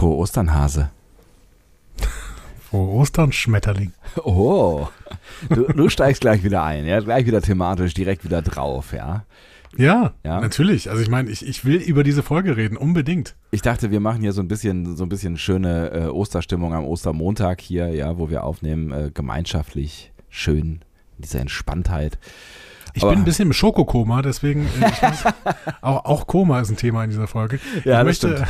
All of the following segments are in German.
Frohe Ostern, Hase. Frohe Ostern, Schmetterling. Oh, du, du steigst gleich wieder ein, ja, gleich wieder thematisch direkt wieder drauf, ja. Ja, Ja. natürlich. Also ich meine, ich, ich will über diese Folge reden, unbedingt. Ich dachte, wir machen hier so ein bisschen, so ein bisschen schöne äh, Osterstimmung am Ostermontag hier, ja, wo wir aufnehmen, äh, gemeinschaftlich, schön, in dieser Entspanntheit. Ich Aber- bin ein bisschen im Schokokoma, deswegen äh, weiß, auch, auch Koma ist ein Thema in dieser Folge. Ja, ich das möchte,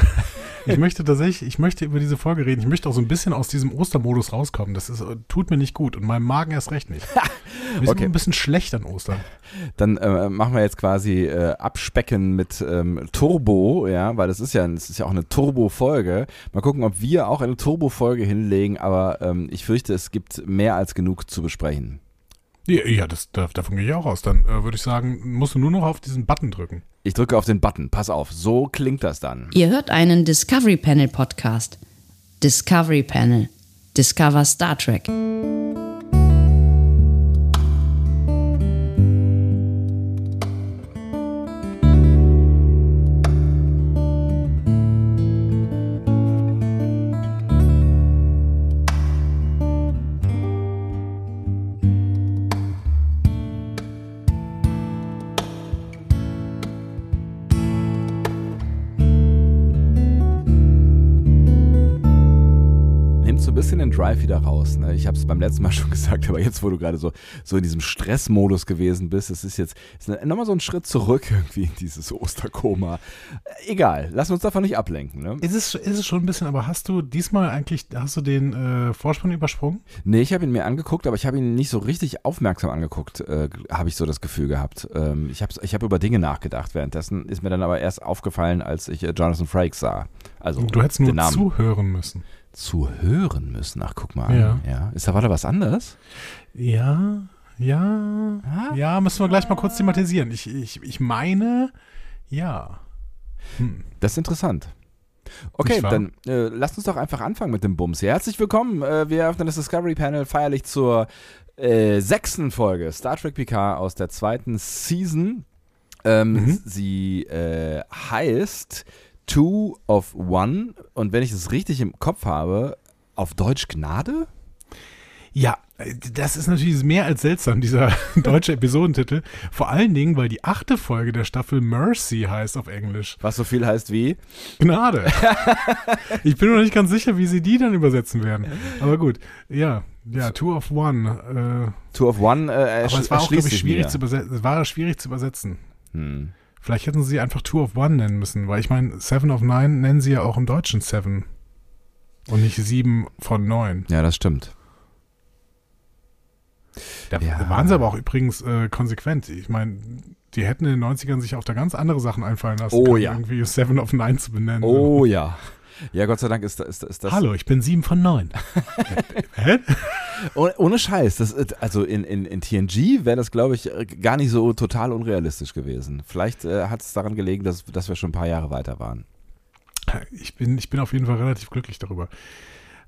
ich möchte tatsächlich, ich möchte über diese Folge reden. Ich möchte auch so ein bisschen aus diesem Ostermodus rauskommen. Das ist, äh, tut mir nicht gut und meinem Magen erst recht nicht. Wir sind Okay. ein bisschen schlecht an Ostern. Dann äh, machen wir jetzt quasi äh, Abspecken mit ähm, Turbo, ja, weil das ist ja, das ist ja auch eine Turbo-Folge. Mal gucken, ob wir auch eine Turbo-Folge hinlegen, aber ähm, ich fürchte, es gibt mehr als genug zu besprechen. Ja, das, da, davon gehe ich auch aus. Dann äh, würde ich sagen, musst du nur noch auf diesen Button drücken. Ich drücke auf den Button, pass auf, so klingt das dann. Ihr hört einen Discovery Panel Podcast. Discovery Panel. Discover Star Trek. Drive wieder raus. Ne? Ich habe es beim letzten Mal schon gesagt, aber jetzt, wo du gerade so, so in diesem Stressmodus gewesen bist, es ist jetzt ist nochmal so ein Schritt zurück irgendwie in dieses Osterkoma. Äh, Egal, lass uns davon nicht ablenken. Ne? Ist es, ist es schon ein bisschen, aber hast du diesmal eigentlich, hast du den äh, Vorspann übersprungen? Nee, ich habe ihn mir angeguckt, aber ich habe ihn nicht so richtig aufmerksam angeguckt, äh, habe ich so das Gefühl gehabt. Ähm, ich habe ich hab über Dinge nachgedacht währenddessen, ist mir dann aber erst aufgefallen, als ich äh, Jonathan Frakes sah. Also Du hättest nur zuhören müssen. Zuhören müssen. Ach, guck mal an. Ja. Ja. Ist da weiter was anderes? Ja, ja, Ah. ja, müssen wir gleich mal kurz thematisieren. Ich, ich, ich meine, ja. Hm. Das ist interessant. Okay, dann äh, lasst uns doch einfach anfangen mit dem Bums. Herzlich willkommen. Äh, wir öffnen das Discovery Panel feierlich zur äh, sechsten Folge Star Trek PK aus der zweiten Season. Ähm, Mhm. Sie äh, heißt Two of One und wenn ich es richtig im Kopf habe, auf Deutsch Gnade? Ja, äh, das ist natürlich mehr als seltsam, dieser deutsche Episodentitel. Vor allen Dingen, weil die achte Folge der Staffel Mercy heißt auf Englisch. Was so viel heißt wie Gnade. ich bin noch nicht ganz sicher, wie sie die dann übersetzen werden. Aber gut, ja, ja, Two of One. Two of One. Äh, Äh, aber es war auch, glaube ich, schwierig zu, übersetzen. es war schwierig zu übersetzen. Hm. Vielleicht hätten sie einfach Two of One nennen müssen, weil ich meine, Seven of Nine nennen sie ja auch im Deutschen Seven. Und nicht sieben von neun. Ja, das stimmt. Da Ja. waren sie aber auch übrigens äh, konsequent. Ich meine, die hätten in den 90ern sich auch da ganz andere Sachen einfallen lassen. Oh ja. Irgendwie Seven of Nine zu benennen. Oh ja. Ja, Gott sei Dank ist, ist, ist das. Hallo, ich bin sieben von neun. Hä? Oh, ohne Scheiß, das, ist- also in, in, in TNG wäre das, glaube ich, gar nicht so total unrealistisch gewesen. Vielleicht äh, hat es daran gelegen, dass, dass wir schon ein paar Jahre weiter waren. Ich bin, ich bin auf jeden Fall relativ glücklich darüber.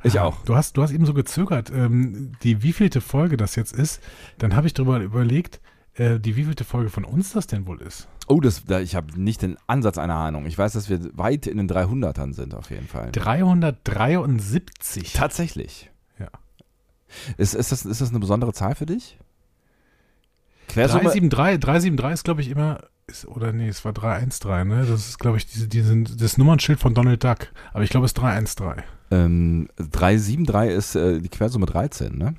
Ich Ah, auch. Du hast, du hast eben so gezögert, ähm, die wievielte Folge das jetzt ist. Dann habe ich darüber überlegt, äh, die wievielte Folge von uns das denn wohl ist. Oh, das, da, ich habe nicht den Ansatz einer Ahnung. Ich weiß, dass wir weit in den 300ern sind, auf jeden Fall. 373. Tatsächlich. Ja. Ist, ist, das, ist das eine besondere Zahl für dich? Quersumme? 373, 373 ist, glaube ich, immer, ist, oder nee, es war 313, ne? Das ist, glaube ich, diese, diese, das Nummernschild von Donald Duck. Aber ich glaube, es ist 313. Ähm, 373 ist äh, die Quersumme 13, ne?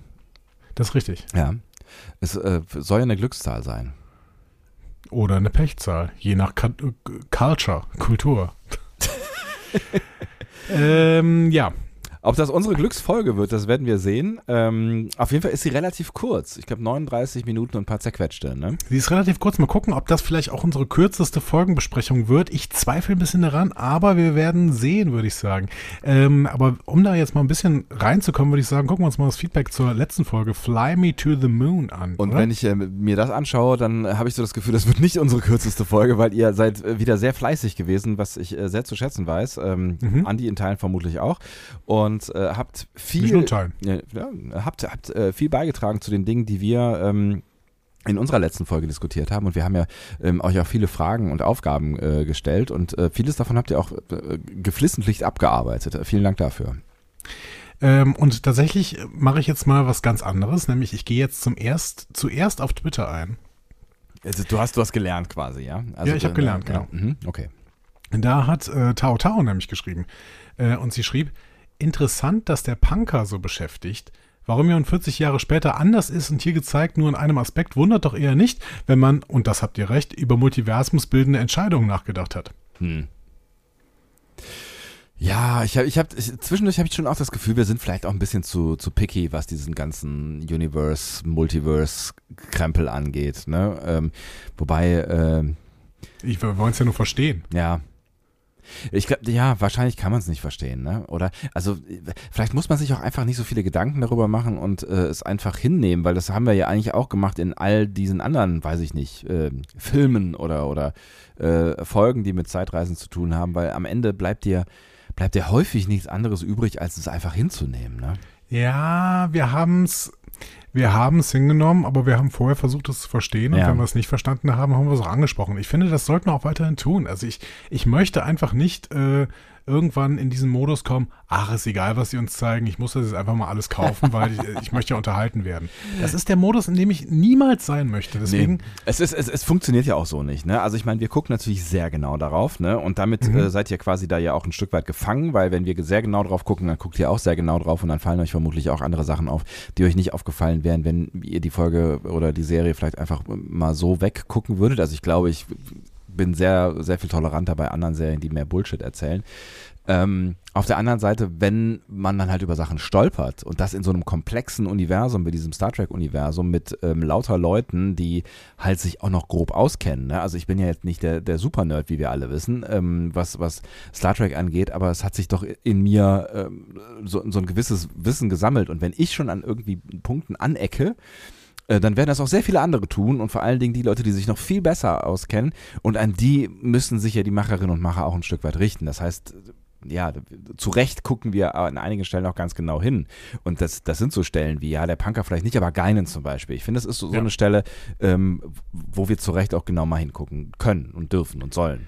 Das ist richtig. Ja. Es äh, soll ja eine Glückszahl sein. Oder eine Pechzahl, je nach Ka Culture, Kultur. ähm, ja, Ob das unsere Glücksfolge wird, das werden wir sehen. Ähm, auf jeden Fall ist sie relativ kurz. Ich glaube 39 Minuten und ein paar zerquetschte. Ne? sie ist relativ kurz. Mal gucken, ob das vielleicht auch unsere kürzeste Folgenbesprechung wird. Ich zweifle ein bisschen daran, aber wir werden sehen, würde ich sagen. Ähm, aber um da jetzt mal ein bisschen reinzukommen, würde ich sagen, gucken wir uns mal das Feedback zur letzten Folge Fly Me to the Moon an. Und oder? wenn ich äh, mir das anschaue, dann habe ich so das Gefühl, das wird nicht unsere kürzeste Folge, weil ihr seid äh, wieder sehr fleißig gewesen, was ich äh, sehr zu schätzen weiß. Ähm, Mhm. Andi in Teilen vermutlich auch. Und äh, habt viel. Ja, ja, habt habt äh, viel beigetragen zu den Dingen, die wir ähm, in unserer letzten Folge diskutiert haben und wir haben ja ähm, euch auch viele Fragen und Aufgaben äh, gestellt und äh, vieles davon habt ihr auch äh, geflissentlich abgearbeitet. Äh, vielen Dank dafür. Ähm, und tatsächlich mache ich jetzt mal was ganz anderes, nämlich ich gehe jetzt zum erst, zuerst auf Twitter ein. Also, du hast du hast gelernt quasi, ja? Also, Ja, ich hab äh, gelernt, ja, genau. mhm, okay. Da hat äh, Tao Tao nämlich geschrieben. Äh, und sie schrieb, interessant, dass der Punker so beschäftigt. Warum er 40 Jahre später anders ist und hier gezeigt nur in einem Aspekt, wundert doch eher nicht, wenn man, und das habt ihr recht, über multiversumsbildende Entscheidungen nachgedacht hat. Hm. Ja, ich habe, ich hab, ich, zwischendurch habe ich schon auch das Gefühl, wir sind vielleicht auch ein bisschen zu, zu picky, was diesen ganzen Universe, Multiverse-Krempel angeht. Ne? Ähm, wobei, ähm, Ich, wir wollen es ja nur verstehen. ja. Ich glaube, ja, wahrscheinlich kann man es nicht verstehen, ne? Oder, also, vielleicht muss man sich auch einfach nicht so viele Gedanken darüber machen und äh, es einfach hinnehmen, weil das haben wir ja eigentlich auch gemacht in all diesen anderen, weiß ich nicht, äh, Filmen oder, oder äh, Folgen, die mit Zeitreisen zu tun haben, weil am Ende bleibt dir, bleibt dir häufig nichts anderes übrig, als es einfach hinzunehmen, ne? Ja, wir haben es wir haben es hingenommen, aber wir haben vorher versucht, es zu verstehen. Und Ja. wenn wir es nicht verstanden haben, haben wir es auch angesprochen. Ich finde, das sollten wir auch weiterhin tun. Also ich, ich möchte einfach nicht äh, irgendwann in diesen Modus kommen, ach, ist egal, was sie uns zeigen, ich muss das jetzt einfach mal alles kaufen, weil ich, ich möchte ja unterhalten werden. Das ist der Modus, in dem ich niemals sein möchte. Deswegen, Nee. Es, ist, es, es funktioniert ja auch so nicht. Ne? Also ich meine, wir gucken natürlich sehr genau darauf ne? und damit Mhm. äh, seid ihr quasi da ja auch ein Stück weit gefangen, weil wenn wir sehr genau drauf gucken, dann guckt ihr auch sehr genau drauf und dann fallen euch vermutlich auch andere Sachen auf, die euch nicht aufgefallen wären, wenn ihr die Folge oder die Serie vielleicht einfach mal so weggucken würdet. Also ich glaube, ich bin sehr, sehr viel toleranter bei anderen Serien, die mehr Bullshit erzählen. Ähm, auf der anderen Seite, wenn man dann halt über Sachen stolpert und das in so einem komplexen Universum, wie diesem Star Trek-Universum mit ähm, lauter Leuten, die halt sich auch noch grob auskennen. Ne? Also ich bin ja jetzt nicht der, der Super-Nerd, wie wir alle wissen, ähm, was, was Star Trek angeht, aber es hat sich doch in mir ähm, so, so ein gewisses Wissen gesammelt. Und wenn ich schon an irgendwie Punkten anecke, dann werden das auch sehr viele andere tun und vor allen Dingen die Leute, die sich noch viel besser auskennen und an die müssen sich ja die Macherinnen und Macher auch ein Stück weit richten. Das heißt, ja, zu Recht gucken wir an einigen Stellen auch ganz genau hin. Und das, das sind so Stellen wie, ja, der Punker vielleicht nicht, aber Geinen zum Beispiel. Ich finde, das ist so, so Ja. eine Stelle, ähm, wo wir zu Recht auch genau mal hingucken können und dürfen und sollen.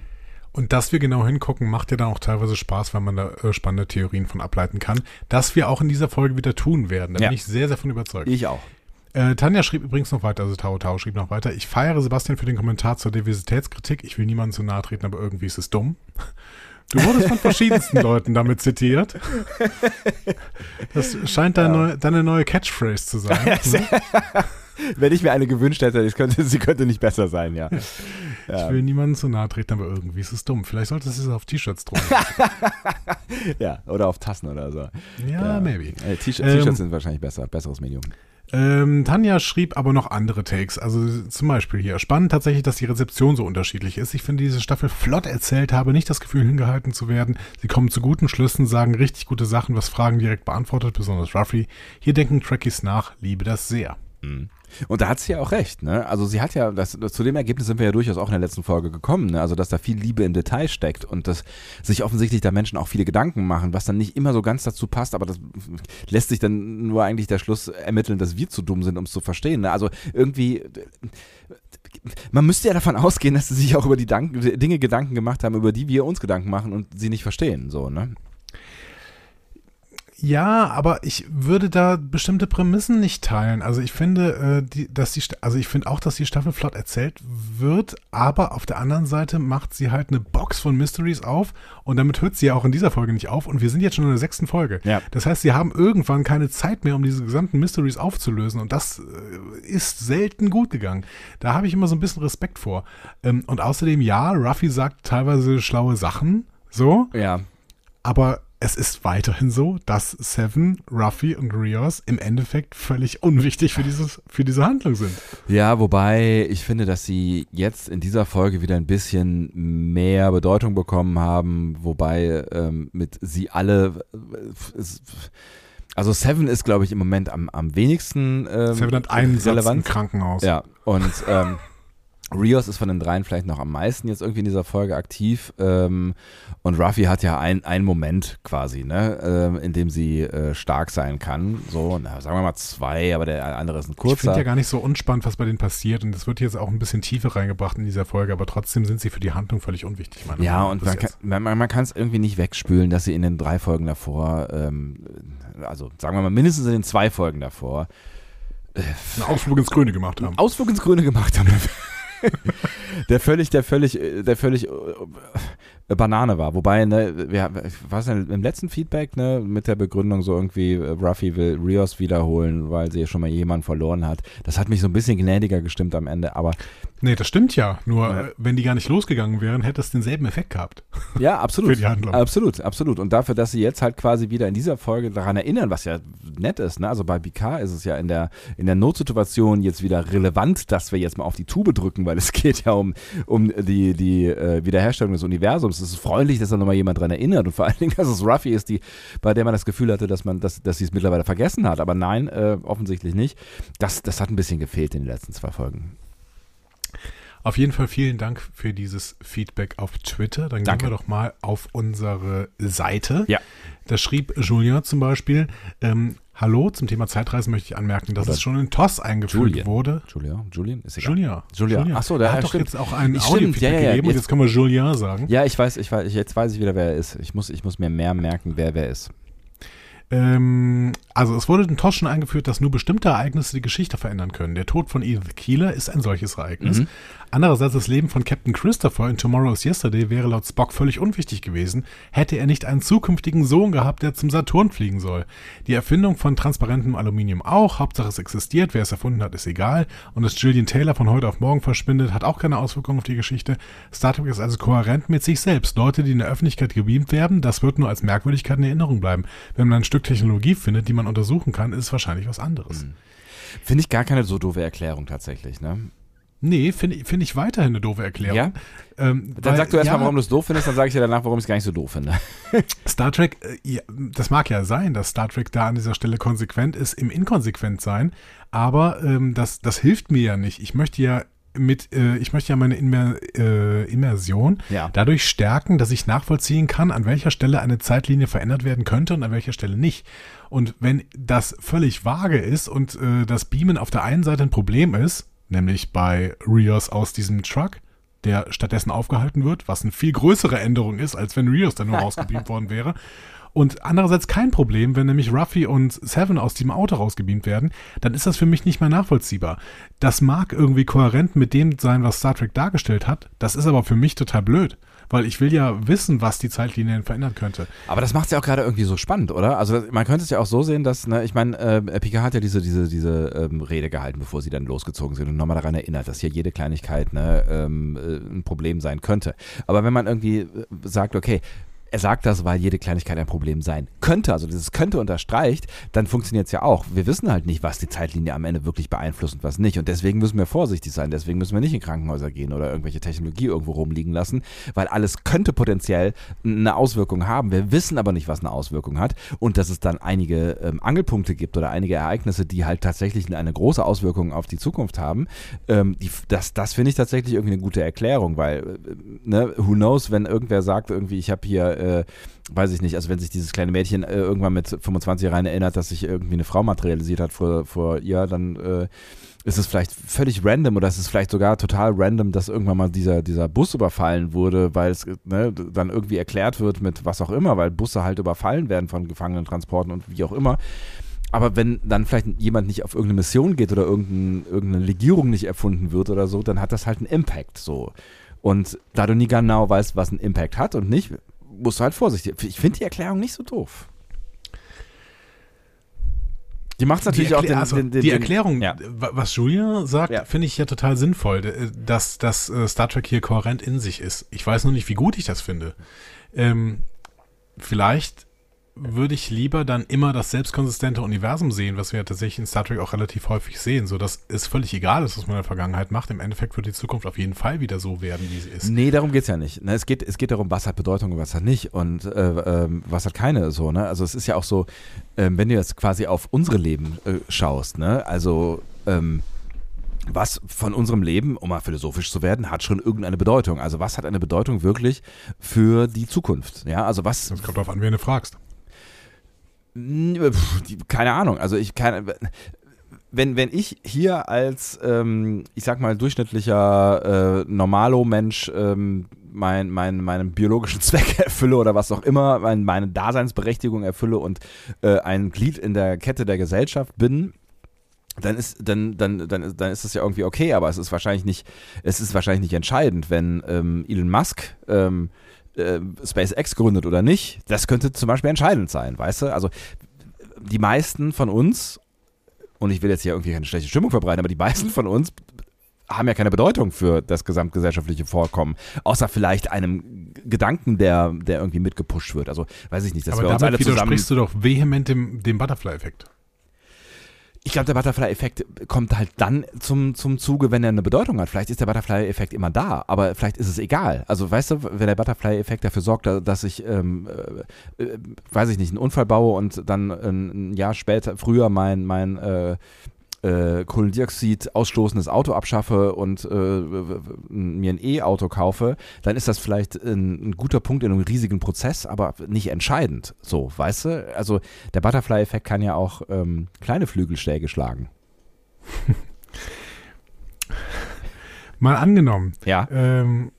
Und dass wir genau hingucken, macht ja dann auch teilweise Spaß, wenn man da äh, spannende Theorien von ableiten kann. Das wir auch in dieser Folge wieder tun werden. Da Ja. bin ich sehr, sehr von überzeugt. Ich auch. Äh, Tanja schrieb übrigens noch weiter, also Tao Tao schrieb noch weiter. Ich feiere Sebastian für den Kommentar zur Diversitätskritik. Ich will niemandem zu nahe treten, aber irgendwie ist es dumm. Du wurdest von verschiedensten Leuten damit zitiert. Das scheint deine, neue, deine neue Catchphrase zu sein. Wenn ich mir eine gewünscht hätte, könnte, sie könnte nicht besser sein, ja. Ich will niemandem zu nahe treten, aber irgendwie ist es dumm. Vielleicht solltest du es auf T-Shirts drucken. Ja, oder auf Tassen oder so. Ja, maybe. Äh, T-Shirts Ähm, T-Shirts sind wahrscheinlich besser, besseres Medium. Ähm, Tanja schrieb aber noch andere Takes. Also zum Beispiel hier. Spannend tatsächlich, dass die Rezeption so unterschiedlich ist. Ich finde diese Staffel flott erzählt, habe nicht das Gefühl, hingehalten zu werden. Sie kommen zu guten Schlüssen, sagen richtig gute Sachen, was Fragen direkt beantwortet, besonders Ruffy. Hier denken Trekkies nach, liebe das sehr. Und da hat sie ja auch recht, ne? Also sie hat ja, das, zu dem Ergebnis sind wir ja durchaus auch in der letzten Folge gekommen, ne? Also dass da viel Liebe im Detail steckt und dass sich offensichtlich da Menschen auch viele Gedanken machen, was dann nicht immer so ganz dazu passt, aber das lässt sich dann nur eigentlich der Schluss ermitteln, dass wir zu dumm sind, um es zu verstehen. Ne? Also irgendwie, man müsste ja davon ausgehen, dass sie sich auch über die Dank Dinge Gedanken gemacht haben, über die wir uns Gedanken machen und sie nicht verstehen, so, ne? Ja, aber ich würde da bestimmte Prämissen nicht teilen. Also ich finde, äh, die, dass die, also ich finde auch, dass die Staffel flott erzählt wird, aber auf der anderen Seite macht sie halt eine Box von Mysteries auf und damit hört sie ja auch in dieser Folge nicht auf und wir sind jetzt schon in der sechsten Folge. Ja. Das heißt, sie haben irgendwann keine Zeit mehr, um diese gesamten Mysteries aufzulösen und das äh, ist selten gut gegangen. Da habe ich immer so ein bisschen Respekt vor. Ähm, und außerdem, ja, Ruffy sagt teilweise schlaue Sachen, so, Ja, aber es ist weiterhin so, dass Seven, Ruffy und Rios im Endeffekt völlig unwichtig für, dieses, für diese Handlung sind. Ja, wobei ich finde, dass sie jetzt in dieser Folge wieder ein bisschen mehr Bedeutung bekommen haben, wobei ähm, mit sie alle äh, ist, also Seven ist, glaube ich, im Moment am, am wenigsten ähm, Seven hat einen Satz im relevant. Krankenhaus. Ja, und ähm, Rios ist von den dreien vielleicht noch am meisten jetzt irgendwie in dieser Folge aktiv. Ähm, und Ruffy hat ja einen Moment quasi, ne, ähm, in dem sie äh, stark sein kann. So, na, sagen wir mal zwei, aber der andere ist ein kurzer. Ich finde ja gar nicht so unspannend, was bei denen passiert. Und das wird jetzt auch ein bisschen Tiefe reingebracht in dieser Folge, aber trotzdem sind sie für die Handlung völlig unwichtig. ja, und man kann, man, man kann es irgendwie nicht wegspülen, dass sie in den drei Folgen davor, ähm, also sagen wir mal mindestens in den zwei Folgen davor, äh, einen Ausflug ins Grüne gemacht haben. Ausflug ins Grüne gemacht haben. der völlig, der völlig, der völlig äh, Banane war. Wobei, ne, wir, was denn im letzten Feedback, ne, mit der Begründung so irgendwie, äh, Ruffy will Rios wiederholen, weil sie schon mal jemanden verloren hat. Das hat mich so ein bisschen gnädiger gestimmt am Ende, aber. Nee, das stimmt ja. Nur, ja. wenn die gar nicht losgegangen wären, hätte es denselben Effekt gehabt. Ja, absolut. Für die Handlung. Absolut, absolut. Und dafür, dass sie jetzt halt quasi wieder in dieser Folge daran erinnern, was ja nett ist, ne? Also bei BK ist es ja in der, in der Notsituation jetzt wieder relevant, dass wir jetzt mal auf die Tube drücken, weil es geht ja um, um die, die äh, Wiederherstellung des Universums es ist freundlich, dass da nochmal jemand dran erinnert und vor allen Dingen, dass es Ruffy ist, die, bei der man das Gefühl hatte, dass man, dass, dass sie es mittlerweile vergessen hat. Aber nein, äh, offensichtlich nicht. Das, das hat ein bisschen gefehlt in den letzten zwei Folgen. Auf jeden Fall vielen Dank für dieses Feedback auf Twitter. Dann Danke. gehen wir doch mal auf unsere Seite. Ja. Da schrieb Julien zum Beispiel, ähm, Hallo, zum Thema Zeitreisen möchte ich anmerken, dass Oder es schon in TOS eingeführt Julian. wurde. Julian, Julian, ist egal. Julian. Julian. Julian. Achso, der hat doch jetzt auch einen Audio ja, ja, ja. gegeben und jetzt können wir Julien sagen. Ja, ich weiß, ich weiß, jetzt weiß ich wieder, wer er ist. Ich muss, ich muss mir mehr merken, wer wer ist. Ähm, also es wurde in TOS schon eingeführt, dass nur bestimmte Ereignisse die Geschichte verändern können. Der Tod von Edith Keeler ist ein solches Ereignis. Mhm. Andererseits das Leben von Captain Christopher in Tomorrow's Yesterday wäre laut Spock völlig unwichtig gewesen, hätte er nicht einen zukünftigen Sohn gehabt, der zum Saturn fliegen soll. Die Erfindung von transparentem Aluminium auch, Hauptsache es existiert, wer es erfunden hat, ist egal. Und dass Gillian Taylor von heute auf morgen verschwindet, hat auch keine Auswirkungen auf die Geschichte. Star Trek ist also kohärent mit sich selbst. Leute, die in der Öffentlichkeit gebeamt werden, das wird nur als Merkwürdigkeit in Erinnerung bleiben. Wenn man ein Stück Technologie findet, die man untersuchen kann, ist wahrscheinlich was anderes. Hm. Finde ich gar keine so doofe Erklärung tatsächlich, ne? Nee, finde find ich weiterhin eine doofe Erklärung. Ja? Ähm, dann weil, sag du erstmal, ja, warum du es doof findest, dann sage ich dir danach, warum ich es gar nicht so doof finde. Star Trek, äh, ja, das mag ja sein, dass Star Trek da an dieser Stelle konsequent ist, im Inkonsequent sein, aber ähm, das, das hilft mir ja nicht. Ich möchte ja mit, äh, ich möchte ja meine Immer, äh, Immersion ja. dadurch stärken, dass ich nachvollziehen kann, an welcher Stelle eine Zeitlinie verändert werden könnte und an welcher Stelle nicht. Und wenn das völlig vage ist und äh, das Beamen auf der einen Seite ein Problem ist, nämlich bei Rios aus diesem Truck, der stattdessen aufgehalten wird, was eine viel größere Änderung ist, als wenn Rios dann nur rausgebeamt worden wäre. Und andererseits kein Problem, wenn nämlich Ruffy und Seven aus diesem Auto rausgebeamt werden, dann ist das für mich nicht mehr nachvollziehbar. Das mag irgendwie kohärent mit dem sein, was Star Trek dargestellt hat, das ist aber für mich total blöd weil ich will ja wissen, was die Zeitlinien verändern könnte. Aber das macht es ja auch gerade irgendwie so spannend, oder? Also man könnte es ja auch so sehen, dass, ne, ich meine, äh, Pika hat ja diese, diese, diese ähm, Rede gehalten, bevor sie dann losgezogen sind und nochmal daran erinnert, dass hier jede Kleinigkeit ne, ähm, äh, ein Problem sein könnte. Aber wenn man irgendwie äh, sagt, okay, er sagt das, weil jede Kleinigkeit ein Problem sein könnte, also dieses könnte unterstreicht, dann funktioniert es ja auch. Wir wissen halt nicht, was die Zeitlinie am Ende wirklich beeinflusst und was nicht. Und deswegen müssen wir vorsichtig sein. Deswegen müssen wir nicht in Krankenhäuser gehen oder irgendwelche Technologie irgendwo rumliegen lassen, weil alles könnte potenziell eine Auswirkung haben. Wir wissen aber nicht, was eine Auswirkung hat. Und dass es dann einige ähm, Angelpunkte gibt oder einige Ereignisse, die halt tatsächlich eine große Auswirkung auf die Zukunft haben, ähm, die, das, das finde ich tatsächlich irgendwie eine gute Erklärung, weil, äh, ne, who knows, wenn irgendwer sagt, irgendwie, ich habe hier äh, weiß ich nicht, also wenn sich dieses kleine Mädchen äh, irgendwann mit 25 rein erinnert, dass sich irgendwie eine Frau materialisiert hat vor, vor ihr, dann äh, ist es vielleicht völlig random oder ist es vielleicht sogar total random, dass irgendwann mal dieser, dieser Bus überfallen wurde, weil es ne, dann irgendwie erklärt wird mit was auch immer, weil Busse halt überfallen werden von Gefangenentransporten und wie auch immer. Aber wenn dann vielleicht jemand nicht auf irgendeine Mission geht oder irgendein, irgendeine Legierung nicht erfunden wird oder so, dann hat das halt einen Impact so. Und da du nie genau weißt, was ein Impact hat und nicht, musst du halt vorsichtig. Ich finde die Erklärung nicht so doof. Die macht natürlich auch den, also den, den, Die Erklärung, ja. was Julia sagt, ja. finde ich ja total sinnvoll, dass, dass äh, Star Trek hier kohärent in sich ist. Ich weiß nur nicht, wie gut ich das finde. Ähm, vielleicht würde ich lieber dann immer das selbstkonsistente Universum sehen, was wir tatsächlich in Star Trek auch relativ häufig sehen, so dass es völlig egal ist, was man in der Vergangenheit macht. Im Endeffekt wird die Zukunft auf jeden Fall wieder so werden, wie sie ist. Nee, darum geht's ja nicht. Ne, es, geht, es geht darum, was hat Bedeutung und was hat nicht und äh, äh, was hat keine so. Ne? Also es ist ja auch so, äh, wenn du jetzt quasi auf unsere Leben äh, schaust, ne? also ähm, was von unserem Leben, um mal philosophisch zu werden, hat schon irgendeine Bedeutung. Also was hat eine Bedeutung wirklich für die Zukunft? Ja, also was. Das kommt darauf an, wen du fragst. Keine Ahnung. Also ich kann. Wenn, wenn ich hier als, ähm, ich sag mal, durchschnittlicher äh, Normalo-Mensch ähm, mein, mein, meinen biologischen Zweck erfülle oder was auch immer, mein, meine Daseinsberechtigung erfülle und äh, ein Glied in der Kette der Gesellschaft bin, dann ist, dann, dann, dann, dann ist das ja irgendwie okay, aber es ist wahrscheinlich nicht, es ist wahrscheinlich nicht entscheidend, wenn ähm, Elon Musk ähm, äh, SpaceX gründet oder nicht. Das könnte zum Beispiel entscheidend sein, weißt du? Also die meisten von uns, und ich will jetzt hier irgendwie keine schlechte Stimmung verbreiten, aber die meisten von uns haben ja keine Bedeutung für das gesamtgesellschaftliche Vorkommen, außer vielleicht einem Gedanken, der, der irgendwie mitgepusht wird. Also weiß ich nicht, dass aber wir uns alle zusammen. sprichst du doch vehement dem, dem Butterfly-Effekt. Ich glaube, der Butterfly-Effekt kommt halt dann zum, zum Zuge, wenn er eine Bedeutung hat. Vielleicht ist der Butterfly-Effekt immer da, aber vielleicht ist es egal. Also weißt du, wenn der Butterfly-Effekt dafür sorgt, dass ich, ähm, äh, äh weiß ich nicht, einen Unfall baue und dann ein Jahr später, früher mein, mein äh, äh, Kohlendioxid ausstoßendes Auto abschaffe und äh, mir ein E-Auto kaufe, dann ist das vielleicht ein, ein, guter Punkt in einem riesigen Prozess, aber nicht entscheidend. So, weißt du? Also der Butterfly-Effekt kann ja auch ähm, kleine Flügelschläge schlagen. Mal angenommen. Ja. Ähm,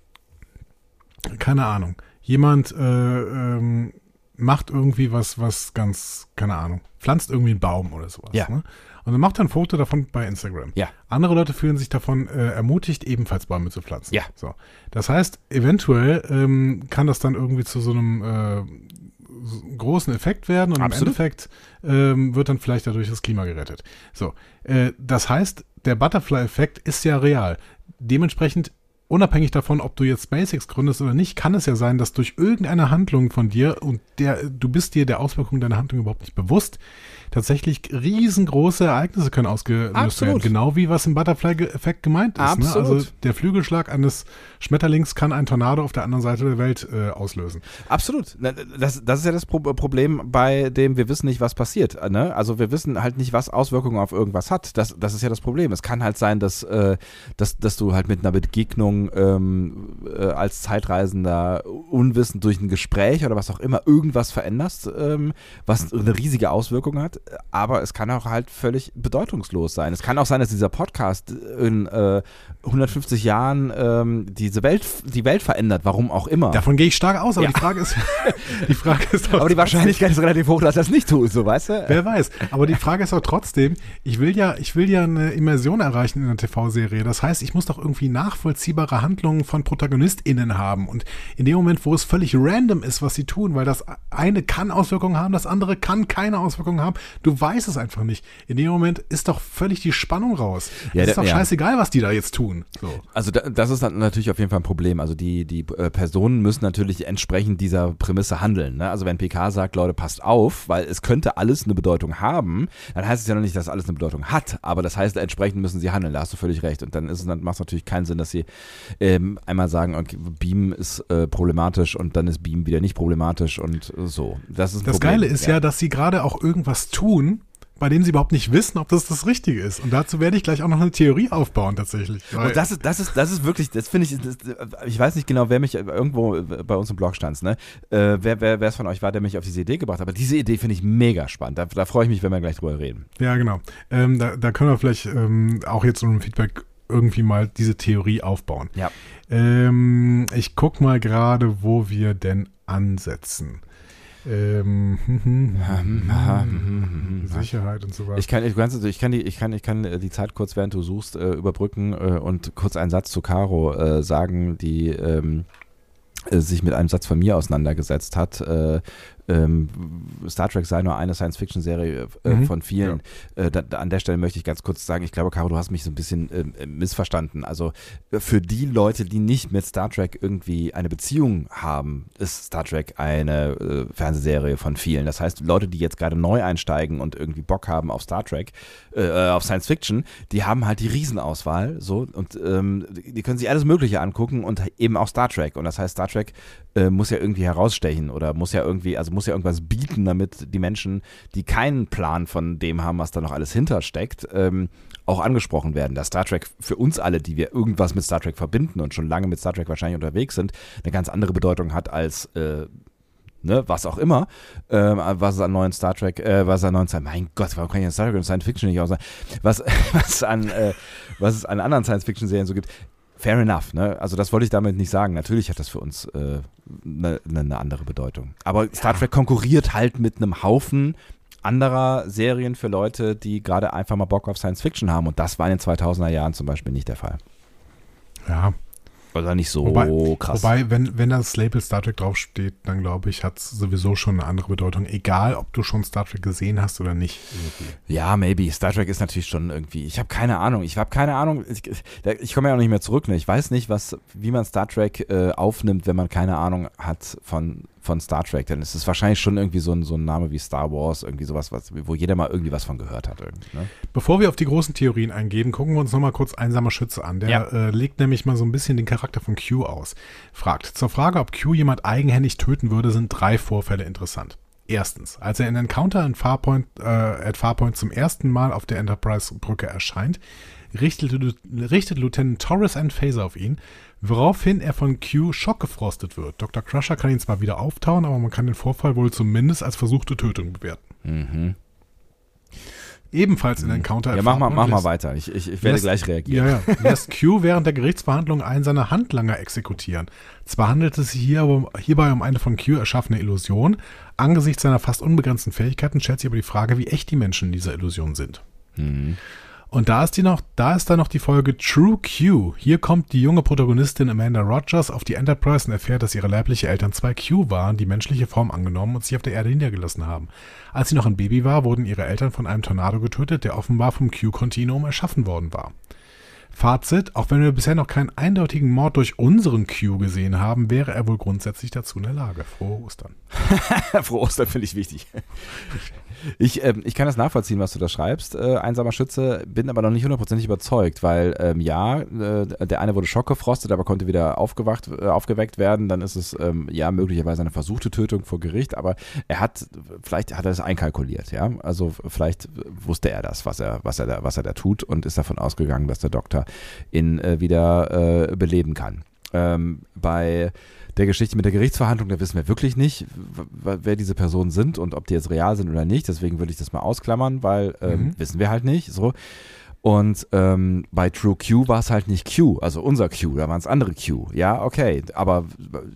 keine Ahnung. Jemand äh, ähm, macht irgendwie was, was ganz, keine Ahnung, pflanzt irgendwie einen Baum oder sowas. Ja. Ne? Und dann macht er ein Foto davon bei Instagram. Ja. Andere Leute fühlen sich davon äh, ermutigt, ebenfalls Bäume zu pflanzen. Ja. So. Das heißt, eventuell ähm, kann das dann irgendwie zu so einem äh, großen Effekt werden und Absolut. im Endeffekt ähm, wird dann vielleicht dadurch das Klima gerettet. So. Äh, das heißt, der Butterfly-Effekt ist ja real. Dementsprechend unabhängig davon, ob du jetzt SpaceX gründest oder nicht, kann es ja sein, dass durch irgendeine Handlung von dir und der, du bist dir der Auswirkungen deiner Handlung überhaupt nicht bewusst, tatsächlich riesengroße Ereignisse können ausgelöst Absolut. werden. Genau wie was im Butterfly-Effekt gemeint ist. Ne? Absolut. Also der Flügelschlag eines Schmetterlings kann ein Tornado auf der anderen Seite der Welt äh, auslösen. Absolut. Das, das ist ja das Pro Problem, bei dem wir wissen nicht, was passiert. Ne? Also wir wissen halt nicht, was Auswirkungen auf irgendwas hat. Das, das ist ja das Problem. Es kann halt sein, dass, äh, dass, dass du halt mit einer Begegnung ähm, äh, als Zeitreisender unwissend durch ein Gespräch oder was auch immer irgendwas veränderst, ähm, was eine riesige Auswirkung hat. Aber es kann auch halt völlig bedeutungslos sein. Es kann auch sein, dass dieser Podcast in äh, 150 Jahren ähm, diese Welt, die Welt verändert, warum auch immer. Davon gehe ich stark aus, aber Ja. die Frage ist, die Frage ist aber die Wahrscheinlichkeit ist relativ hoch, dass er das nicht tut, so weißt du? Wer weiß. Aber die Frage ist auch trotzdem, ich will ja, ich will ja eine Immersion erreichen in einer TV-Serie. Das heißt, ich muss doch irgendwie nachvollziehbare Handlungen von ProtagonistInnen haben. Und in dem Moment, wo es völlig random ist, was sie tun, weil das eine kann Auswirkungen haben, das andere kann keine Auswirkungen haben, du weißt es einfach nicht. In dem Moment ist doch völlig die Spannung raus. Ja, es ist doch ja. scheißegal, was die da jetzt tun. So. Also da, das ist natürlich auf jeden Fall ein Problem. Also die, die äh, Personen müssen natürlich entsprechend dieser Prämisse handeln. Ne? Also wenn PK sagt, Leute, passt auf, weil es könnte alles eine Bedeutung haben, dann heißt es ja noch nicht, dass alles eine Bedeutung hat. Aber das heißt, entsprechend müssen sie handeln. Da hast du völlig recht. Und dann ist dann macht es natürlich keinen Sinn, dass sie ähm, einmal sagen, okay, Beam ist äh, problematisch und dann ist Beam wieder nicht problematisch und so. Das ist Das Problem. Geile ist ja, dass sie gerade auch irgendwas tun, bei dem sie überhaupt nicht wissen, ob das das Richtige ist. Und dazu werde ich gleich auch noch eine Theorie aufbauen, tatsächlich. Und das ist, das ist, das ist wirklich, das finde ich, das, ich weiß nicht genau, wer mich irgendwo bei uns im Blog stand, ne? Äh, wer, wer, wer es von euch war, der mich auf diese Idee gebracht hat. Aber diese Idee finde ich mega spannend. Da, da freue ich mich, wenn wir gleich drüber reden. Ja, genau. Ähm, da, da können wir vielleicht ähm, auch jetzt so ein Feedback irgendwie mal diese Theorie aufbauen. Ja. Ähm, ich guck mal gerade, wo wir denn ansetzen. Ähm, Sicherheit und so weiter. Ich kann, ich, du- ich kann die, ich kann, ich kann äh, die Zeit kurz, während du suchst, äh, überbrücken äh, und kurz einen Satz zu Caro sagen, die ähm, äh, sich mit einem Satz von mir auseinandergesetzt hat. Äh, ähm, Star Trek sei nur eine Science-Fiction-Serie äh, Mhm. von vielen. Äh, da, da, an der Stelle möchte ich ganz kurz sagen, ich glaube, Caro, du hast mich so ein bisschen ähm, äh, missverstanden. Also äh, für die Leute, die nicht mit Star Trek irgendwie eine Beziehung haben, ist Star Trek eine äh, Fernsehserie von vielen. Das heißt, Leute, die jetzt gerade neu einsteigen und irgendwie Bock haben auf Star Trek, äh, auf Science Fiction, die haben halt die Riesenauswahl so und ähm, die können sich alles Mögliche angucken und eben auch Star Trek. Und das heißt, Star Trek muss ja irgendwie herausstechen oder muss ja irgendwie, also muss ja irgendwas bieten, damit die Menschen, die keinen Plan von dem haben, was da noch alles hintersteckt, ähm, auch angesprochen werden. Dass Star Trek für uns alle, die wir irgendwas mit Star Trek verbinden und schon lange mit Star Trek wahrscheinlich unterwegs sind, eine ganz andere Bedeutung hat als äh, ne, was auch immer, äh, was es an neuen Star Trek, äh, was an neuen, mein Gott, warum kann ich an Star Trek und Science Fiction nicht aussagen, was, was, an, äh, was es an anderen Science Fiction Serien so gibt, fair enough, ne? Also das wollte ich damit nicht sagen. Natürlich hat das für uns eine äh, ne, ne, ne andere Bedeutung. Aber Star Trek konkurriert halt mit einem Haufen anderer Serien für Leute, die gerade einfach mal Bock auf Science Fiction haben. Und das war in den 2000er Jahren zum Beispiel nicht der Fall. Ja, oder nicht so wobei, krass. Wobei, wenn, wenn das Label Star Trek draufsteht, dann glaube ich, hat es sowieso schon eine andere Bedeutung. Egal, ob du schon Star Trek gesehen hast oder nicht. Irgendwie. Ja, maybe. Star Trek ist natürlich schon irgendwie. Ich habe keine Ahnung. Ich habe keine Ahnung. Ich, ich komme ja auch nicht mehr zurück. Ne? Ich weiß nicht, was, wie man Star Trek äh, aufnimmt, wenn man keine Ahnung hat von von Star Trek, denn es ist wahrscheinlich schon irgendwie so ein, so ein Name wie Star Wars, irgendwie sowas, was, wo jeder mal irgendwie was von gehört hat. Ne? Bevor wir auf die großen Theorien eingehen, gucken wir uns nochmal kurz Einsamer Schütze an. Der ja. äh, legt nämlich mal so ein bisschen den Charakter von Q aus. Fragt, zur Frage, ob Q jemand eigenhändig töten würde, sind drei Vorfälle interessant. Erstens, als er in Encounter in Farpoint, äh, at Farpoint zum ersten Mal auf der Enterprise-Brücke erscheint, richtet, richtet Lieutenant Torres einen Phaser auf ihn, woraufhin er von Q schockgefrostet wird. Dr. Crusher kann ihn zwar wieder auftauen, aber man kann den Vorfall wohl zumindest als versuchte Tötung bewerten. Mhm. Ebenfalls in Encounter. Ja, mach mal, mach mal weiter. Ich, ich, ich werde lässt, gleich reagieren. Ja, ja. Lässt Q während der Gerichtsverhandlung einen seiner Handlanger exekutieren. Zwar handelt es sich hier hierbei um eine von Q erschaffene Illusion. Angesichts seiner fast unbegrenzten Fähigkeiten stellt sich aber die Frage, wie echt die Menschen in dieser Illusion sind. Mhm. Und da ist die noch, da ist dann noch die Folge True Q. Hier kommt die junge Protagonistin Amanda Rogers auf die Enterprise und erfährt, dass ihre leibliche Eltern zwei Q waren, die menschliche Form angenommen und sich auf der Erde niedergelassen haben. Als sie noch ein Baby war, wurden ihre Eltern von einem Tornado getötet, der offenbar vom Q-Kontinuum erschaffen worden war. Fazit, auch wenn wir bisher noch keinen eindeutigen Mord durch unseren Q gesehen haben, wäre er wohl grundsätzlich dazu in der Lage. Frohe Ostern. Frohe Ostern finde ich wichtig. Ich, ähm, ich kann das nachvollziehen, was du da schreibst, äh, einsamer Schütze, bin aber noch nicht hundertprozentig überzeugt, weil ähm, ja, äh, der eine wurde schockgefrostet, aber konnte wieder aufgewacht, äh, aufgeweckt werden. Dann ist es ähm, ja möglicherweise eine versuchte Tötung vor Gericht, aber er hat, vielleicht hat er das einkalkuliert, ja. Also vielleicht wusste er das, was er, was er da, was er da tut und ist davon ausgegangen, dass der Doktor ihn äh, wieder äh, beleben kann. Ähm, bei der Geschichte mit der Gerichtsverhandlung, da wissen wir wirklich nicht, wer diese Personen sind und ob die jetzt real sind oder nicht. Deswegen würde ich das mal ausklammern, weil ähm, mhm. wissen wir halt nicht. So. Und ähm, bei True Q war es halt nicht Q, also unser Q, da waren es andere Q. Ja, okay. Aber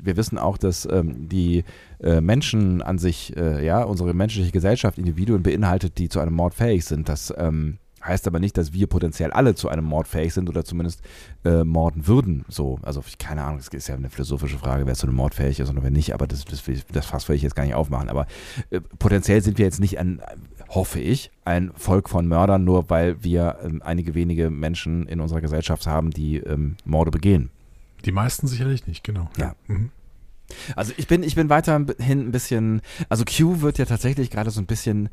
wir wissen auch, dass ähm, die äh, Menschen an sich, äh, ja, unsere menschliche Gesellschaft Individuen beinhaltet, die zu einem Mord fähig sind. Das ähm, Heißt aber nicht, dass wir potenziell alle zu einem Mord fähig sind oder zumindest äh, morden würden. So, also keine Ahnung, es ist ja eine philosophische Frage, wer zu einem Mord fähig ist und wer nicht, aber das, das, das Fass will ich jetzt gar nicht aufmachen. Aber äh, potenziell sind wir jetzt nicht ein, hoffe ich, ein Volk von Mördern, nur weil wir ähm, einige wenige Menschen in unserer Gesellschaft haben, die ähm, Morde begehen. Die meisten sicherlich nicht, genau. Ja. Mhm. Also ich bin, ich bin weiterhin ein bisschen, also Q wird ja tatsächlich gerade so ein bisschen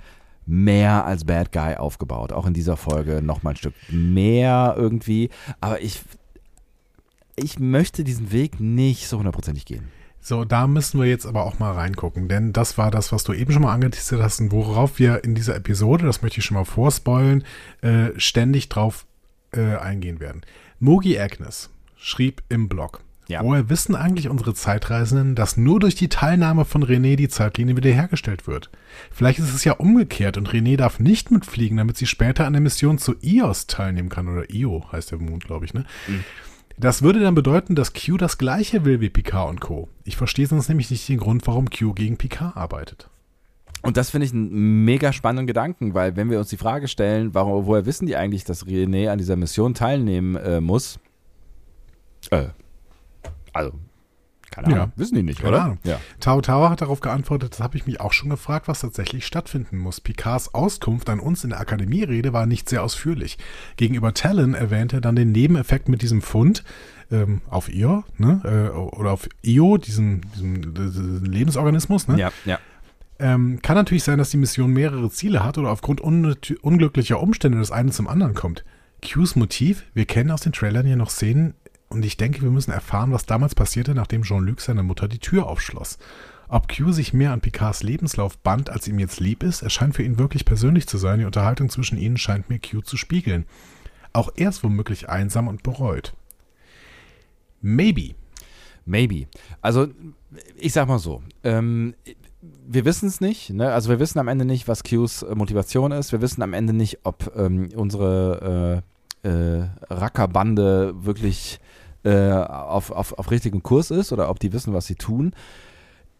mehr als Bad Guy aufgebaut. Auch in dieser Folge nochmal ein Stück mehr irgendwie. Aber ich, ich möchte diesen Weg nicht so hundertprozentig gehen. So, da müssen wir jetzt aber auch mal reingucken, denn das war das, was du eben schon mal angeteasert hast und worauf wir in dieser Episode, das möchte ich schon mal vorspoilen, äh, ständig drauf äh, eingehen werden. Mogi Agnes schrieb im Blog, ja. Woher wissen eigentlich unsere Zeitreisenden, dass nur durch die Teilnahme von René die Zeitlinie wiederhergestellt wird? Vielleicht ist es ja umgekehrt und René darf nicht mitfliegen, damit sie später an der Mission zu IOS teilnehmen kann. Oder IO heißt der Mond, glaube ich, ne? Mhm. Das würde dann bedeuten, dass Q das gleiche will wie Picard und Co. Ich verstehe sonst nämlich nicht den Grund, warum Q gegen Picard arbeitet. Und das finde ich einen mega spannenden Gedanken, weil wenn wir uns die Frage stellen, warum, woher wissen die eigentlich, dass René an dieser Mission teilnehmen äh, muss? Äh, also, keine Ahnung, ja. wissen die nicht, keine oder? Ahnung. Ja. Tao Tao hat darauf geantwortet, das habe ich mich auch schon gefragt, was tatsächlich stattfinden muss. Picards Auskunft an uns in der Akademierede war nicht sehr ausführlich. Gegenüber Talon erwähnte er dann den Nebeneffekt mit diesem Fund ähm, auf Io, ne? Äh, oder auf Io, diesen, diesen, diesen Lebensorganismus, ne? Ja, ja. Ähm, kann natürlich sein, dass die Mission mehrere Ziele hat oder aufgrund un unglücklicher Umstände das eine zum anderen kommt. Qs Motiv, wir kennen aus den Trailern ja noch Szenen, und ich denke, wir müssen erfahren, was damals passierte, nachdem Jean-Luc seiner Mutter die Tür aufschloss. Ob Q sich mehr an Picards Lebenslauf band, als ihm jetzt lieb ist, erscheint für ihn wirklich persönlich zu sein. Die Unterhaltung zwischen ihnen scheint mir Q zu spiegeln. Auch er ist womöglich einsam und bereut. Maybe. Maybe. Also, ich sag mal so. Ähm, wir wissen es nicht. Ne? Also, wir wissen am Ende nicht, was Qs Motivation ist. Wir wissen am Ende nicht, ob ähm, unsere äh, äh, Rackerbande wirklich äh, auf, auf, auf richtigem Kurs ist oder ob die wissen, was sie tun.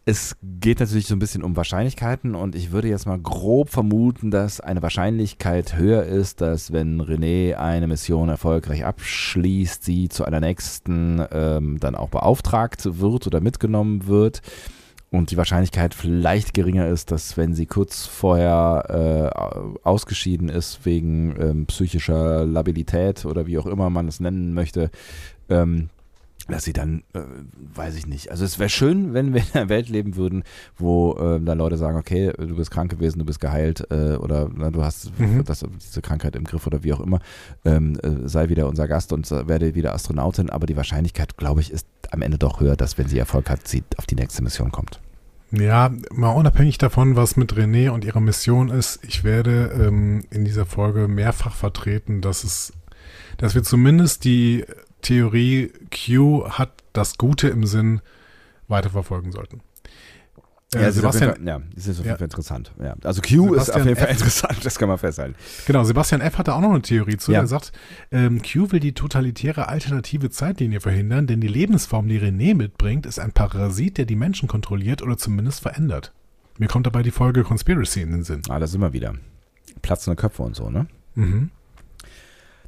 Es geht natürlich so ein bisschen um Wahrscheinlichkeiten und ich würde jetzt mal grob vermuten, dass eine Wahrscheinlichkeit höher ist, dass wenn René eine Mission erfolgreich abschließt, sie zu einer nächsten ähm, dann auch beauftragt wird oder mitgenommen wird. Und die Wahrscheinlichkeit vielleicht geringer ist, dass wenn sie kurz vorher äh, ausgeschieden ist wegen ähm, psychischer Labilität oder wie auch immer man es nennen möchte, ähm, dass sie dann, äh, weiß ich nicht. Also es wäre schön, wenn wir in einer Welt leben würden, wo äh, dann Leute sagen, okay, du bist krank gewesen, du bist geheilt äh, oder na, du hast mhm. das, diese Krankheit im Griff oder wie auch immer, ähm, äh, sei wieder unser Gast und werde wieder Astronautin. Aber die Wahrscheinlichkeit, glaube ich, ist am Ende doch höher, dass wenn sie Erfolg hat, sie auf die nächste Mission kommt. Ja, mal unabhängig davon, was mit René und ihrer Mission ist, ich werde ähm, in dieser Folge mehrfach vertreten, dass es, dass wir zumindest die Theorie, Q hat das Gute im Sinn, weiterverfolgen sollten. Äh, ja, Sebastian, Fall, ja, das ist auf jeden Fall interessant. Ja. Also Q Sebastian ist auf jeden Fall F. interessant, das kann man festhalten. Genau, Sebastian F. hatte auch noch eine Theorie zu. Ja. Er sagt, ähm, Q will die totalitäre alternative Zeitlinie verhindern, denn die Lebensform, die René mitbringt, ist ein Parasit, der die Menschen kontrolliert oder zumindest verändert. Mir kommt dabei die Folge Conspiracy in den Sinn. Ah, da sind wir wieder. Platzende Köpfe und so, ne? Mhm.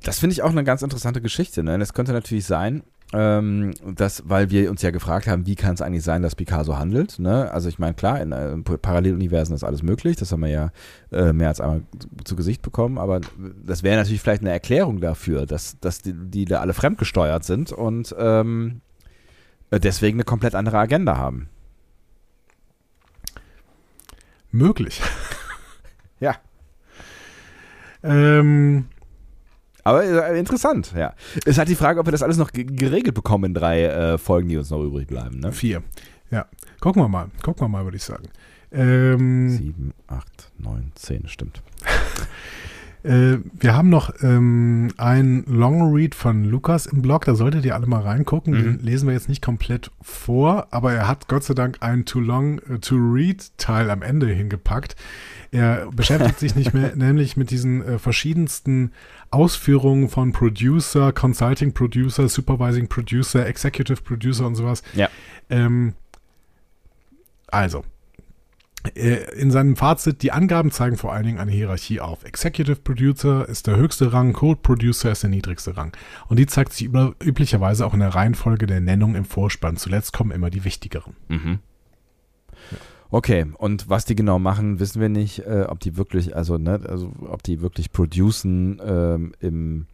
Das finde ich auch eine ganz interessante Geschichte. Ne? Das könnte natürlich sein, ähm, dass, weil wir uns ja gefragt haben, wie kann es eigentlich sein, dass Picasso handelt. Ne? Also ich meine, klar, in äh, Paralleluniversen ist alles möglich, das haben wir ja äh, mehr als einmal zu Gesicht bekommen, aber das wäre natürlich vielleicht eine Erklärung dafür, dass, dass die, die da alle fremdgesteuert sind und ähm, deswegen eine komplett andere Agenda haben. Möglich. ja. Ähm, aber äh, interessant, ja. Es hat die Frage, ob wir das alles noch geregelt bekommen in drei äh, Folgen, die uns noch übrig bleiben. Ne? Vier. Ja. Gucken wir mal. Gucken wir mal, würde ich sagen. Ähm, Sieben, acht, neun, zehn, stimmt. äh, wir haben noch ähm, einen Long Read von Lukas im Blog, da solltet ihr alle mal reingucken. Mhm. Den lesen wir jetzt nicht komplett vor, aber er hat Gott sei Dank einen Too Long uh, to Read Teil am Ende hingepackt. Er beschäftigt sich nicht mehr nämlich mit diesen äh, verschiedensten Ausführungen von Producer, Consulting Producer, Supervising Producer, Executive Producer und sowas. Ja. Ähm, also, äh, in seinem Fazit, die Angaben zeigen vor allen Dingen eine Hierarchie auf. Executive Producer ist der höchste Rang, Code Producer ist der niedrigste Rang. Und die zeigt sich über, üblicherweise auch in der Reihenfolge der Nennung im Vorspann. Zuletzt kommen immer die wichtigeren. Mhm. Okay, und was die genau machen, wissen wir nicht, äh, ob die wirklich, also, ne, also ob die wirklich producen ähm, im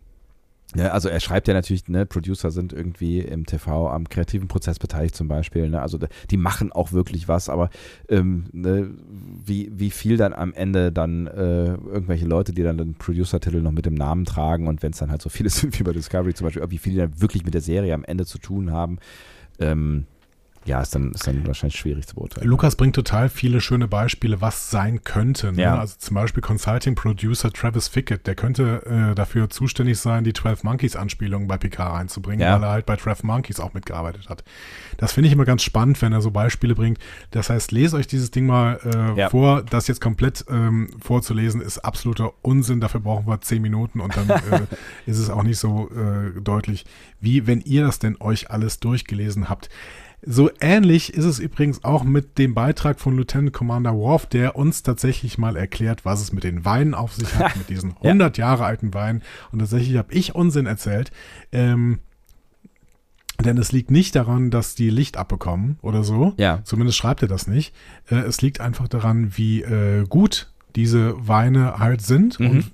ja, also er schreibt ja natürlich, ne, Producer sind irgendwie im TV am kreativen Prozess beteiligt zum Beispiel, ne, also die machen auch wirklich was, aber ähm, ne, wie, wie viel dann am Ende dann äh, irgendwelche Leute, die dann den Producer-Titel noch mit dem Namen tragen und wenn es dann halt so viele sind wie bei Discovery zum Beispiel, wie viele dann wirklich mit der Serie am Ende zu tun haben, ähm, ja, ist dann, ist dann wahrscheinlich schwierig zu beurteilen. Lukas bringt total viele schöne Beispiele, was sein könnte. Ne? Ja. Also zum Beispiel Consulting Producer Travis Fickett, der könnte äh, dafür zuständig sein, die 12 Monkeys Anspielungen bei Picard reinzubringen, ja. weil er halt bei 12 Monkeys auch mitgearbeitet hat. Das finde ich immer ganz spannend, wenn er so Beispiele bringt. Das heißt, lese euch dieses Ding mal äh, ja. vor. Das jetzt komplett ähm, vorzulesen ist absoluter Unsinn. Dafür brauchen wir 10 Minuten und dann äh, ist es auch nicht so äh, deutlich, wie wenn ihr das denn euch alles durchgelesen habt. So ähnlich ist es übrigens auch mit dem Beitrag von Lieutenant Commander Worf, der uns tatsächlich mal erklärt, was es mit den Weinen auf sich hat, mit diesen 100 ja. Jahre alten Weinen. Und tatsächlich habe ich Unsinn erzählt. Ähm, denn es liegt nicht daran, dass die Licht abbekommen oder so. Ja. Zumindest schreibt er das nicht. Äh, es liegt einfach daran, wie äh, gut diese Weine halt sind mhm. und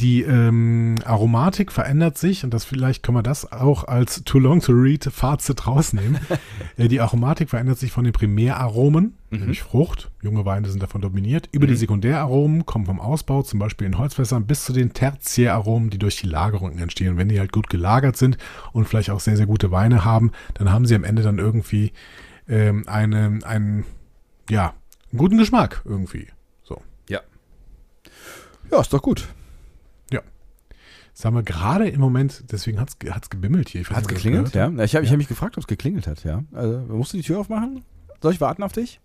die ähm, Aromatik verändert sich und das vielleicht kann man das auch als Too Long to Read Fazit rausnehmen. äh, die Aromatik verändert sich von den Primäraromen, mhm. nämlich Frucht, junge Weine sind davon dominiert, über mhm. die Sekundäraromen kommen vom Ausbau, zum Beispiel in Holzfässern, bis zu den Tertiäraromen, die durch die Lagerung entstehen. Und wenn die halt gut gelagert sind und vielleicht auch sehr, sehr gute Weine haben, dann haben sie am Ende dann irgendwie ähm, eine, einen, ja, guten Geschmack irgendwie. So. Ja. Ja, ist doch gut. Sagen wir gerade im Moment, deswegen hat es gebimmelt hier. Hat es geklingelt? Ja. Ich habe ja. hab mich gefragt, ob es geklingelt hat, ja. Also, musst du die Tür aufmachen? Soll ich warten auf dich?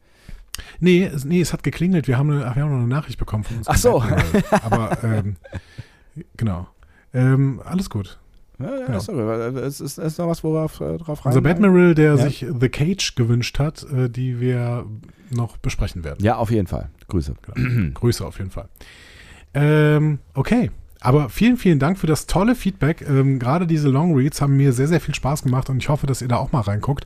Nee, es, nee, es hat geklingelt. Wir haben, eine, wir haben noch eine Nachricht bekommen von uns. Ach so. Aber, ähm, genau. Ähm, alles gut. Ja, ja, genau. sorry. Es ist, ist noch was, wo wir äh, drauf rein. Unser Batmiral, der ja. sich The Cage gewünscht hat, äh, die wir noch besprechen werden. Ja, auf jeden Fall. Grüße. Genau. Grüße auf jeden Fall. Ähm, okay. Aber vielen, vielen Dank für das tolle Feedback. Ähm, gerade diese Long Reads haben mir sehr, sehr viel Spaß gemacht und ich hoffe, dass ihr da auch mal reinguckt.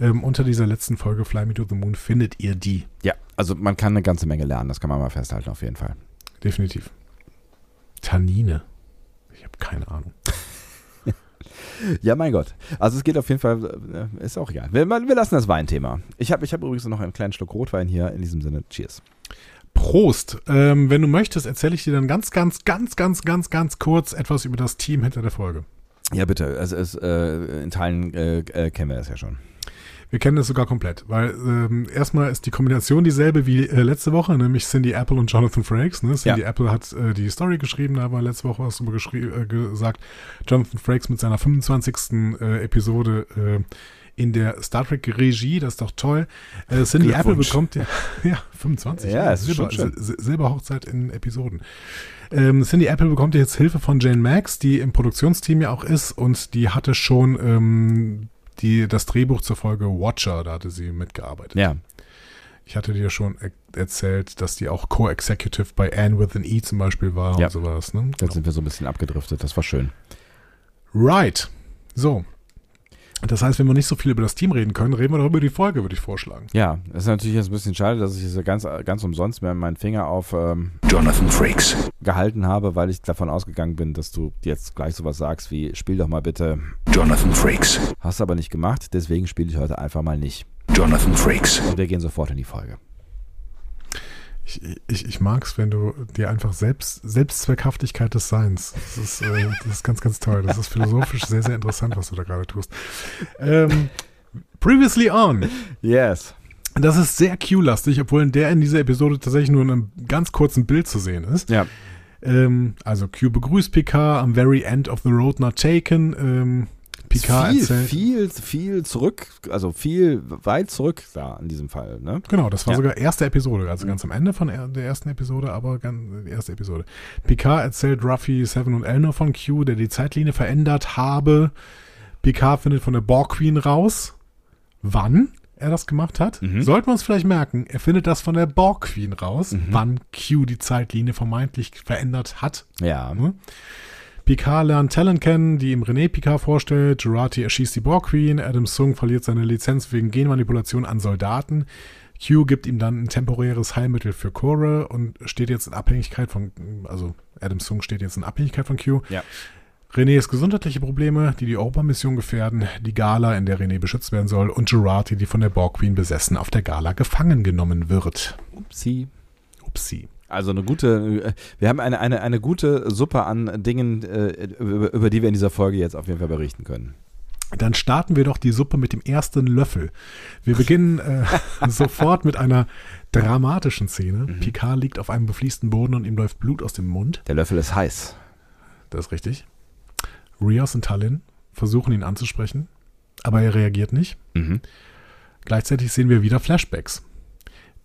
Ähm, unter dieser letzten Folge Fly Me to the Moon findet ihr die. Ja, also man kann eine ganze Menge lernen, das kann man mal festhalten, auf jeden Fall. Definitiv. Tannine. Ich habe keine Ahnung. ja, mein Gott. Also es geht auf jeden Fall, äh, ist auch egal. Wir, wir lassen das Weinthema. Ich habe ich hab übrigens noch einen kleinen Schluck Rotwein hier. In diesem Sinne, cheers. Prost. Ähm, wenn du möchtest, erzähle ich dir dann ganz, ganz, ganz, ganz, ganz, ganz kurz etwas über das Team hinter der Folge. Ja, bitte. Also es, äh, in Teilen äh, äh, kennen wir das ja schon. Wir kennen das sogar komplett, weil ähm, erstmal ist die Kombination dieselbe wie äh, letzte Woche, nämlich Cindy Apple und Jonathan Frakes. Ne? Cindy ja. Apple hat äh, die Story geschrieben, da war letzte Woche was drüber äh, gesagt. Jonathan Frakes mit seiner 25. Äh, Episode äh, in der Star Trek Regie, das ist doch toll. Äh, Cindy Apple bekommt ja, ja 25. Ja, es Silber, Silberhochzeit in Episoden. Ähm, Cindy Apple bekommt jetzt Hilfe von Jane Max, die im Produktionsteam ja auch ist und die hatte schon ähm, die, das Drehbuch zur Folge Watcher, da hatte sie mitgearbeitet. Ja. Ich hatte dir schon er erzählt, dass die auch Co-Executive bei Anne with an E zum Beispiel war ja. und sowas. Ne? Da sind wir so ein bisschen abgedriftet, das war schön. Right. So, das heißt, wenn wir nicht so viel über das Team reden können, reden wir doch über die Folge, würde ich vorschlagen. Ja, es ist natürlich jetzt ein bisschen schade, dass ich jetzt ganz, ganz umsonst mir meinen Finger auf ähm, Jonathan Frakes gehalten habe, weil ich davon ausgegangen bin, dass du jetzt gleich sowas sagst wie, spiel doch mal bitte Jonathan Frakes. Hast aber nicht gemacht, deswegen spiele ich heute einfach mal nicht. Jonathan Frakes. Und wir gehen sofort in die Folge. Ich, ich, ich mag es, wenn du dir einfach selbst, Selbstzweckhaftigkeit des Seins. Das ist, äh, das ist ganz, ganz toll. Das ist philosophisch sehr, sehr interessant, was du da gerade tust. Ähm, previously on. Yes. Das ist sehr Q-lastig, obwohl in der in dieser Episode tatsächlich nur in einem ganz kurzen Bild zu sehen ist. Ja. Ähm, also Q begrüßt Picard am very end of the road not taken. Ähm, Picard viel, erzählt. viel, viel zurück, also viel weit zurück da in diesem Fall. Ne? Genau, das war ja. sogar erste Episode, also ganz am Ende von der ersten Episode, aber ganz die erste Episode. Picard erzählt Ruffy, Seven und Elnor von Q, der die Zeitlinie verändert habe. Picard findet von der Borg Queen raus. Wann? er das gemacht hat. Mhm. Sollten wir uns vielleicht merken, er findet das von der Borg Queen raus, mhm. wann Q die Zeitlinie vermeintlich verändert hat. Ja. Picard lernt Talon kennen, die ihm René Picard vorstellt. Jurati erschießt die Borg Queen. Adam Sung verliert seine Lizenz wegen Genmanipulation an Soldaten. Q gibt ihm dann ein temporäres Heilmittel für Cora und steht jetzt in Abhängigkeit von, also Adam Sung steht jetzt in Abhängigkeit von Q. Ja. Renés gesundheitliche Probleme, die die Europa-Mission gefährden, die Gala, in der René beschützt werden soll, und Jurati, die von der Borg Queen besessen auf der Gala gefangen genommen wird. Upsi. Upsi. Also eine gute, äh, wir haben eine, eine, eine gute Suppe an Dingen, äh, über, über die wir in dieser Folge jetzt auf jeden Fall berichten können. Dann starten wir doch die Suppe mit dem ersten Löffel. Wir beginnen äh, sofort mit einer dramatischen Szene. Mhm. Picard liegt auf einem befließten Boden und ihm läuft Blut aus dem Mund. Der Löffel ist heiß. Das ist richtig. Rios und Tallinn versuchen ihn anzusprechen, aber er reagiert nicht. Mhm. Gleichzeitig sehen wir wieder Flashbacks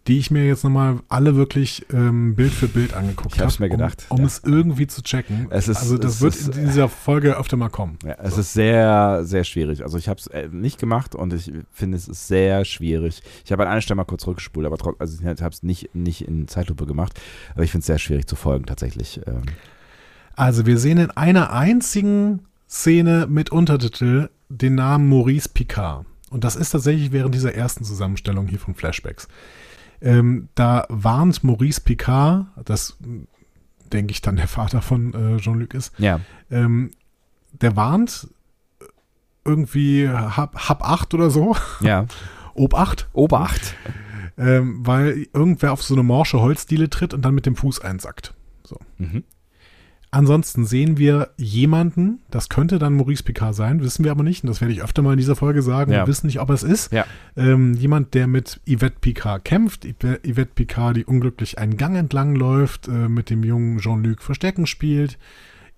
die ich mir jetzt nochmal alle wirklich ähm, Bild für Bild angeguckt habe. Ich habe es mir gedacht. Um, um ja. es irgendwie zu checken. Ist, also das wird ist, in dieser Folge öfter mal kommen. Ja, es so. ist sehr, sehr schwierig. Also ich habe es äh, nicht gemacht und ich finde, es ist sehr schwierig. Ich habe an einer Stelle mal kurz zurückgespult, aber trotzdem, also ich habe es nicht, nicht in Zeitlupe gemacht. Aber ich finde es sehr schwierig zu folgen tatsächlich. Ähm. Also wir sehen in einer einzigen Szene mit Untertitel den Namen Maurice Picard. Und das ist tatsächlich während dieser ersten Zusammenstellung hier von Flashbacks. Ähm, da warnt Maurice Picard, das denke ich dann der Vater von äh, Jean-Luc ist, ja. ähm, der warnt irgendwie hab, hab acht oder so. Ja. Obacht. Obacht. Ähm, weil irgendwer auf so eine morsche Holzdiele tritt und dann mit dem Fuß einsackt. So. Mhm. Ansonsten sehen wir jemanden, das könnte dann Maurice Picard sein, wissen wir aber nicht, und das werde ich öfter mal in dieser Folge sagen, Ja. wir wissen nicht, ob es ist. Ja. Ähm, jemand, der mit Yvette Picard kämpft, Yve- Yvette Picard, die unglücklich einen Gang entlang läuft, äh, mit dem jungen Jean-Luc Verstecken spielt,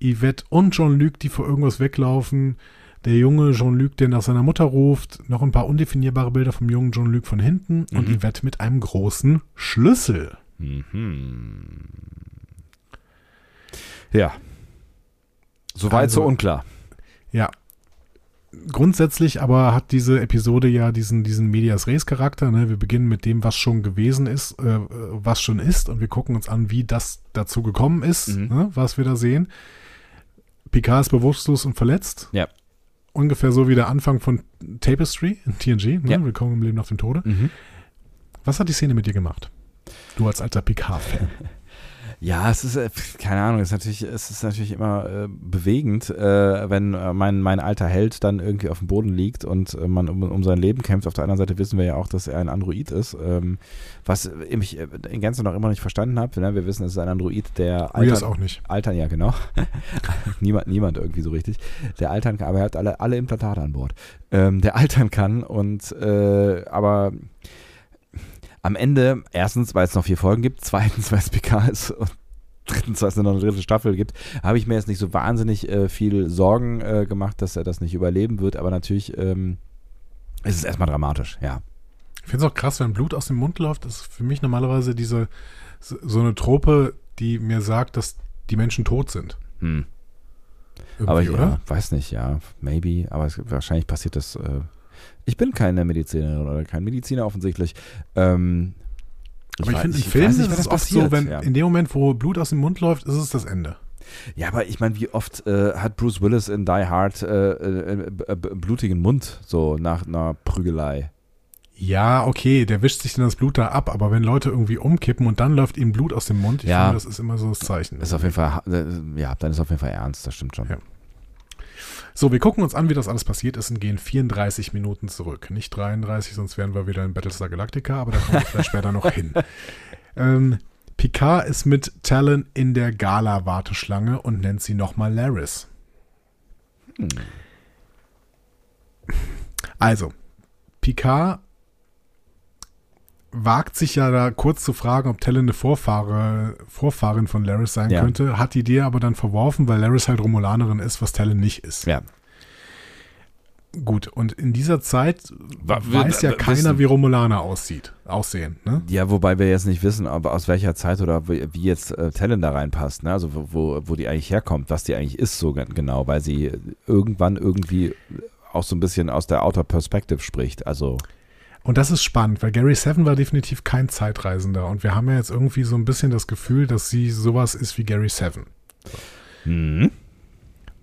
Yvette und Jean-Luc, die vor irgendwas weglaufen, der junge Jean-Luc, der nach seiner Mutter ruft, noch ein paar undefinierbare Bilder vom jungen Jean-Luc von hinten und Mhm. Yvette mit einem großen Schlüssel. Mhm. Ja. Soweit Also- so unklar. Ja. Grundsätzlich aber hat diese Episode ja diesen, diesen Medias Res Charakter. Ne? Wir beginnen mit dem, was schon gewesen ist, äh, was schon ist, und wir gucken uns an, wie das dazu gekommen ist, Mhm. ne? was wir da sehen. Picard ist bewusstlos und verletzt. Ja. Ungefähr so wie der Anfang von Tapestry in TNG. Ne? Ja. Willkommen im Leben nach dem Tode. Mhm. Was hat die Szene mit dir gemacht? Du als alter Picard-Fan. Ja, es ist, äh, keine Ahnung, es ist natürlich, es ist natürlich immer äh, bewegend, äh, wenn äh, mein, mein alter Held dann irgendwie auf dem Boden liegt und äh, man um, um sein Leben kämpft. Auf der anderen Seite wissen wir ja auch, dass er ein Android ist, ähm, was ich in Gänze noch immer nicht verstanden habe. Ne? Wir wissen, es ist ein Android, der altern, auch nicht. altern, ja genau. niemand, niemand irgendwie so richtig. Der altern kann, aber er hat alle, alle Implantate an Bord. Ähm, der altern kann und aber am Ende, erstens, weil es noch vier Folgen gibt, zweitens, weil es PK ist und drittens, weil es noch eine dritte Staffel gibt, habe ich mir jetzt nicht so wahnsinnig äh, viel Sorgen äh, gemacht, dass er das nicht überleben wird, aber natürlich ähm, ist es erstmal dramatisch, ja. Ich finde es auch krass, wenn Blut aus dem Mund läuft. Das ist für mich normalerweise diese so eine Trope, die mir sagt, dass die Menschen tot sind. Hm. Irgendwie, Aber ich oder? ja, weiß nicht, ja, maybe, aber es, wahrscheinlich passiert das. Äh, ich bin keine Medizinerin oder kein Mediziner offensichtlich. Ähm, Aber ich weiß- finde, in Filmen nicht, ist es das oft so, passiert, wenn ja. in dem Moment, wo Blut aus dem Mund läuft, ist es das Ende. Ja, aber ich meine, wie oft äh, hat Bruce Willis in Die Hard äh, äh, äh, b- blutigen Mund, so nach einer Prügelei? Ja, okay, der wischt sich dann das Blut da ab, aber wenn Leute irgendwie umkippen und dann läuft ihnen Blut aus dem Mund, ich Ja. finde, das ist immer so das Zeichen. Ist auf jeden Fall, äh, ja, dann ist auf jeden Fall ernst, das stimmt schon. Ja. So, wir gucken uns an, wie das alles passiert ist und gehen 34 Minuten zurück. Nicht 33, sonst wären wir wieder in Battlestar Galactica, aber da kommen wir vielleicht später noch hin. Ähm, Picard ist mit Talon in der Gala-Warteschlange und nennt sie nochmal Laris. Hm. Also, Picard wagt sich ja da kurz zu fragen, ob Talon eine Vorfahre, Vorfahrin von Laris sein Ja. könnte, hat die Idee aber dann verworfen, weil Laris halt Romulanerin ist, was Talon nicht ist. Ja. Gut, und in dieser Zeit Wa- weiß ja keiner, wissen- wie Romulaner aussieht, aussehen. Ne? Ja, wobei wir jetzt nicht wissen, ob aus welcher Zeit oder wie jetzt äh, Talon da reinpasst, ne? Also wo, wo, die eigentlich herkommt, was die eigentlich ist, so gen- genau, weil sie irgendwann irgendwie auch so ein bisschen aus der Outer Perspective spricht. Also, Und das ist spannend, weil Gary Seven war definitiv kein Zeitreisender und wir haben ja jetzt irgendwie so ein bisschen das Gefühl, dass sie sowas ist wie Gary Seven. hm.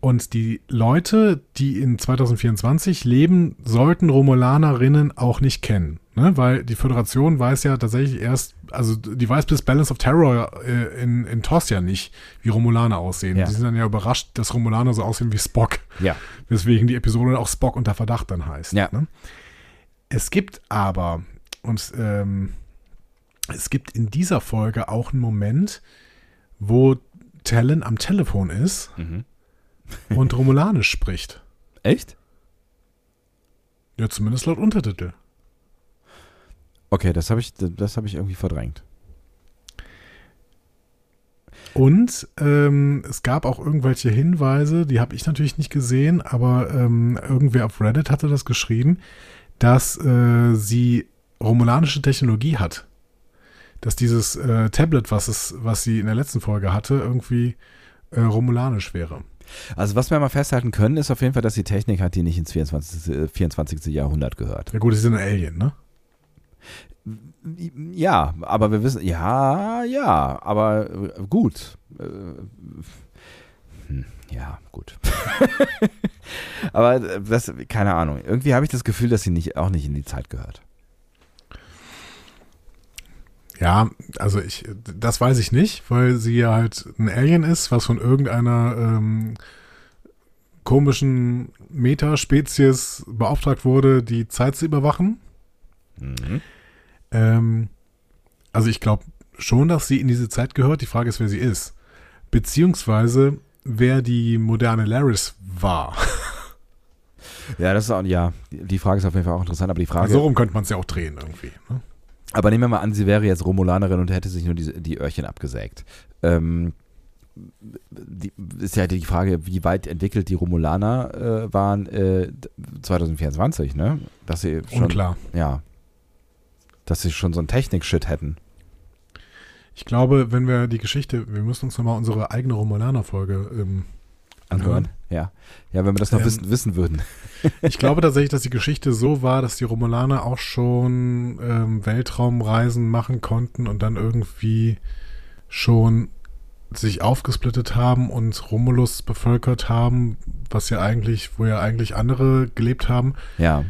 Und die Leute, die in 2024 leben, sollten Romulanerinnen auch nicht kennen. Ne? Weil die Föderation weiß ja tatsächlich erst, also die weiß bis Balance of Terror äh, in, in TOS ja nicht, wie Romulaner aussehen. Ja. Die sind dann ja überrascht, dass Romulaner so aussehen wie Spock. ja. Weswegen die Episode auch Spock unter Verdacht dann heißt. Ja. Ne? Es gibt aber, und ähm, es gibt in dieser Folge auch einen Moment, wo Talon am Telefon ist Mhm. und Romulanisch spricht. Echt? Ja, zumindest laut Untertitel. Okay, das habe ich, das habe ich irgendwie verdrängt. Und ähm, es gab auch irgendwelche Hinweise, die habe ich natürlich nicht gesehen, aber ähm, irgendwer auf Reddit hatte das geschrieben, dass äh, sie romulanische Technologie hat. Dass dieses äh, Tablet, was, es, was sie in der letzten Folge hatte, irgendwie äh, romulanisch wäre. Also was wir mal festhalten können, ist auf jeden Fall, dass sie Technik hat, die nicht ins 24. äh, 24. Jahrhundert gehört. Ja gut, sie sind ein Alien, ne? Ja, aber wir wissen, ja, ja, aber äh, gut. Äh, hm, ja, gut. aber äh, das, keine Ahnung. Irgendwie habe ich das Gefühl, dass sie nicht, auch nicht in die Zeit gehört. Ja, also ich, das weiß ich nicht, weil sie ja halt ein Alien ist, was von irgendeiner ähm, komischen Metaspezies beauftragt wurde, die Zeit zu überwachen. Mhm. Ähm, also ich glaube schon, dass sie in diese Zeit gehört. Die Frage ist, wer sie ist. Beziehungsweise, wer die moderne Laris war. Ja, das ist auch, ja, die Frage ist auf jeden Fall auch interessant, aber die Frage. so rum könnte man es ja auch drehen irgendwie. Ne? Aber nehmen wir mal an, sie wäre jetzt Romulanerin und hätte sich nur die, die Öhrchen abgesägt. Ähm, die, ist ja die Frage, wie weit entwickelt die Romulaner äh, waren äh, 2024, ne? Dass sie schon, Unklar. ja, dass sie schon so ein Technik-Shit hätten. Ich glaube, wenn wir die Geschichte, wir müssen uns nochmal unsere eigene Romulaner-Folge ähm, Anhören. Ja. Ja, wenn wir das noch Ähm, wissen, wissen würden. Ich glaube tatsächlich, dass die Geschichte so war, dass die Romulaner auch schon ähm, Weltraumreisen machen konnten und dann irgendwie schon sich aufgesplittet haben und Romulus bevölkert haben, was ja eigentlich, wo ja eigentlich andere gelebt haben, Ja,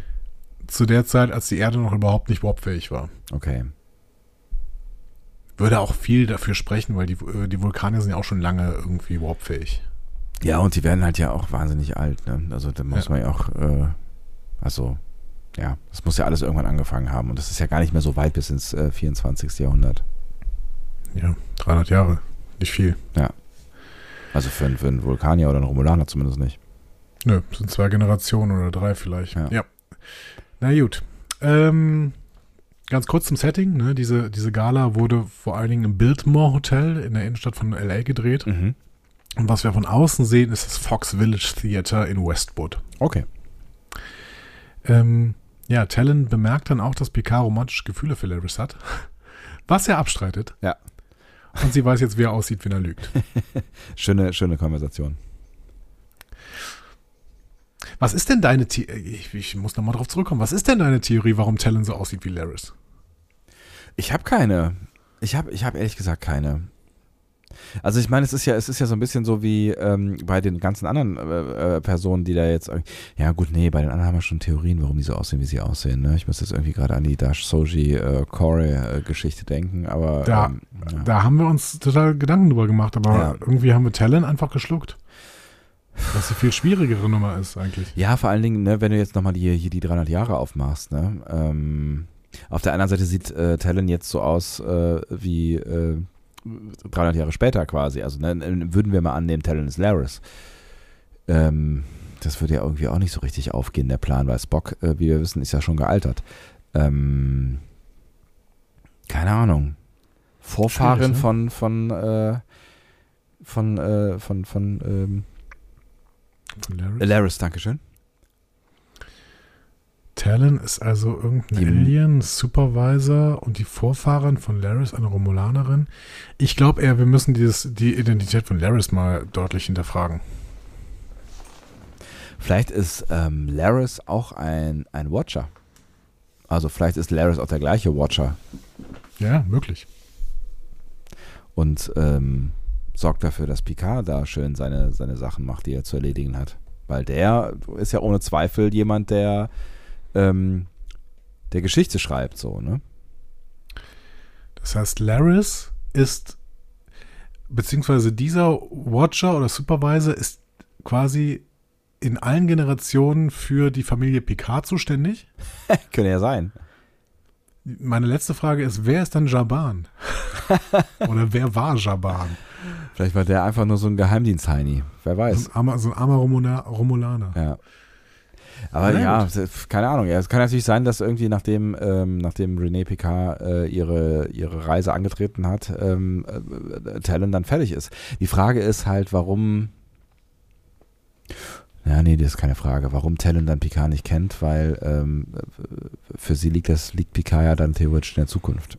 zu der Zeit, als die Erde noch überhaupt nicht warpfähig war. okay. Würde auch viel dafür sprechen, weil die, äh, die Vulkane sind ja auch schon lange irgendwie warpfähig. Ja, und die werden halt ja auch wahnsinnig alt, ne? Also da muss Ja. man ja auch, äh, also, ja, das muss ja alles irgendwann angefangen haben. Und das ist ja gar nicht mehr so weit bis ins äh, 24. Jahrhundert. Ja, 300 Jahre. Nicht viel. Also für, einen- für einen Vulkanier oder einen Romulaner zumindest nicht. Nö, sind zwei Generationen oder drei vielleicht. Ja. Ja. Na gut. Ähm, ganz kurz zum Setting. Ne? Diese, diese Gala wurde vor allen Dingen im Biltmore Hotel in der Innenstadt von L.A. gedreht. Mhm. Und was wir von außen sehen, ist das Fox Village Theater in Westwood. Okay. Ähm, ja, Talon bemerkt dann auch, dass Picard romantische Gefühle für Laris hat. Was er abstreitet. Ja. Und sie weiß jetzt, wie er aussieht, wenn er lügt. Schöne, schöne Konversation. Was ist denn deine The ich, ich muss nochmal drauf zurückkommen. Was ist denn deine Theorie, warum Talon so aussieht wie Laris? Ich habe keine. Ich habe ich hab ehrlich gesagt keine. Also ich meine, es ist ja, es ist ja so ein bisschen so wie ähm, bei den ganzen anderen äh, äh, Personen, die da jetzt, ja gut, nee, bei den anderen haben wir schon Theorien, warum die so aussehen, wie sie aussehen. Ne? Ich muss jetzt irgendwie gerade an die Dash Soji äh, Corey äh, Geschichte denken, aber Da- ähm, ja. Da haben wir uns total Gedanken drüber gemacht, aber Ja. irgendwie haben wir Talon einfach geschluckt. Was eine viel schwierigere Nummer ist eigentlich. Ja, vor allen Dingen, ne, wenn du jetzt nochmal die, hier die 300 Jahre aufmachst, ne, ähm, auf der anderen Seite sieht äh, Talon jetzt so aus äh, wie äh, 300 Jahre später quasi. Also ne, würden wir mal annehmen, Talon ist Laris. Ähm, das würde ja irgendwie auch nicht so richtig aufgehen, der Plan, weil Spock, äh, wie wir wissen, ist ja schon gealtert. Ähm, keine Ahnung. Schwierig, ne? von von äh, von äh, von von ähm, Von Laris. Laris, Dankeschön. Talon ist also irgendein Die- Alien, Supervisor und die Vorfahrin von Laris, eine Romulanerin. Ich glaube eher, wir müssen dieses, die Identität von Laris mal deutlich hinterfragen. Vielleicht ist ähm, Laris auch ein, ein Watcher. Also vielleicht ist Laris auch der gleiche Watcher Ja, möglich. und ähm, sorgt dafür, dass Picard da schön seine, seine Sachen macht, die er zu erledigen hat. Weil der ist ja ohne Zweifel jemand, der ähm, der Geschichte schreibt, so, ne? Das heißt, Laris ist, beziehungsweise dieser Watcher oder Supervisor ist quasi in allen Generationen für die Familie Picard zuständig. Könnte ja sein. Meine letzte Frage ist, wer ist dann Jaban? oder wer war Jaban? Vielleicht war der einfach nur so ein Geheimdienst-Heini. Wer weiß. So ein armer, so ein armer Romula Romulaner. Ja. Aber Na ja, gut. keine Ahnung. Ja, es kann natürlich sein, dass irgendwie nachdem, ähm, nachdem René Picard äh, ihre, ihre Reise angetreten hat, ähm, äh, Talon dann fertig ist. Die Frage ist halt, warum. Ja, nee, das ist keine Frage. Warum Talon dann Picard nicht kennt, weil ähm, für sie liegt das, liegt Picard ja dann theoretisch in der Zukunft.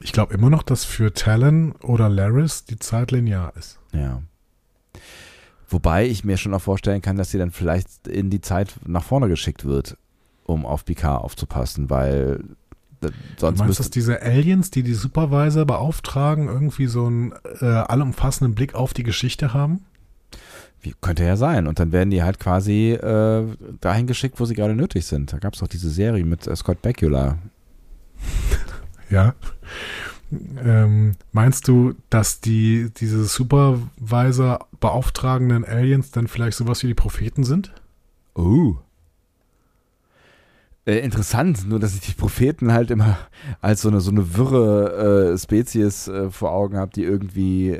Ich glaube immer noch, dass für Talon oder Laris die Zeit linear ist. Ja. Wobei ich mir schon auch vorstellen kann, dass sie dann vielleicht in die Zeit nach vorne geschickt wird, um auf Picard aufzupassen, weil äh, Du sonst meinst, dass diese Aliens, die die Supervisor beauftragen, irgendwie so einen äh, allumfassenden Blick auf die Geschichte haben? Wie, könnte ja sein. Und dann werden die halt quasi äh, dahin geschickt, wo sie gerade nötig sind. Da gab es doch diese Serie mit äh, Scott Bakula. Ja. Ähm, meinst du, dass die diese Supervisor beauftragenden Aliens dann vielleicht sowas wie die Propheten sind? Oh. Äh, interessant, nur dass ich die Propheten halt immer als so eine, so eine wirre äh, Spezies äh, vor Augen habe, die irgendwie.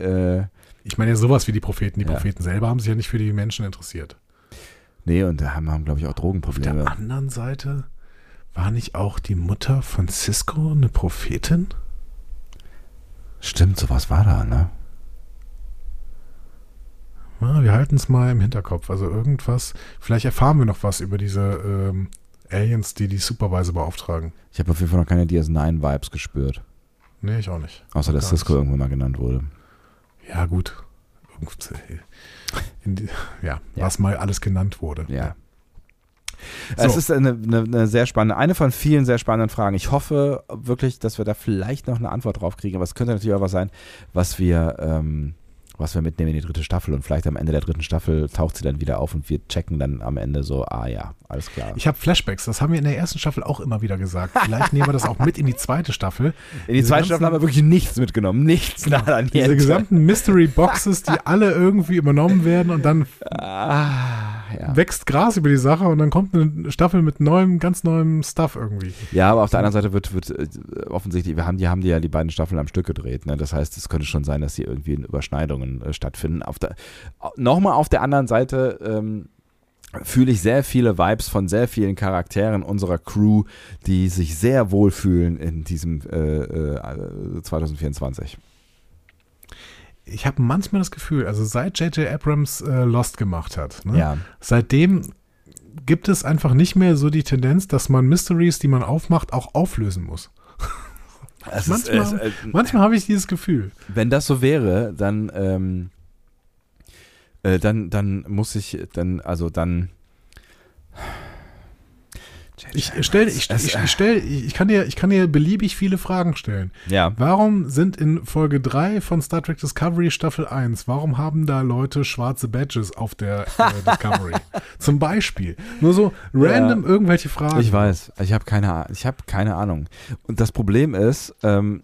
Ich meine ja sowas wie die Propheten. Die Ja. Propheten selber haben sich ja nicht für die Menschen interessiert. nee, und da haben, haben glaube ich, auch Auf der Drogenprobleme. anderen Seite war nicht auch die Mutter von Cisco eine Prophetin? Stimmt, sowas war da, ne? Ja, wir halten es mal im Hinterkopf. Also irgendwas, vielleicht erfahren wir noch was über diese ähm, Aliens, die die Supervisor beauftragen. Ich habe auf jeden Fall noch keine DS9-Vibes gespürt. Nee, ich auch nicht. Außer, dass Cisco irgendwann mal genannt wurde. Ja, gut. In die, ja, Ja. was mal alles genannt wurde. Ja. So. Es ist eine, eine, eine sehr spannende, eine von vielen sehr spannenden Fragen. Ich hoffe wirklich, dass wir da vielleicht noch eine Antwort drauf kriegen, aber es könnte natürlich auch was sein, was wir, ähm, was wir mitnehmen in die dritte Staffel und vielleicht am Ende der dritten Staffel taucht sie dann wieder auf und wir checken dann am Ende so, ah ja, alles klar. Ich habe Flashbacks, das haben wir in der ersten Staffel auch immer wieder gesagt. Vielleicht nehmen wir das auch mit in die zweite Staffel. in die diese zweite Staffel haben wir wirklich nichts mitgenommen, nichts, nada, Diese niente. gesamten Mystery Boxes, die alle irgendwie übernommen werden und dann Ah, ja. wächst Gras über die Sache und dann kommt eine Staffel mit neuem, ganz neuem Stuff irgendwie. Ja, aber auf der anderen Seite wird, wird äh, offensichtlich, wir haben die, haben die ja die beiden Staffeln am Stück gedreht. Ne? Das heißt, es könnte schon sein, dass hier irgendwie in Überschneidungen äh, stattfinden. Auf der, Nochmal auf der anderen Seite ähm, fühle ich sehr viele Vibes von sehr vielen Charakteren unserer Crew, die sich sehr wohlfühlen in diesem äh, äh, 2024. Ich habe manchmal das Gefühl, also seit J.J. Abrams äh, Lost gemacht hat, ne, Ja. seitdem gibt es einfach nicht mehr so die Tendenz, dass man Mysteries, die man aufmacht, auch auflösen muss. Manchmal- ist, äh, äh, Manchmal habe ich dieses Gefühl. wenn das so wäre, dann, ähm, äh, dann, dann muss ich, dann, also dann. Ich stell, ich, ich, ich, stell, ich, kann dir, ich kann dir beliebig viele Fragen stellen. Ja. Warum sind in Folge 3 von Star Trek Discovery Staffel 1, warum haben da Leute schwarze Badges auf der äh, Discovery? Zum Beispiel. Nur so random irgendwelche Fragen. Ich weiß, ich habe keine, ich habe keine Ahnung. Und das Problem ist, ähm,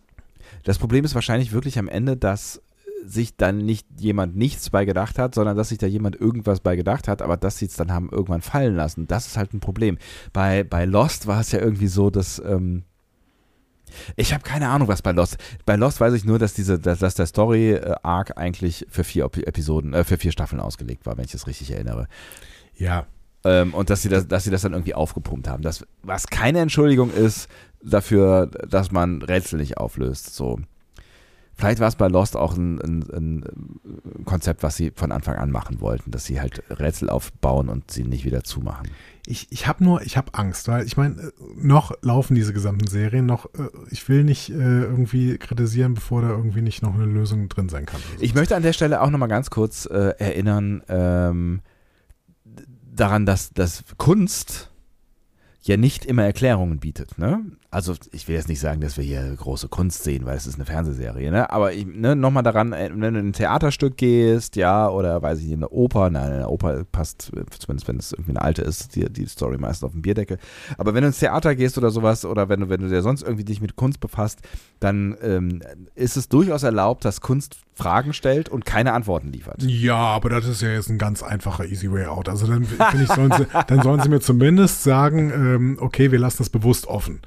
das Problem ist wahrscheinlich wirklich am Ende, dass sich dann nicht jemand nichts bei gedacht hat, sondern dass sich da jemand irgendwas bei gedacht hat, aber dass sie es dann haben irgendwann fallen lassen. Das ist halt ein Problem. Bei, bei Lost war es ja irgendwie so, dass ähm, ich habe keine Ahnung, was bei Lost. Bei Lost weiß ich nur, dass diese, dass, dass der Story äh, Arc eigentlich für vier Epi- Episoden, äh, für vier Staffeln ausgelegt war, wenn ich das richtig erinnere. Ja. Ähm, und dass sie, das, dass sie das dann irgendwie aufgepumpt haben. Das, was keine Entschuldigung ist dafür, dass man Rätsel nicht auflöst. So. Vielleicht war es bei Lost auch ein, ein, ein Konzept, was sie von Anfang an machen wollten, dass sie halt Rätsel aufbauen und sie nicht wieder zumachen. Ich, ich habe nur, ich habe Angst, weil ich meine, äh, noch laufen diese gesamten Serien, noch, äh, ich will nicht äh, irgendwie kritisieren, bevor da irgendwie nicht noch eine Lösung drin sein kann. oder so. Ich möchte an der Stelle auch nochmal ganz kurz äh, erinnern ähm, daran, dass, dass Kunst ja nicht immer Erklärungen bietet. Ne? Also ich will jetzt nicht sagen, dass wir hier große Kunst sehen, weil es ist eine Fernsehserie. Ne? Aber ne, nochmal daran, äh, wenn du in ein Theaterstück gehst, ja, oder weiß ich, in eine Oper, nein, eine Oper passt, zumindest wenn es irgendwie eine alte ist, die, die Story meistens auf dem Bierdeckel. Aber wenn du ins Theater gehst oder sowas, oder wenn du, wenn du dir sonst irgendwie dich mit Kunst befasst, dann ähm, ist es durchaus erlaubt, dass Kunst Fragen stellt und keine Antworten liefert. Ja, aber das ist ja jetzt ein ganz einfacher Easy Way Out. Also dann ich, sollen sie, dann sollen sie mir zumindest sagen, ähm, okay, wir lassen das bewusst offen.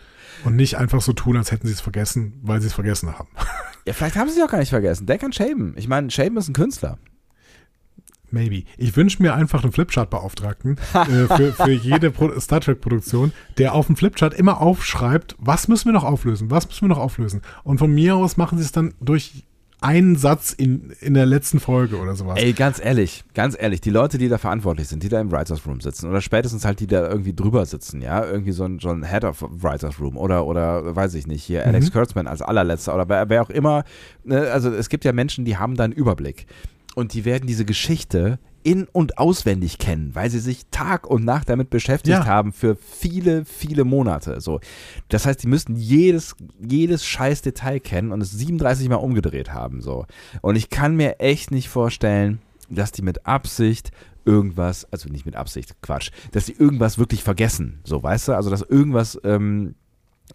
Und nicht einfach so tun, als hätten sie es vergessen, weil sie es vergessen haben. Ja, vielleicht haben sie es auch gar nicht vergessen. Denk an Shaben. Ich meine, Shaben ist ein Künstler. Maybe. Ich wünsche mir einfach einen Flipchart-Beauftragten äh, für, für jede Pro Star Trek-Produktion, der auf dem Flipchart immer aufschreibt, was müssen wir noch auflösen, was müssen wir noch auflösen. Und von mir aus machen sie es dann durch einen Satz in, in der letzten Folge oder sowas. Ey, ganz ehrlich, ganz ehrlich, die Leute, die da verantwortlich sind, die da im Writers Room sitzen oder spätestens halt die da irgendwie drüber sitzen, ja, irgendwie so ein, so ein Head of Writers Room oder, oder weiß ich nicht, hier Alex Mhm. Kurtzman als allerletzter oder wer, wer auch immer, ne, also es gibt ja Menschen, die haben da einen Überblick und die werden diese Geschichte in- und auswendig kennen, weil sie sich Tag und Nacht damit beschäftigt Ja. haben für viele, viele Monate. So. Das heißt, die müssten jedes, jedes scheiß Detail kennen und es 37 Mal umgedreht haben. So. Und ich kann mir echt nicht vorstellen, dass die mit Absicht irgendwas, also nicht mit Absicht, Quatsch, dass die irgendwas wirklich vergessen. So, weißt du? Also, dass irgendwas. Ähm,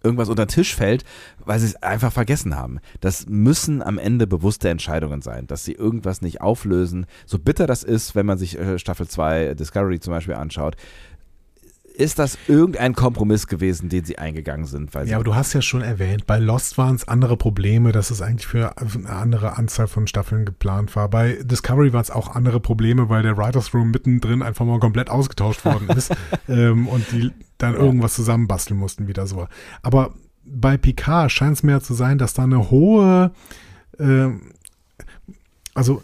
irgendwas unter den Tisch fällt, weil sie es einfach vergessen haben. Das müssen am Ende bewusste Entscheidungen sein, dass sie irgendwas nicht auflösen. So bitter das ist, wenn man sich äh, Staffel 2 Discovery zum Beispiel anschaut, ist das irgendein Kompromiss gewesen, den sie eingegangen sind? ja, aber du hast ja schon erwähnt, bei Lost waren es andere Probleme, dass es eigentlich für eine andere Anzahl von Staffeln geplant war. Bei Discovery waren es auch andere Probleme, weil der Writers Room mittendrin einfach mal komplett ausgetauscht worden ist ähm, und die dann irgendwas zusammenbasteln mussten, wieder so. Aber bei Picard scheint es mir zu sein, dass da eine hohe, äh, also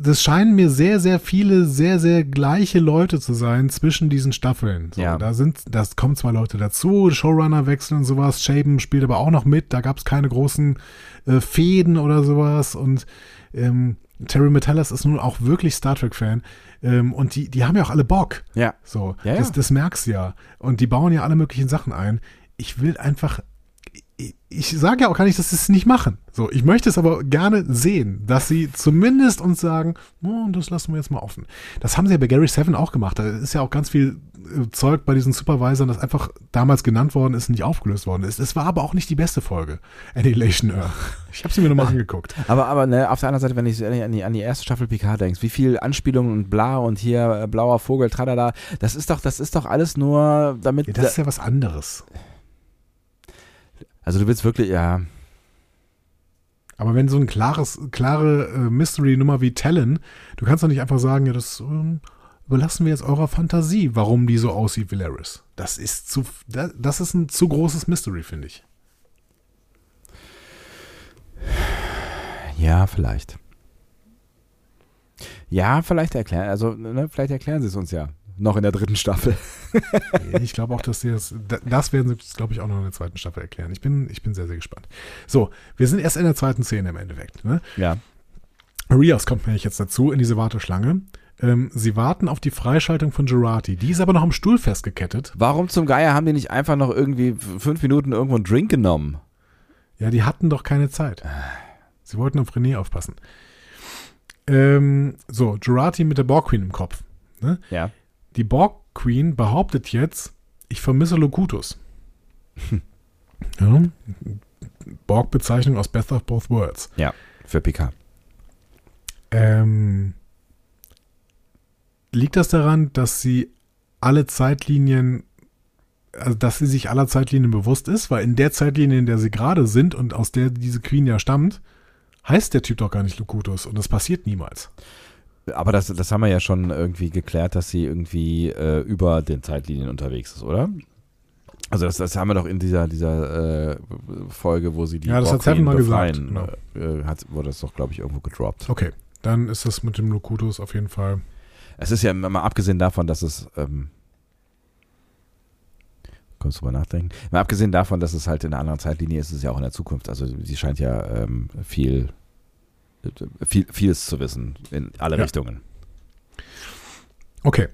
das scheinen mir sehr, sehr viele, sehr, sehr gleiche Leute zu sein zwischen diesen Staffeln. So, Ja. Da sind, das kommen zwei Leute dazu, Showrunner wechseln und sowas. Shaben spielt aber auch noch mit. Da gab es keine großen äh, Fäden oder sowas. Und ähm, Terry Metallas ist nun auch wirklich Star Trek-Fan. Ähm, und die, die haben ja auch alle Bock. Ja. So, Ja, das, ja. das merkst du ja. Und die bauen ja alle möglichen Sachen ein. Ich will einfach, ich, sage ja auch gar nicht, dass sie es nicht machen. So, ich möchte es aber gerne sehen, dass sie zumindest uns sagen, oh, das lassen wir jetzt mal offen. Das haben sie ja bei Gary Seven auch gemacht. Da ist ja auch ganz viel äh, Zeug bei diesen Supervisern, das einfach damals genannt worden ist, nicht aufgelöst worden ist. Es war aber auch nicht die beste Folge, Annihilation Earth. Ich habe sie mir nochmal angeguckt. Aber, aber ne, auf der anderen Seite, wenn ich an die, an die erste Staffel PK denkst, wie viel Anspielungen und bla und hier äh, blauer Vogel, tralala, das ist doch, das ist doch alles nur damit. Ja, das ist ja was anderes. Also du willst wirklich, ja. Aber wenn so ein klares, klare äh, Mystery-Nummer wie Talon, du kannst doch nicht einfach sagen, ja, das ähm, überlassen wir jetzt eurer Fantasie, warum die so aussieht wie Laris. Das ist zu, da- das ist ein zu großes Mystery, finde ich. Ja, vielleicht. Ja, vielleicht erklären, also ne, vielleicht erklären sie es uns ja. Noch in der dritten Staffel. Ich glaube auch, dass sie das, da- das werden sie, glaube ich, auch noch in der zweiten Staffel erklären. Ich bin, ich bin sehr, sehr gespannt. So, wir sind erst in der zweiten Szene im Endeffekt. Ne? Ja. Rios kommt nämlich jetzt dazu in diese Warteschlange. Ähm, sie warten auf die Freischaltung von Gerati. Die ist aber noch am Stuhl festgekettet. Warum zum Geier haben die nicht einfach noch irgendwie fünf Minuten irgendwo einen Drink genommen? Ja, die hatten doch keine Zeit. Sie wollten auf René aufpassen. Ähm, so, Gerati mit der Borg Queen im Kopf. Ne? Ja. Die Borg Queen behauptet jetzt, ich vermisse Locutus. ja. Borg-Bezeichnung aus Best of Both Worlds. Ja, für PK. Ähm, liegt das daran, dass sie alle Zeitlinien, also dass sie sich aller Zeitlinien bewusst ist? Weil in der Zeitlinie, in der sie gerade sind und aus der diese Queen ja stammt, heißt der Typ doch gar nicht Locutus und das passiert niemals. Aber das, das haben wir ja schon irgendwie geklärt, dass sie irgendwie äh, über den Zeitlinien unterwegs ist, oder? Also das, das haben wir doch in dieser, dieser äh, Folge, wo sie die Ja, das hat mal gesagt, befreien, äh, hat, wurde das doch, glaube ich, irgendwo gedroppt. Okay, dann ist das mit dem Locutus auf jeden Fall. Es ist ja mal abgesehen davon, dass es ähm, kurz drüber nachdenken. Mal abgesehen davon, dass es halt in einer anderen Zeitlinie ist, ist es ja auch in der Zukunft. Also sie scheint ja ähm, viel, viel, vieles zu wissen in alle Ja. Richtungen. Okay.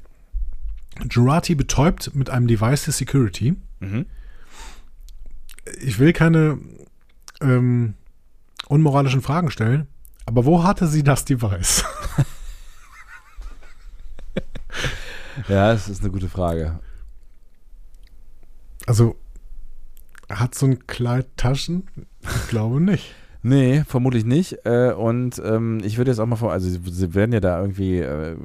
Jurati betäubt mit einem Device der Security. Mhm. Ich will keine ähm, unmoralischen Fragen stellen, aber wo hatte sie das Device? Ja, das ist eine gute Frage. Also, hat so ein Kleid Taschen? Ich glaube nicht. Nee, vermutlich nicht. Äh, und ähm, ich würde jetzt auch mal vor, also sie, werden ja da irgendwie äh,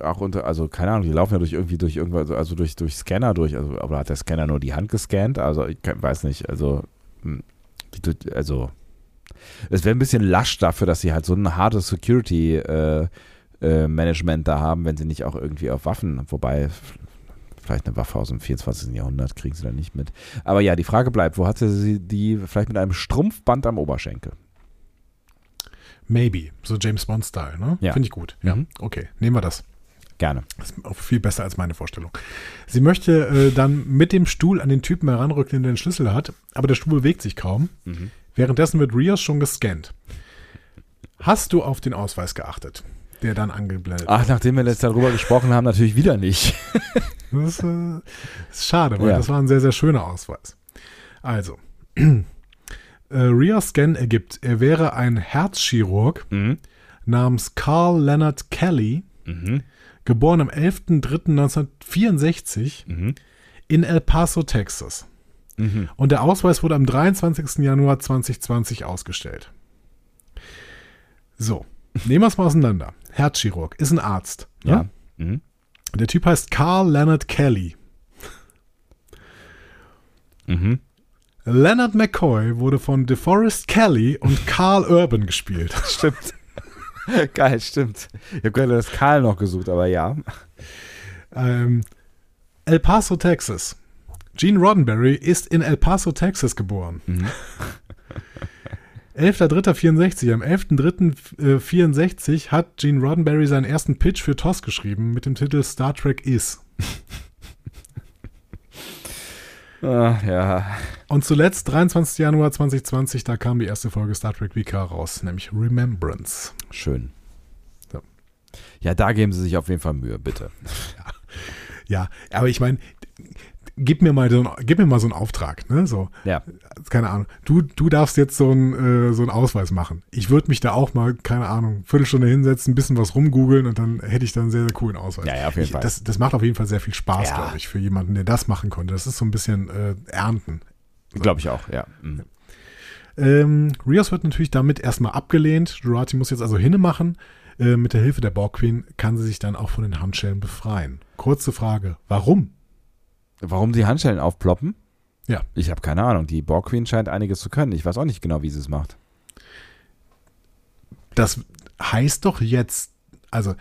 auch unter, also keine Ahnung, die laufen ja durch irgendwie durch irgendwas, also durch, durch Scanner durch, also aber hat der Scanner nur die Hand gescannt? Also ich weiß nicht, also hm, also es wäre ein bisschen lasch dafür, dass sie halt so ein hartes Security äh, Management da haben, wenn sie nicht auch irgendwie auf Waffen, wobei vielleicht eine Waffe aus dem 24. Jahrhundert kriegen sie da nicht mit. Aber ja, die Frage bleibt, wo hatte sie die vielleicht mit einem Strumpfband am Oberschenkel? Maybe. So James Bond-Style, ne? Ja. Finde ich gut. Ja. Mhm. Okay, nehmen wir das. Gerne. Das ist auch viel besser als meine Vorstellung. Sie möchte äh, dann mit dem Stuhl an den Typen heranrücken, der den Schlüssel hat, aber der Stuhl bewegt sich kaum. Währenddessen wird Rios schon gescannt. Hast du auf den Ausweis geachtet, der dann angeblendet Ach, nachdem wir jetzt darüber gesprochen haben, natürlich wieder nicht. Das ist, äh, ist schade, weil Ja. das war ein sehr, sehr schöner Ausweis. Also, äh, Rios Scan ergibt, er wäre ein Herzchirurg Mhm. namens Carl Leonard Kelly, Mhm. geboren am 11.03.1964 Mhm. in El Paso, Texas. Mhm. Und der Ausweis wurde am 23. Januar 2020 ausgestellt. So, nehmen wir es mal auseinander. Herzchirurg ist ein Arzt. Ne? Ja. Mhm. Der Typ heißt Carl Leonard Kelly. Mhm. Leonard McCoy wurde von DeForest Kelly und Carl Urban gespielt. Stimmt. Geil, stimmt. Ich habe gerade das Karl noch gesucht, aber ja. Ähm, El Paso, Texas. Gene Roddenberry ist in El Paso, Texas geboren. Mhm. 11.03.64. Am 11.03.64 hat Gene Roddenberry seinen ersten Pitch für TOS geschrieben mit dem Titel Star Trek Is. Ah, ja. Und zuletzt, 23. Januar 2020, da kam die erste Folge Star Trek VK raus, nämlich Remembrance. Schön. So. Ja, da geben Sie sich auf jeden Fall Mühe, bitte. Ja, aber ich meine, gib mir mal so, ein- gib mir mal so einen Auftrag, ne? So, Ja. keine Ahnung. Du, du darfst jetzt so einen, äh, so einen Ausweis machen. Ich würde mich da auch mal, keine Ahnung, Viertelstunde hinsetzen, ein bisschen was rumgoogeln und dann hätte ich da einen sehr, sehr coolen Ausweis. Ja, ja, auf jeden ich, Fall. Das, das macht auf jeden Fall sehr viel Spaß, Ja. glaube ich, für jemanden, der das machen konnte. Das ist so ein bisschen äh, Ernten. Glaube ich auch, ja. Mhm. Ähm, Rios wird natürlich damit erstmal abgelehnt. Jurati muss jetzt also hinne machen. Äh, mit der Hilfe der Borg Queen kann sie sich dann auch von den Handschellen befreien. Kurze Frage, warum? Warum die Handschellen aufploppen? Ja. Ich habe keine Ahnung. Die Borg Queen scheint einiges zu können. Ich weiß auch nicht genau, wie sie es macht. Das heißt doch jetzt, also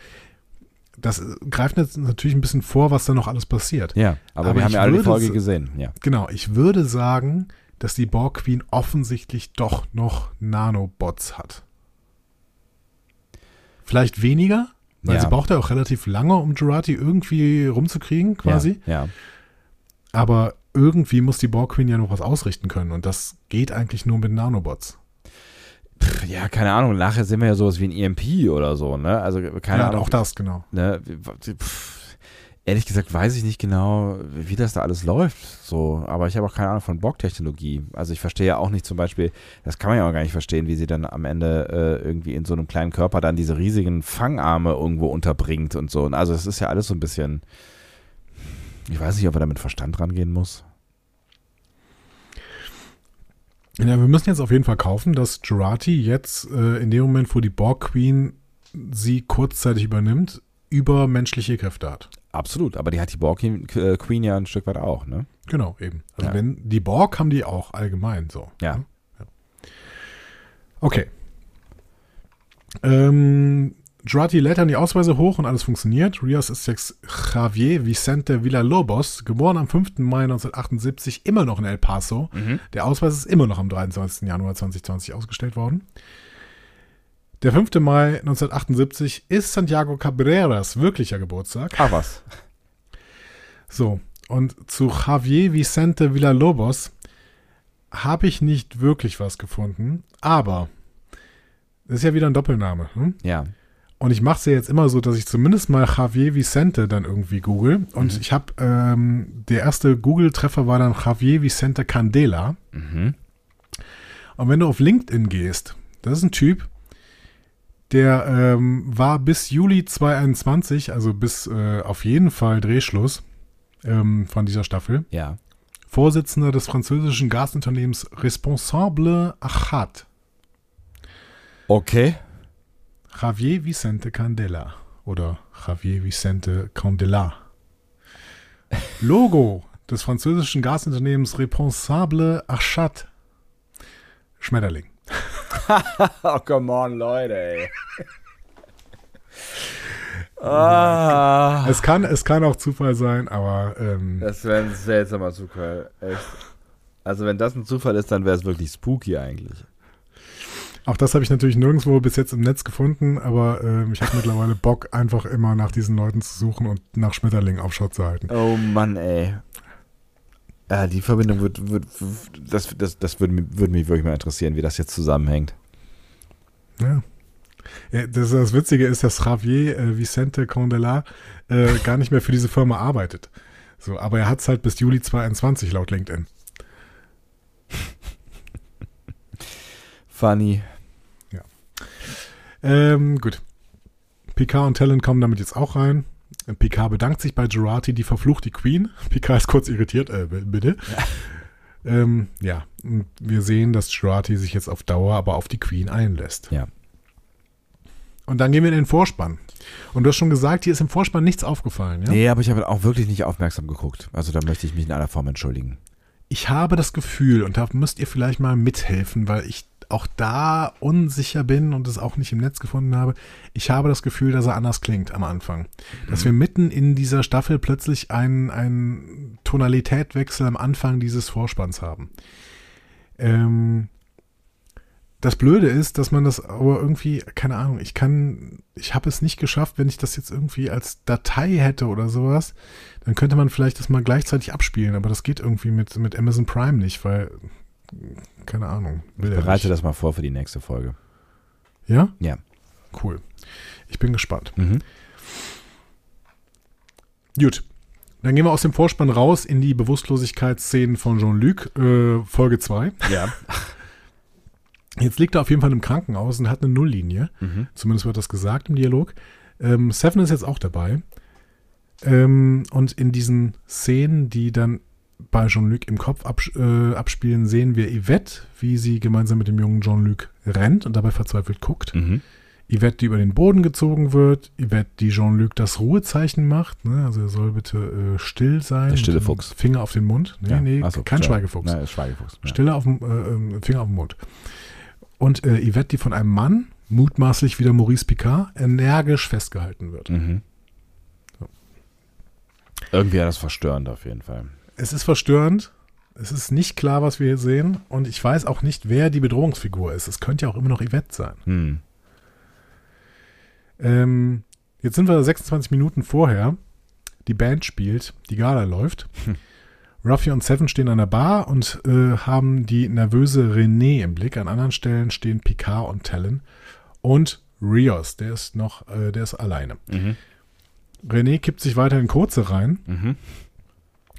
das greift jetzt natürlich ein bisschen vor, was da noch alles passiert. Ja, aber, Aber wir haben ja alle die Folge gesehen. Ja. Genau, ich würde sagen, dass die Borg Queen offensichtlich doch noch Nanobots hat. Vielleicht weniger, weil Ja. sie braucht ja auch relativ lange, um Jurati irgendwie rumzukriegen, quasi. Ja, ja. Aber irgendwie muss die Borg Queen ja noch was ausrichten können und das geht eigentlich nur mit Nanobots. Pff, ja, keine Ahnung. Nachher sehen wir ja sowas wie ein EMP oder so, ne? Also keine ja, Ahnung. auch das, genau. Ne? Pff, ehrlich gesagt weiß ich nicht genau, wie das da alles läuft. So, aber ich habe auch keine Ahnung von Borg-Technologie. Also ich verstehe ja auch nicht zum Beispiel, das kann man ja auch gar nicht verstehen, wie sie dann am Ende äh, irgendwie in so einem kleinen Körper dann diese riesigen Fangarme irgendwo unterbringt und so. Und also es ist ja alles so ein bisschen. Ich weiß nicht, ob er da mit Verstand rangehen muss. Ja, wir müssen jetzt auf jeden Fall kaufen, dass Jurati jetzt äh, in dem Moment, wo die Borg Queen sie kurzzeitig übernimmt, übermenschliche Kräfte hat. Absolut, aber die hat die Borg äh, Queen ja ein Stück weit auch, ne? Genau, eben. Also Ja. wenn die Borg haben die auch allgemein so. Ja. ne? Okay. Ähm, Jurati lädt dann die Ausweise hoch und alles funktioniert. Rios ist jetzt Javier Vicente Villalobos, geboren am 5. Mai 1978, immer noch in El Paso. Der Ausweis ist immer noch am 23. Januar 2020 ausgestellt worden. Der 5. Mai 1978 ist Santiago Cabreras wirklicher Geburtstag. Ach was. So, und zu Javier Vicente Villalobos habe ich nicht wirklich was gefunden, aber das ist ja wieder ein Doppelname. Hm? Ja. Und ich mache es ja jetzt immer so, dass ich zumindest mal Javier Vicente dann irgendwie google. Und ich habe, ähm, der erste Google-Treffer war dann Javier Vicente Candela. Mhm. Und wenn du auf LinkedIn gehst, das ist ein Typ, der ähm, war bis Juli 2021, also bis äh, auf jeden Fall Drehschluss ähm, von dieser Staffel, Ja. Vorsitzender des französischen Gasunternehmens Responsable Achat, Okay. Javier Vicente Candela oder Javier Vicente Candela. Logo des französischen Gasunternehmens Responsable Achat. Schmetterling. Oh, come on, Leute, ey. ah. Es kann, es kann auch Zufall sein, aber ähm, Das wäre ein seltsamer Zufall. Echt. Also, wenn das ein Zufall ist, dann wäre es wirklich spooky eigentlich. Auch das habe ich natürlich nirgendwo bis jetzt im Netz gefunden, aber ähm, ich habe mittlerweile Bock, einfach immer nach diesen Leuten zu suchen und nach Schmetterlingen Aufschau zu halten. Oh Mann, ey. Ja, die Verbindung wird, wird das, das, das würde, mich- würde mich wirklich mal interessieren, wie das jetzt zusammenhängt. Ja. Ja, das, das Witzige ist, dass Javier äh, Vicente Condela äh, gar nicht mehr für diese Firma arbeitet. So, aber er hat es halt bis Juli 2021 laut LinkedIn. Funny. Ähm, gut. Picard und Talon kommen damit jetzt auch rein. Picard bedankt sich bei Jurati, die verflucht die Queen. Picard ist kurz irritiert, äh, bitte. Ähm, ja, und wir sehen, dass Jurati sich jetzt auf Dauer aber auf die Queen einlässt. Ja. Und dann gehen wir in den Vorspann. Und du hast schon gesagt, hier ist im Vorspann nichts aufgefallen. Ja? Nee, aber ich habe auch wirklich nicht aufmerksam geguckt. Also da möchte ich mich in aller Form entschuldigen. ich habe das Gefühl, und da müsst ihr vielleicht mal mithelfen, weil ich auch da unsicher bin und es auch nicht im Netz gefunden habe. Ich habe das Gefühl, dass er anders klingt am Anfang. Dass wir mitten in dieser Staffel plötzlich einen, einen Tonalitätwechsel am Anfang dieses Vorspanns haben. Ähm, das Blöde ist, dass man das aber irgendwie, keine Ahnung, ich kann, ich habe es nicht geschafft, wenn ich das jetzt irgendwie als Datei hätte oder sowas, dann könnte man vielleicht das mal gleichzeitig abspielen, aber das geht irgendwie mit, mit Amazon Prime nicht, weil, keine Ahnung. Will er Bereite das mal vor für die nächste Folge. Ja? Ja. Cool. Ich bin gespannt. Mhm. Gut. Dann gehen wir aus dem Vorspann raus in die Bewusstlosigkeitsszenen von Jean-Luc, äh, Folge 2. Ja. Jetzt liegt er auf jeden Fall im Krankenhaus und hat eine Nulllinie. Mhm. Zumindest wird das gesagt im Dialog. Ähm, Seven ist jetzt auch dabei. Ähm, und in diesen Szenen, die dann bei Jean-Luc im Kopf abs äh, abspielen, sehen wir Yvette, wie sie gemeinsam mit dem jungen Jean-Luc rennt und dabei verzweifelt guckt. Mhm. Yvette, die über den Boden gezogen wird. Yvette, die Jean-Luc das Ruhezeichen macht. Ne? Also er soll bitte äh, still sein. Der stille Fuchs. Finger auf den Mund. Nee, Ja. nee, so, kein klar. Schweigefuchs. Nein, Schweigefuchs. Ja. Stille auf dem äh, äh, Finger auf dem Mund. Und äh, Yvette, die von einem Mann, mutmaßlich wieder Maurice Picard, energisch festgehalten wird. Mhm. Irgendwie ja das verstörend auf jeden Fall. Es ist verstörend. Es ist nicht klar, was wir hier sehen. Und ich weiß auch nicht, wer die Bedrohungsfigur ist. Es könnte ja auch immer noch Yvette sein. Hm. Ähm, jetzt sind wir 26 Minuten vorher. Die Band spielt, die Gala läuft. Hm. Ruffy und Seven stehen an der Bar und äh, haben die nervöse René im Blick. An anderen Stellen stehen Picard und Talon. Und Rios, der ist noch, äh, der ist alleine. Mhm. René kippt sich weiter in Kurze rein. Mhm.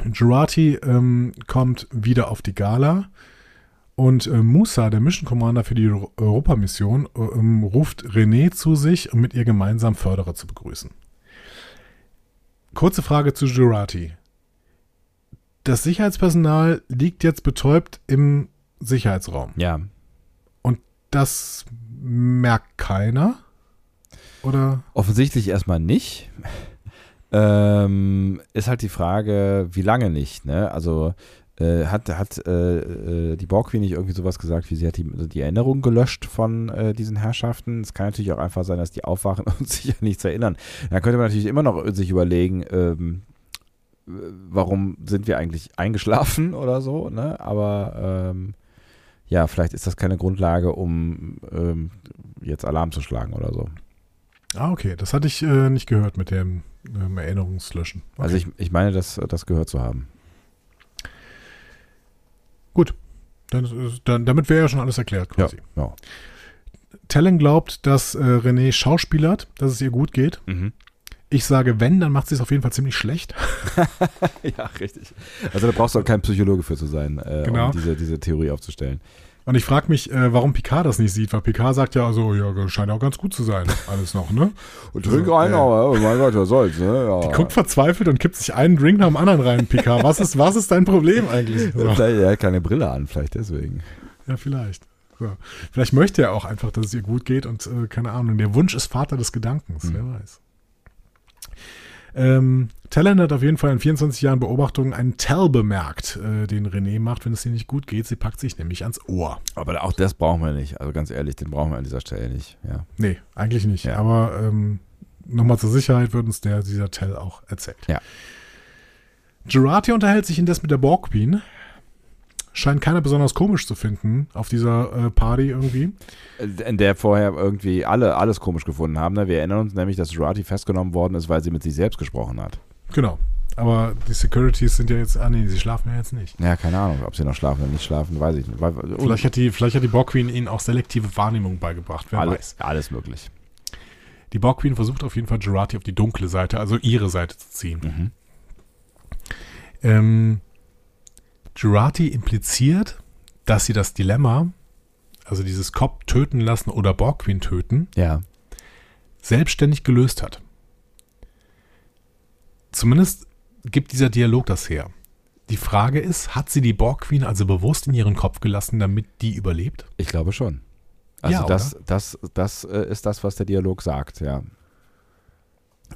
Girati ähm, kommt wieder auf die Gala und äh, Musa, der Mission Commander für die Euro- Europamission, äh, ähm, ruft René zu sich, um mit ihr gemeinsam Förderer zu begrüßen. Kurze Frage zu Girati. Das Sicherheitspersonal liegt jetzt betäubt im Sicherheitsraum. Ja. Und das merkt keiner? Oder? Offensichtlich erstmal nicht. Ähm, ist halt die Frage, wie lange nicht, ne? Also äh, hat, hat äh, äh, die Borg Queen nicht irgendwie sowas gesagt, wie sie hat die, die Erinnerung gelöscht von äh, diesen Herrschaften. Es kann natürlich auch einfach sein, dass die aufwachen und sich an nichts erinnern. Da könnte man natürlich immer noch sich überlegen, ähm, äh, warum sind wir eigentlich eingeschlafen oder so, ne? Aber ähm, ja, vielleicht ist das keine Grundlage, um ähm, jetzt Alarm zu schlagen oder so. Ah, okay. Das hatte ich äh, nicht gehört mit dem ähm, Erinnerungslöschen. Okay. Also ich, ich meine, das, das gehört zu haben. Gut. Dann, ist- dann, damit wäre ja schon alles erklärt quasi. ja. Talon glaubt, dass äh, René schauspielert, dass es ihr gut geht. Mhm. Ich sage, wenn, dann macht sie es auf jeden Fall ziemlich schlecht. ja, richtig. Also da brauchst du auch kein Psychologe für zu sein, äh, Genau. um diese, diese Theorie aufzustellen. Und ich frage mich, äh, warum Picard das nicht sieht, weil Picard sagt ja, also, ja, scheint auch ganz gut zu sein, alles noch, ne? Und trink einen, aber, oh mein Gott, was soll's, ne? Ja. Die guckt verzweifelt und kippt sich einen Drink nach dem anderen rein, Picard. Was ist, was ist dein Problem eigentlich? So. Er hat keine Brille an, vielleicht deswegen. Ja, vielleicht. So. Vielleicht möchte er auch einfach, dass es ihr gut geht und äh, keine Ahnung. Der Wunsch ist Vater des Gedankens, Hm. wer weiß. Ähm, Talon hat auf jeden Fall in 24 Jahren Beobachtungen einen Tell bemerkt, äh, den René macht, wenn es ihr nicht gut geht. Sie packt sich nämlich ans Ohr. Aber auch das brauchen wir nicht. Also ganz ehrlich, den brauchen wir an dieser Stelle nicht. Ja. Nee, eigentlich nicht. Ja. Aber ähm, nochmal zur Sicherheit wird uns der, dieser Tell auch erzählt. Ja. Girati unterhält sich indes mit der Borg Queen. Scheint keiner besonders komisch zu finden auf dieser äh, Party irgendwie. In der vorher irgendwie alle alles komisch gefunden haben. Ne? Wir erinnern uns nämlich, dass Jurati festgenommen worden ist, weil sie mit sich selbst gesprochen hat. Genau. Aber die Securities sind ja jetzt, ah nee, sie schlafen ja jetzt nicht. Ja, keine Ahnung, ob sie noch schlafen oder nicht schlafen, weiß ich nicht. Vielleicht hat die, vielleicht hat die Borg Queen ihnen auch selektive Wahrnehmung beigebracht, wer weiß. alles, alles möglich. Die Borg Queen versucht auf jeden Fall Girati auf die dunkle Seite, also ihre Seite zu ziehen. Mhm. Ähm, Girati impliziert, dass sie das Dilemma, also dieses Cop töten lassen oder Borg Queen töten, Ja. selbstständig gelöst hat. Zumindest gibt dieser Dialog das her. Die Frage ist, hat sie die Borg Queen also bewusst in ihren Kopf gelassen, damit die überlebt? Ich glaube schon. Also Ja, das, das, das äh, ist das, was der Dialog sagt, ja.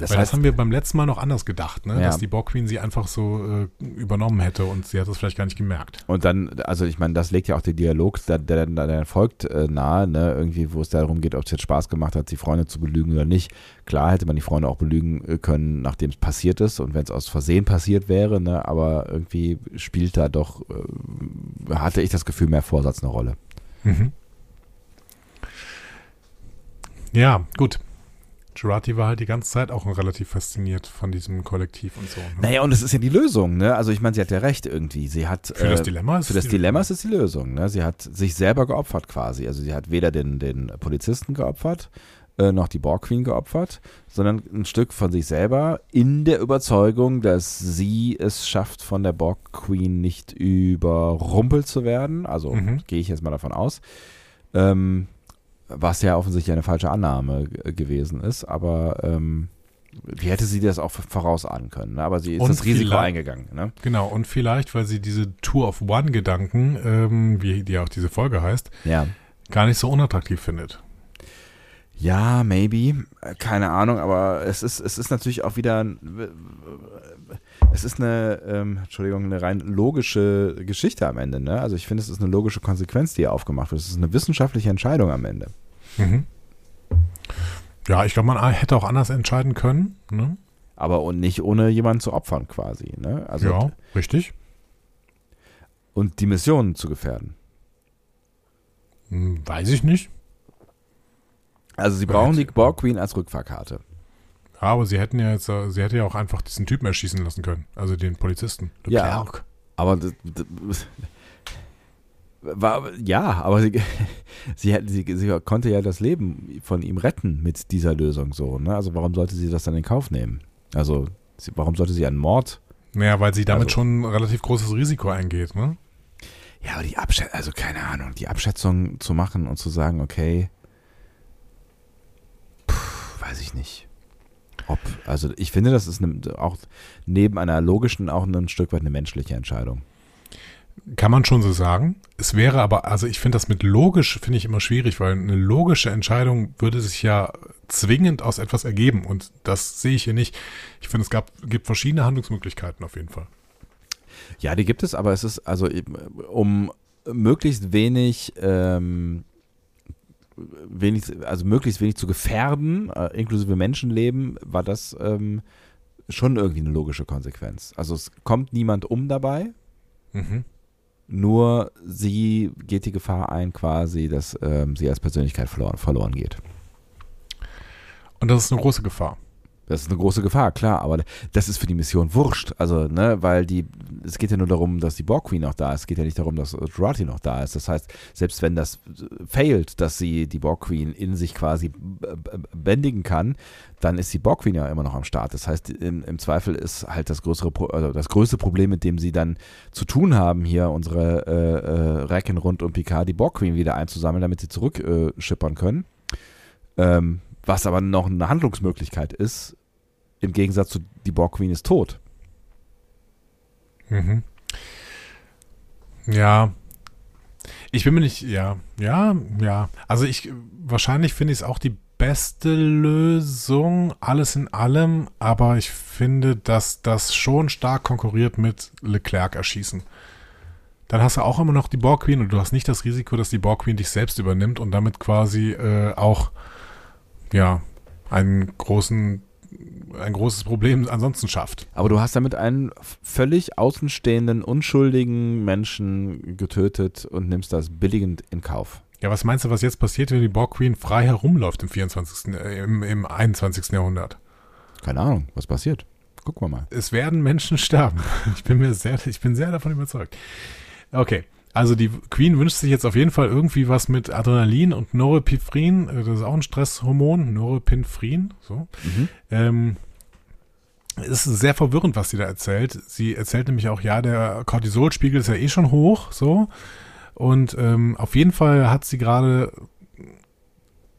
Das, Weil heißt, das haben wir beim letzten Mal noch anders gedacht, ne? Ja. dass die Borg Queen sie einfach so äh, übernommen hätte und sie hat das vielleicht gar nicht gemerkt. Und dann, also ich meine, das legt ja auch den Dialog, der, der, der folgt, äh, nahe, ne? irgendwie, wo es darum geht, ob es jetzt Spaß gemacht hat, die Freunde zu belügen oder nicht. Klar hätte man die Freunde auch belügen äh, können, nachdem es passiert ist und wenn es aus Versehen passiert wäre, ne? aber irgendwie spielt da doch, äh, hatte ich das Gefühl, mehr Vorsatz eine Rolle. Mhm. Ja, gut. Jurati war halt die ganze Zeit auch relativ fasziniert von diesem Kollektiv und so. Ne? Naja, und es ist ja die Lösung, ne? Also ich meine, sie hat ja recht irgendwie. Sie hat für das äh, Dilemma ist für das Dilemma ist es die Lösung, ne? Sie hat sich selber geopfert quasi. Also sie hat weder den, den Polizisten geopfert, äh, noch die Borg Queen geopfert, sondern ein Stück von sich selber in der Überzeugung, dass sie es schafft, von der Borg Queen nicht überrumpelt zu werden. Also mhm. gehe ich jetzt mal davon aus. Ähm, was ja offensichtlich eine falsche Annahme gewesen ist, aber ähm, wie hätte sie das auch vorausahnen können? Ne? Aber sie ist und das Risiko eingegangen. Ne? Genau, und vielleicht, weil sie diese Tour of One-Gedanken, ähm, wie die auch diese Folge heißt, ja. gar nicht so unattraktiv findet. Ja, maybe. Keine Ahnung, aber es ist, es ist natürlich auch wieder. Es ist eine, ähm, Entschuldigung, eine rein logische Geschichte am Ende. Ne? Also ich finde, es ist eine logische Konsequenz, die hier aufgemacht wird. Es ist eine wissenschaftliche Entscheidung am Ende. Mhm. Ja, ich glaube, man hätte auch anders entscheiden können. Ne? Aber und nicht ohne jemanden zu opfern quasi. Ne? Also, ja, richtig. Und die Mission zu gefährden. Hm, weiß ich nicht. Also sie brauchen die Borg Queen als Rückfahrkarte. Ja, aber sie hätten ja jetzt, äh, sie hätte ja auch einfach diesen Typen erschießen lassen können, also den Polizisten. ja, Clark. aber das, das, war, ja, aber sie, sie, sie, sie, konnte ja das Leben von ihm retten mit dieser Lösung so. Ne? Also warum sollte sie das dann in Kauf nehmen? Also sie, warum sollte sie einen Mord? Naja, weil sie damit also, schon ein relativ großes Risiko eingeht, ne? Ja, aber die Abschätzung, also keine Ahnung, die Abschätzung zu machen und zu sagen, okay, weiß ich nicht. Ob, also ich finde, das ist eine, auch neben einer logischen auch ein Stück weit eine menschliche Entscheidung. Kann man schon so sagen. Es wäre aber, also ich finde das mit logisch, finde ich immer schwierig, weil eine logische Entscheidung würde sich ja zwingend aus etwas ergeben und das sehe ich hier nicht. Ich finde, es gab, gibt verschiedene Handlungsmöglichkeiten auf jeden Fall. Ja, die gibt es, aber es ist also um möglichst wenig ähm, wenig, also möglichst wenig zu gefährden, äh, inklusive Menschenleben, war das ähm, schon irgendwie eine logische Konsequenz. Also es kommt niemand um dabei, mhm. nur sie geht die Gefahr ein, quasi, dass ähm, sie als Persönlichkeit verloren, verloren geht. Und das ist eine große Gefahr. Das ist eine große Gefahr, klar, aber das ist für die Mission wurscht. Also, ne, weil die, es geht ja nur darum, dass die Borg Queen noch da ist. Es geht ja nicht darum, dass Jurati noch da ist. Das heißt, selbst wenn das failt, dass sie die Borg Queen in sich quasi bändigen kann, dann ist die Borg Queen ja immer noch am Start. Das heißt, im, im Zweifel ist halt das größere, also das größte Problem, mit dem sie dann zu tun haben, hier unsere äh, äh, Recken rund um Picard die Borg Queen wieder einzusammeln, damit sie zurückschippern äh, können. Ähm, was aber noch eine Handlungsmöglichkeit ist, im Gegensatz zu die Borg Queen ist tot. Mhm. Ja. Ich bin mir nicht, ja, ja, ja. Also ich, wahrscheinlich finde ich es auch die beste Lösung, alles in allem, aber ich finde, dass das schon stark konkurriert mit Leclerc erschießen. Dann hast du auch immer noch die Borg Queen und du hast nicht das Risiko, dass die Borg Queen dich selbst übernimmt und damit quasi äh, auch, ja, einen großen ein großes Problem ansonsten schafft. Aber du hast damit einen völlig außenstehenden, unschuldigen Menschen getötet und nimmst das billigend in Kauf. Ja, was meinst du, was jetzt passiert, wenn die Borg Queen frei herumläuft im 24., äh, im, im 21. Jahrhundert? Keine Ahnung, was passiert. Gucken wir mal. Es werden Menschen sterben. Ich bin mir sehr, ich bin sehr davon überzeugt. Okay. Also die Queen wünscht sich jetzt auf jeden Fall irgendwie was mit Adrenalin und Norepinephren. Äh, das ist auch ein Stresshormon, Norepinephren. So. Mhm. Ähm, es ist sehr verwirrend, was sie da erzählt. Sie erzählt nämlich auch, ja, der Cortisolspiegel ist ja eh schon hoch, so. Und ähm, auf jeden Fall hat sie gerade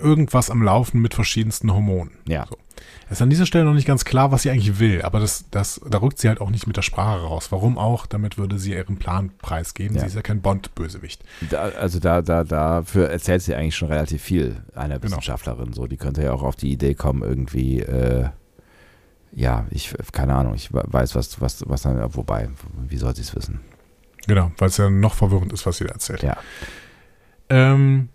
irgendwas am Laufen mit verschiedensten Hormonen. Ja. So. Es ist an dieser Stelle noch nicht ganz klar, was sie eigentlich will, aber das, das, da rückt sie halt auch nicht mit der Sprache raus. Warum auch? Damit würde sie ihren Plan preisgeben. Ja. Sie ist ja kein Bond-Bösewicht. Da, also da, da, dafür erzählt sie eigentlich schon relativ viel, einer genau. Wissenschaftlerin. So, die könnte ja auch auf die Idee kommen, irgendwie, äh, ja, ich, keine Ahnung, ich weiß, was, was, was dann, wobei, wie soll sie es wissen? Genau, weil es ja noch verwirrend ist, was sie da erzählt. Ja. Ähm,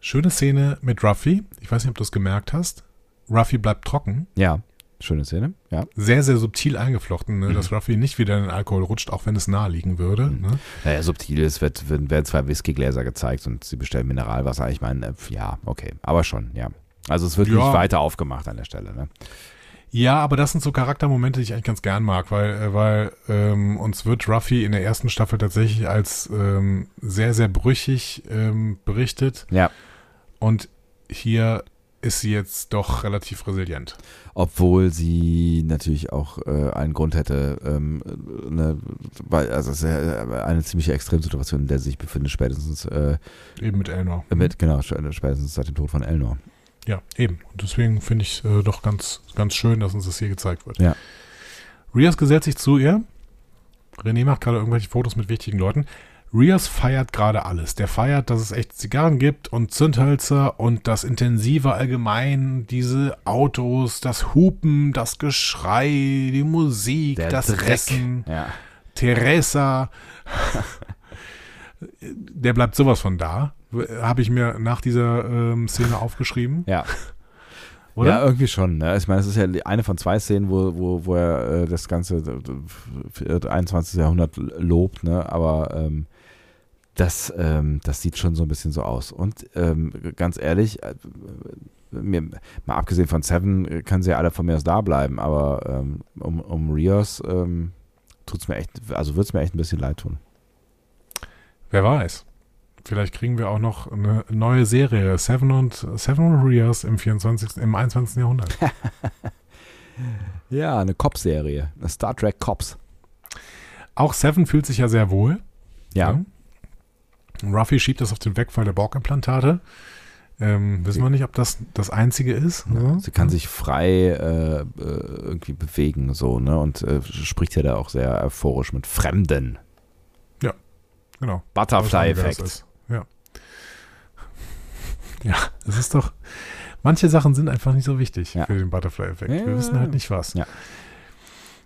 schöne Szene mit Ruffy. Ich weiß nicht, ob du es gemerkt hast. Ruffy bleibt trocken. Ja, schöne Szene, ja. Sehr, sehr subtil eingeflochten, ne? Mhm. dass Ruffy nicht wieder in den Alkohol rutscht, auch wenn es nahe liegen würde. Mhm. Ne? Naja, subtil ist, wird, werden, werden zwei Whiskygläser gezeigt und sie bestellen Mineralwasser. Ich meine, äh, ja, okay, aber schon, ja. Also es wird Ja. nicht weiter aufgemacht an der Stelle, ne? Ja, aber das sind so Charaktermomente, die ich eigentlich ganz gern mag, weil, äh, weil ähm, uns wird Ruffy in der ersten Staffel tatsächlich als ähm, sehr, sehr brüchig ähm, berichtet. Ja. Und hier ist sie jetzt doch relativ resilient. Obwohl sie natürlich auch äh, einen Grund hätte, ähm, ne, weil, also es ist ja eine ziemliche Extremsituation, in der sie sich befindet, spätestens äh, Eben mit Elnor. mit, genau, spätestens seit dem Tod von Elnor. Ja, eben. Und deswegen finde ich äh, doch ganz, ganz schön, dass uns das hier gezeigt wird. Ja. Rias gesellt sich zu ihr. René macht gerade irgendwelche Fotos mit wichtigen Leuten. Rias feiert gerade alles. Der feiert, dass es echt Zigarren gibt und Zündhölzer und das Intensive allgemein, diese Autos, das Hupen, das Geschrei, die Musik, Der das Dreck. Essen, Ja. Teresa. Der bleibt sowas von da. Habe ich mir nach dieser ähm, Szene aufgeschrieben. Ja. Oder? Ja, irgendwie schon. Ne? Ich meine, es ist ja eine von zwei Szenen, wo, wo, wo er äh, das ganze äh, 21. Jahrhundert lobt, ne? aber ähm, das, ähm, das sieht schon so ein bisschen so aus. Und ähm, ganz ehrlich, äh, mir, mal abgesehen von Seven, äh, können sie ja alle von mir aus da bleiben, aber ähm, um, um Rios ähm, tut's mir echt, also wird es mir echt ein bisschen leid tun. Wer weiß. Vielleicht kriegen wir auch noch eine neue Serie. Seven und Seven und Rias im 24. im 21. Jahrhundert. Ja, eine Cops-Serie, eine Star Trek Cops. Auch Seven fühlt sich ja sehr wohl. Ja, Ja. Ruffy schiebt das auf den Wegfall der Borg-Implantate. Ähm, wissen wir nicht, ob das das einzige ist. ne? Sie kann sich frei äh, äh, irgendwie bewegen, so, ne? Und äh, spricht ja da auch sehr euphorisch mit Fremden. Genau. Butterfly-Effekt. Ja. Das ist doch. Manche Sachen sind einfach nicht so wichtig Ja. für den Butterfly-Effekt. Ja. Wir wissen halt nicht was. Ja.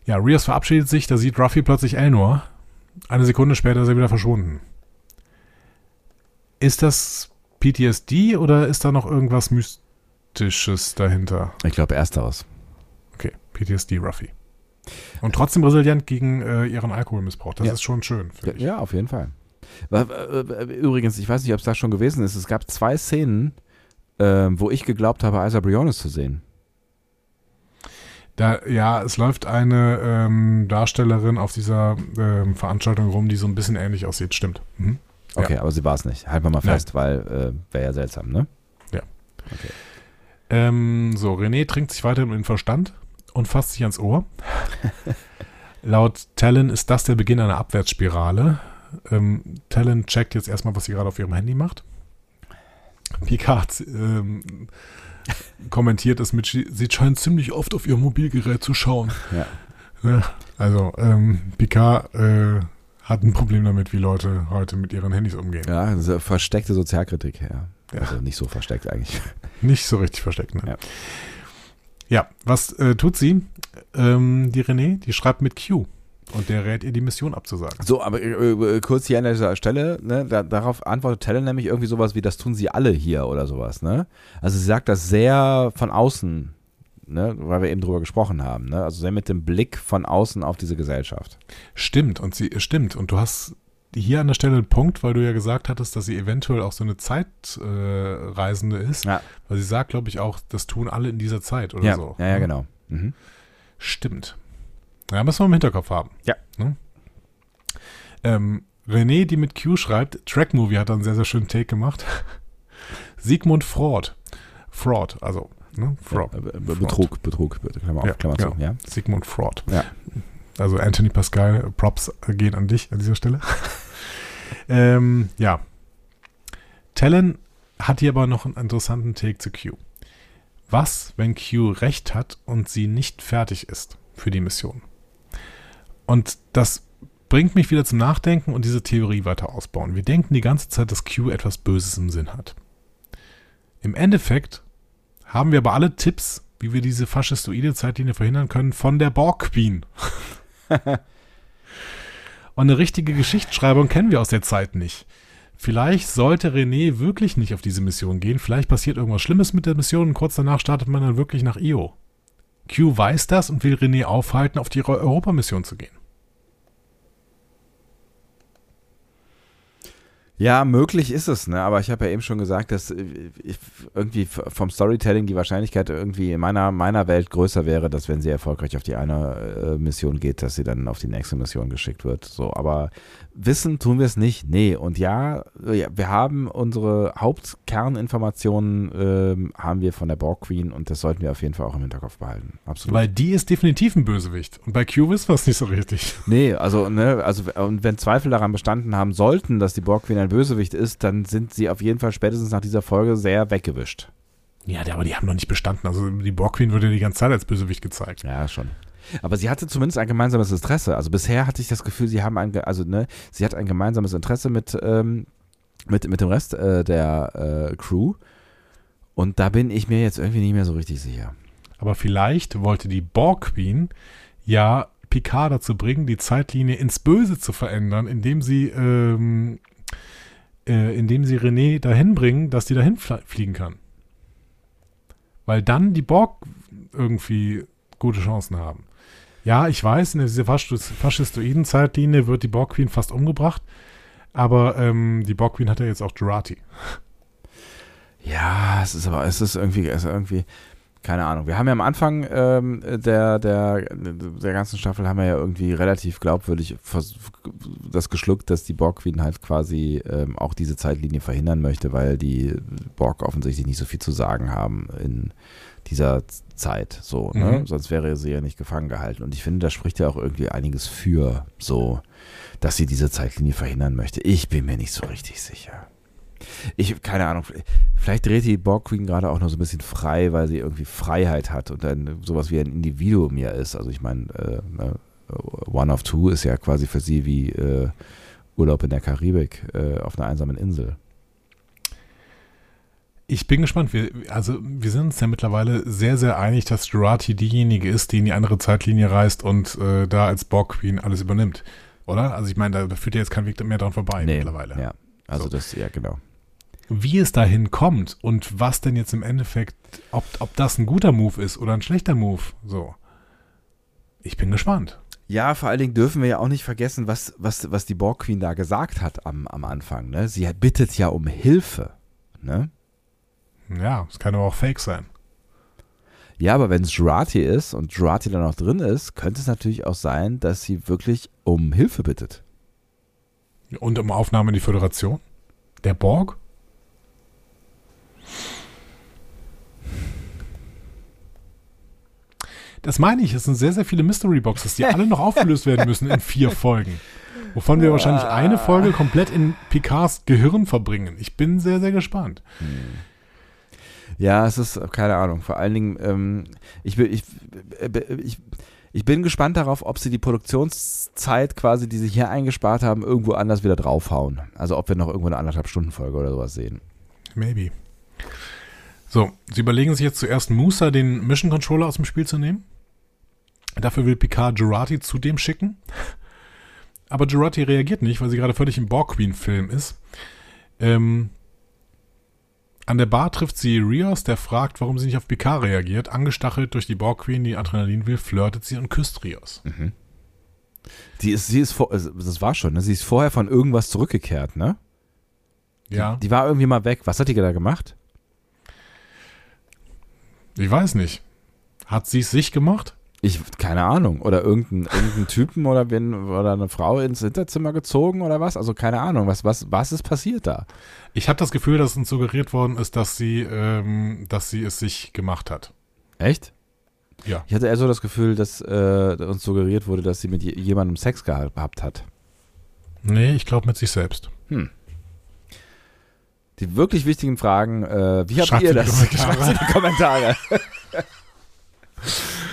Ja, Rios verabschiedet sich, da sieht Ruffy plötzlich Elnor. Eine Sekunde später ist er wieder verschwunden. Ist das PTSD oder ist da noch irgendwas Mystisches dahinter? Ich glaube, ersteres. Okay, PTSD Ruffy. Und trotzdem resilient gegen äh, ihren Alkoholmissbrauch. Das Ja. ist schon schön, Ja, ja, auf jeden Fall. Übrigens, ich weiß nicht, ob es da schon gewesen ist. Es gab zwei Szenen, ähm, wo ich geglaubt habe, Isa Briones zu sehen. Da, ja, es läuft eine ähm, Darstellerin auf dieser ähm, Veranstaltung rum, die so ein bisschen ähnlich aussieht. Stimmt. Mhm. Okay, aber sie war es nicht. Halten wir mal Nein. fest, weil äh, wäre ja seltsam, ne? Ähm, so, René trinkt sich weiter in den Verstand und fasst sich ans Ohr. Laut Talon ist das der Beginn einer Abwärtsspirale. Ähm, Talon checkt jetzt erstmal, was sie gerade auf ihrem Handy macht. Picard ähm, kommentiert es mit, sie scheint ziemlich oft auf ihr Mobilgerät zu schauen. Ja. Also, ähm, Picard äh, hat ein Problem damit, wie Leute heute mit ihren Handys umgehen. Ja, versteckte Sozialkritik, ja. Ja. Also nicht so versteckt eigentlich. Nicht so richtig versteckt, ne? Ja. Ja, was äh, tut sie? Ähm, die René, die schreibt mit Q. Und der rät ihr, die Mission abzusagen. So, aber äh, äh, kurz hier an dieser Stelle, ne, da, darauf antwortet Teller nämlich irgendwie sowas wie, das tun sie alle hier oder sowas, ne? Also sie sagt das sehr von außen, ne, weil wir eben drüber gesprochen haben, ne? Also sehr mit dem Blick von außen auf diese Gesellschaft. Stimmt, und sie stimmt. Und du hast hier an der Stelle einen Punkt, weil du ja gesagt hattest, dass sie eventuell auch so eine Zeitreisende äh, ist. Ja. Weil sie sagt, glaube ich, auch, das tun alle in dieser Zeit oder Ja, so. ja, ja, genau. Mhm. Stimmt. Ja, müssen wir im Hinterkopf haben. Ja. Ne? Ähm, René, die mit Q schreibt, Trackmovie hat da einen sehr, sehr schönen Take gemacht. Sigmund Fraud. Fraud, also, ne? Fraud. Ja, äh, Be- Betrug, Betrug, bitte, Klammer auf, Ja, Klammer zu, ja. Sigmund Fraud. Ja. Also Anthony Pascal, Props gehen an dich an dieser Stelle. ähm, ja. Talon hat hier aber noch einen interessanten Take zu Q. Was, wenn Q recht hat und sie nicht fertig ist für die Mission? Und das bringt mich wieder zum Nachdenken und diese Theorie weiter ausbauen. Wir denken die ganze Zeit, dass Q etwas Böses im Sinn hat. Im Endeffekt haben wir aber alle Tipps wie wir diese faschistoide Zeitlinie verhindern können, von der Borg Queen. Und eine richtige Geschichtsschreibung kennen wir aus der Zeit nicht. Vielleicht sollte René wirklich nicht auf diese Mission gehen. Vielleicht passiert irgendwas Schlimmes mit der Mission und kurz danach startet man dann wirklich nach Io. Q weiß das und will René aufhalten, auf die Europamission zu gehen. Ja, möglich ist es, ne? aber ich habe ja eben schon gesagt, dass äh, irgendwie vom Storytelling die Wahrscheinlichkeit irgendwie in meiner, meiner Welt größer wäre, dass wenn sie erfolgreich auf die eine äh, Mission geht, dass sie dann auf die nächste Mission geschickt wird. So, aber wissen tun wir es nicht. Nee, und ja, wir haben unsere Hauptkerninformationen ähm, haben wir von der Borg Queen und das sollten wir auf jeden Fall auch im Hinterkopf behalten. Absolut. Weil die ist definitiv ein Bösewicht. Und bei Q wissen wir es nicht so richtig. Nee, also, ne, also, und wenn Zweifel daran bestanden haben sollten, dass die Borg Queen ein Bösewicht ist, dann sind sie auf jeden Fall spätestens nach dieser Folge sehr weggewischt. Ja, aber die haben noch nicht bestanden. Also die Borg Queen wurde ja die ganze Zeit als Bösewicht gezeigt. Ja, schon. Aber sie hatte zumindest ein gemeinsames Interesse. Also bisher hatte ich das Gefühl, sie haben ein, also ne, sie hat ein gemeinsames Interesse mit, ähm, mit, mit dem Rest äh, der äh, Crew. Und da bin ich mir jetzt irgendwie nicht mehr so richtig sicher. Aber vielleicht wollte die Borg Queen ja Picard dazu bringen, die Zeitlinie ins Böse zu verändern, indem sie ähm, äh, indem sie René dahin bringen, dass die dahin fliegen kann. Weil dann die Borg irgendwie gute Chancen haben. Ja, ich weiß, in dieser faschistoiden Zeitlinie wird die Borg Queen fast umgebracht, aber ähm, die Borg Queen hat ja jetzt auch Jurati. Ja, es ist aber, es ist irgendwie, es ist irgendwie, keine Ahnung. Wir haben ja am Anfang ähm, der, der, der ganzen Staffel haben wir ja irgendwie relativ glaubwürdig das geschluckt, dass die Borg Queen halt quasi ähm, auch diese Zeitlinie verhindern möchte, weil die Borg offensichtlich nicht so viel zu sagen haben in dieser Zeit, so, ne? Mhm. Sonst wäre sie ja nicht gefangen gehalten. Und ich finde, da spricht ja auch irgendwie einiges für, so, dass sie diese Zeitlinie verhindern möchte. Ich bin mir nicht so richtig sicher. Ich, keine Ahnung, vielleicht dreht die Borg Queen gerade auch noch so ein bisschen frei, weil sie irgendwie Freiheit hat und dann sowas wie ein Individuum ja ist. Also ich meine, äh, ne, One of Two ist ja quasi für sie wie äh, Urlaub in der Karibik äh, auf einer einsamen Insel. Ich bin gespannt. Wir, also wir sind uns ja mittlerweile sehr, sehr einig, dass Jurati diejenige ist, die in die andere Zeitlinie reist und äh, da als Borg Queen alles übernimmt. Oder? Also ich meine, da führt ja jetzt kein Weg mehr dran vorbei nee, mittlerweile. Ja, also so. das, ja genau. Wie es dahin kommt und was denn jetzt im Endeffekt, ob, ob das ein guter Move ist oder ein schlechter Move, so. Ich bin gespannt. Ja, vor allen Dingen dürfen wir ja auch nicht vergessen, was, was, was die Borg Queen da gesagt hat am, am Anfang. Ne? Sie bittet ja um Hilfe. Ne? Ja, es kann aber auch fake sein. Ja, aber wenn es Jurati ist und Jurati dann noch drin ist, könnte es natürlich auch sein, dass sie wirklich um Hilfe bittet. Und um Aufnahme in die Föderation? Der Borg? Das meine ich, es sind sehr, sehr viele Mystery Boxes, die alle noch aufgelöst werden müssen in vier Folgen. Wovon wir wahrscheinlich eine Folge komplett in Picards Gehirn verbringen. Ich bin sehr, sehr gespannt. Hm. Ja, es ist, keine Ahnung, vor allen Dingen, ähm, ich, ich, äh, ich, ich bin gespannt darauf, ob sie die Produktionszeit quasi, die sie hier eingespart haben, irgendwo anders wieder draufhauen. Also ob wir noch irgendwo eine anderthalb Stunden Folge oder sowas sehen. Maybe. So, sie überlegen sich jetzt zuerst Musa den Mission Controller aus dem Spiel zu nehmen. Dafür will Picard Jurati zu dem schicken. Aber Jurati reagiert nicht, weil sie gerade völlig im Borg Queen Film ist. Ähm, an der Bar trifft sie Rios, der fragt, warum sie nicht auf Picard reagiert. Angestachelt durch die Borg Queen, die Adrenalin will, flirtet sie und küsst Rios. Mhm. Die ist, sie ist vor, also das war schon, ne? Sie ist vorher von irgendwas zurückgekehrt, ne? Ja. Die, die war irgendwie mal weg. Was hat die da gemacht? Ich weiß nicht. Hat sie es sich gemacht? Ich, keine Ahnung. Oder irgendein, irgendein Typen oder, wenn, oder eine Frau ins Hinterzimmer gezogen oder was? Also keine Ahnung. Was, was, was ist passiert da? Ich habe das Gefühl, dass uns suggeriert worden ist, dass sie, ähm, dass sie es sich gemacht hat. Echt? Ja. Ich hatte eher so das Gefühl, dass äh, uns suggeriert wurde, dass sie mit jemandem Sex gehabt hat. Nee, ich glaube mit sich selbst. Hm. Die wirklich wichtigen Fragen, äh, wie habt Schreibt ihr das? Schreibt in die Kommentare.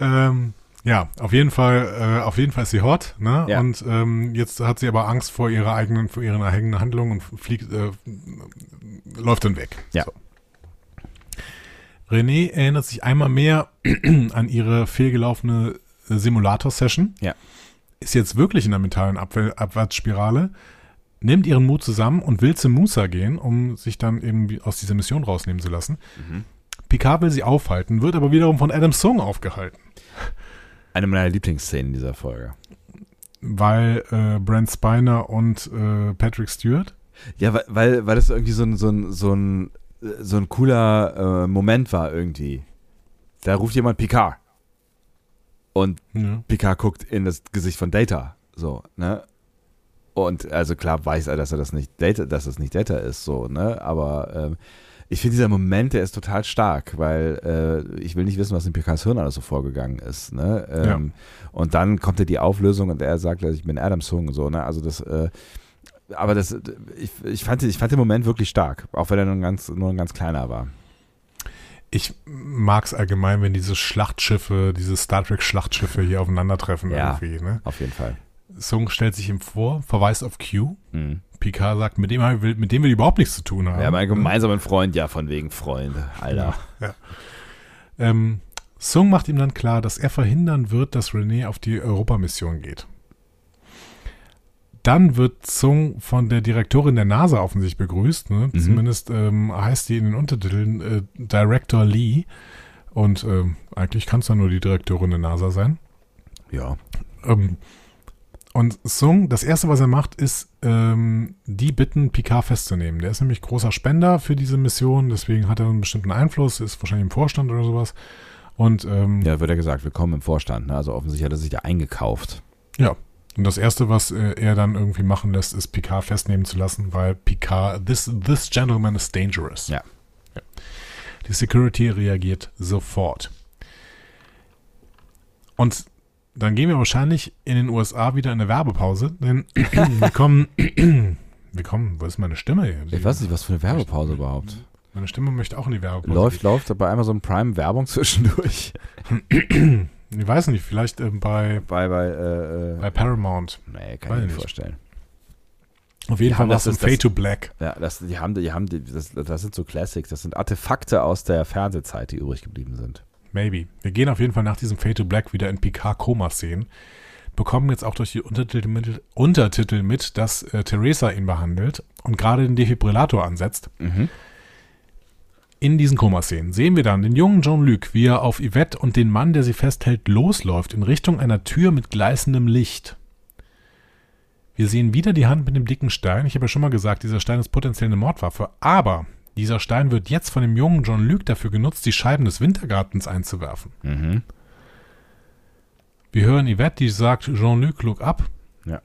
ähm, ja, auf jeden Fall, äh, auf jeden Fall ist sie hot, ne? Ja. Und ähm, jetzt hat sie aber Angst vor ihrer eigenen, vor ihren eigenen Handlungen und fliegt, äh, läuft dann weg. Ja. So. René erinnert sich einmal mehr an ihre fehlgelaufene äh, Simulator-Session. Ja. Ist jetzt wirklich in der mentalen Abw Abwärtsspirale, nimmt ihren Mut zusammen und will zu Musa gehen, um sich dann irgendwie aus dieser Mission rausnehmen zu lassen. Mhm. Picard will sie aufhalten, wird aber wiederum von Adam Song aufgehalten, Eine meiner Lieblingsszenen dieser Folge. weil äh, Brent Spiner und äh, Patrick Stewart Ja, weil, weil, weil das irgendwie so ein, so ein, so ein, so ein cooler äh, Moment war irgendwie. Da ruft jemand Picard. Und ja. Picard guckt in das Gesicht von Data. So, ne? Und also klar weiß er, dass er das nicht Data, dass das nicht Data ist, so, ne? Aber ähm, ich finde dieser Moment, der ist total stark, weil äh, ich will nicht wissen, was in Picards Hirn alles so vorgegangen ist, ne? Ähm, Und dann kommt ja die Auflösung und er sagt, ich bin Adam Sung, so, ne? Also das, äh, aber das, ich, ich, fand, ich fand den Moment wirklich stark, auch wenn er nur ein ganz, nur ein ganz kleiner war. Ich mag es allgemein, wenn diese Schlachtschiffe, diese Star Trek-Schlachtschiffe hier aufeinandertreffen Ja. irgendwie. Ne? Auf jeden Fall. Sung stellt sich ihm vor, verweist auf Q. Mhm. Picard sagt, mit dem, wir- mit dem will ich überhaupt nichts zu tun haben. Haben einen gemeinsamen Freund, ja, von wegen Freunde, Alter. Ähm, Sung macht ihm dann klar, dass er verhindern wird, dass René auf die Europamission geht. Dann wird Sung von der Direktorin der NASA offensichtlich begrüßt. Ne? Mhm. Zumindest ähm, heißt die in den Untertiteln äh, Director Lee. Und ähm, eigentlich kann es dann nur die Direktorin der NASA sein. Ja. Ähm, und Sung, das erste, was er macht, ist, ähm, die bitten, Picard festzunehmen. Der ist nämlich großer Spender für diese Mission, deswegen hat er einen bestimmten Einfluss, ist wahrscheinlich im Vorstand oder sowas. Und ähm, Ja, wird ja gesagt, willkommen im Vorstand. Ne? Also offensichtlich hat er sich da eingekauft. Ja. Und das erste, was äh, er dann irgendwie machen lässt, ist Picard festnehmen zu lassen, weil Picard, this, this gentleman is dangerous. Ja. ja. Die Security reagiert sofort. Und dann gehen wir wahrscheinlich in den USA wieder in eine Werbepause, denn wir kommen, wir kommen, wo ist meine Stimme hier? Ich weiß nicht, was für eine Werbepause überhaupt. Meine Stimme möchte auch in die Werbepause. Läuft, läuft bei Amazon Prime Werbung zwischendurch. Ich weiß nicht, vielleicht äh, bei, Bei, bei, äh, bei äh, Paramount. nee, kann weiß ich mir nicht. vorstellen. Auf jeden Ja, Fall das ist Fade to Black. Ja, das, die haben, die haben, die, das, das sind so Classics, das sind Artefakte aus der Fernsehzeit, die übrig geblieben sind. Maybe. Wir gehen auf jeden Fall nach diesem Fade to Black wieder in Picard-Koma-Szenen. Bekommen jetzt auch durch die Untertitel mit, Untertitel mit dass äh, Theresa ihn behandelt und gerade den Defibrillator ansetzt. Mhm. In diesen Koma-Szenen sehen wir dann den jungen Jean-Luc, wie er auf Yvette und den Mann, der sie festhält, losläuft in Richtung einer Tür mit gleißendem Licht. Wir sehen wieder die Hand mit dem dicken Stein. Ich habe ja schon mal gesagt, dieser Stein ist potenziell eine Mordwaffe. Aber dieser Stein wird jetzt von dem jungen Jean-Luc dafür genutzt, die Scheiben des Wintergartens einzuwerfen. Mhm. Wir hören Yvette, die sagt, Jean-Luc, look up. Ja.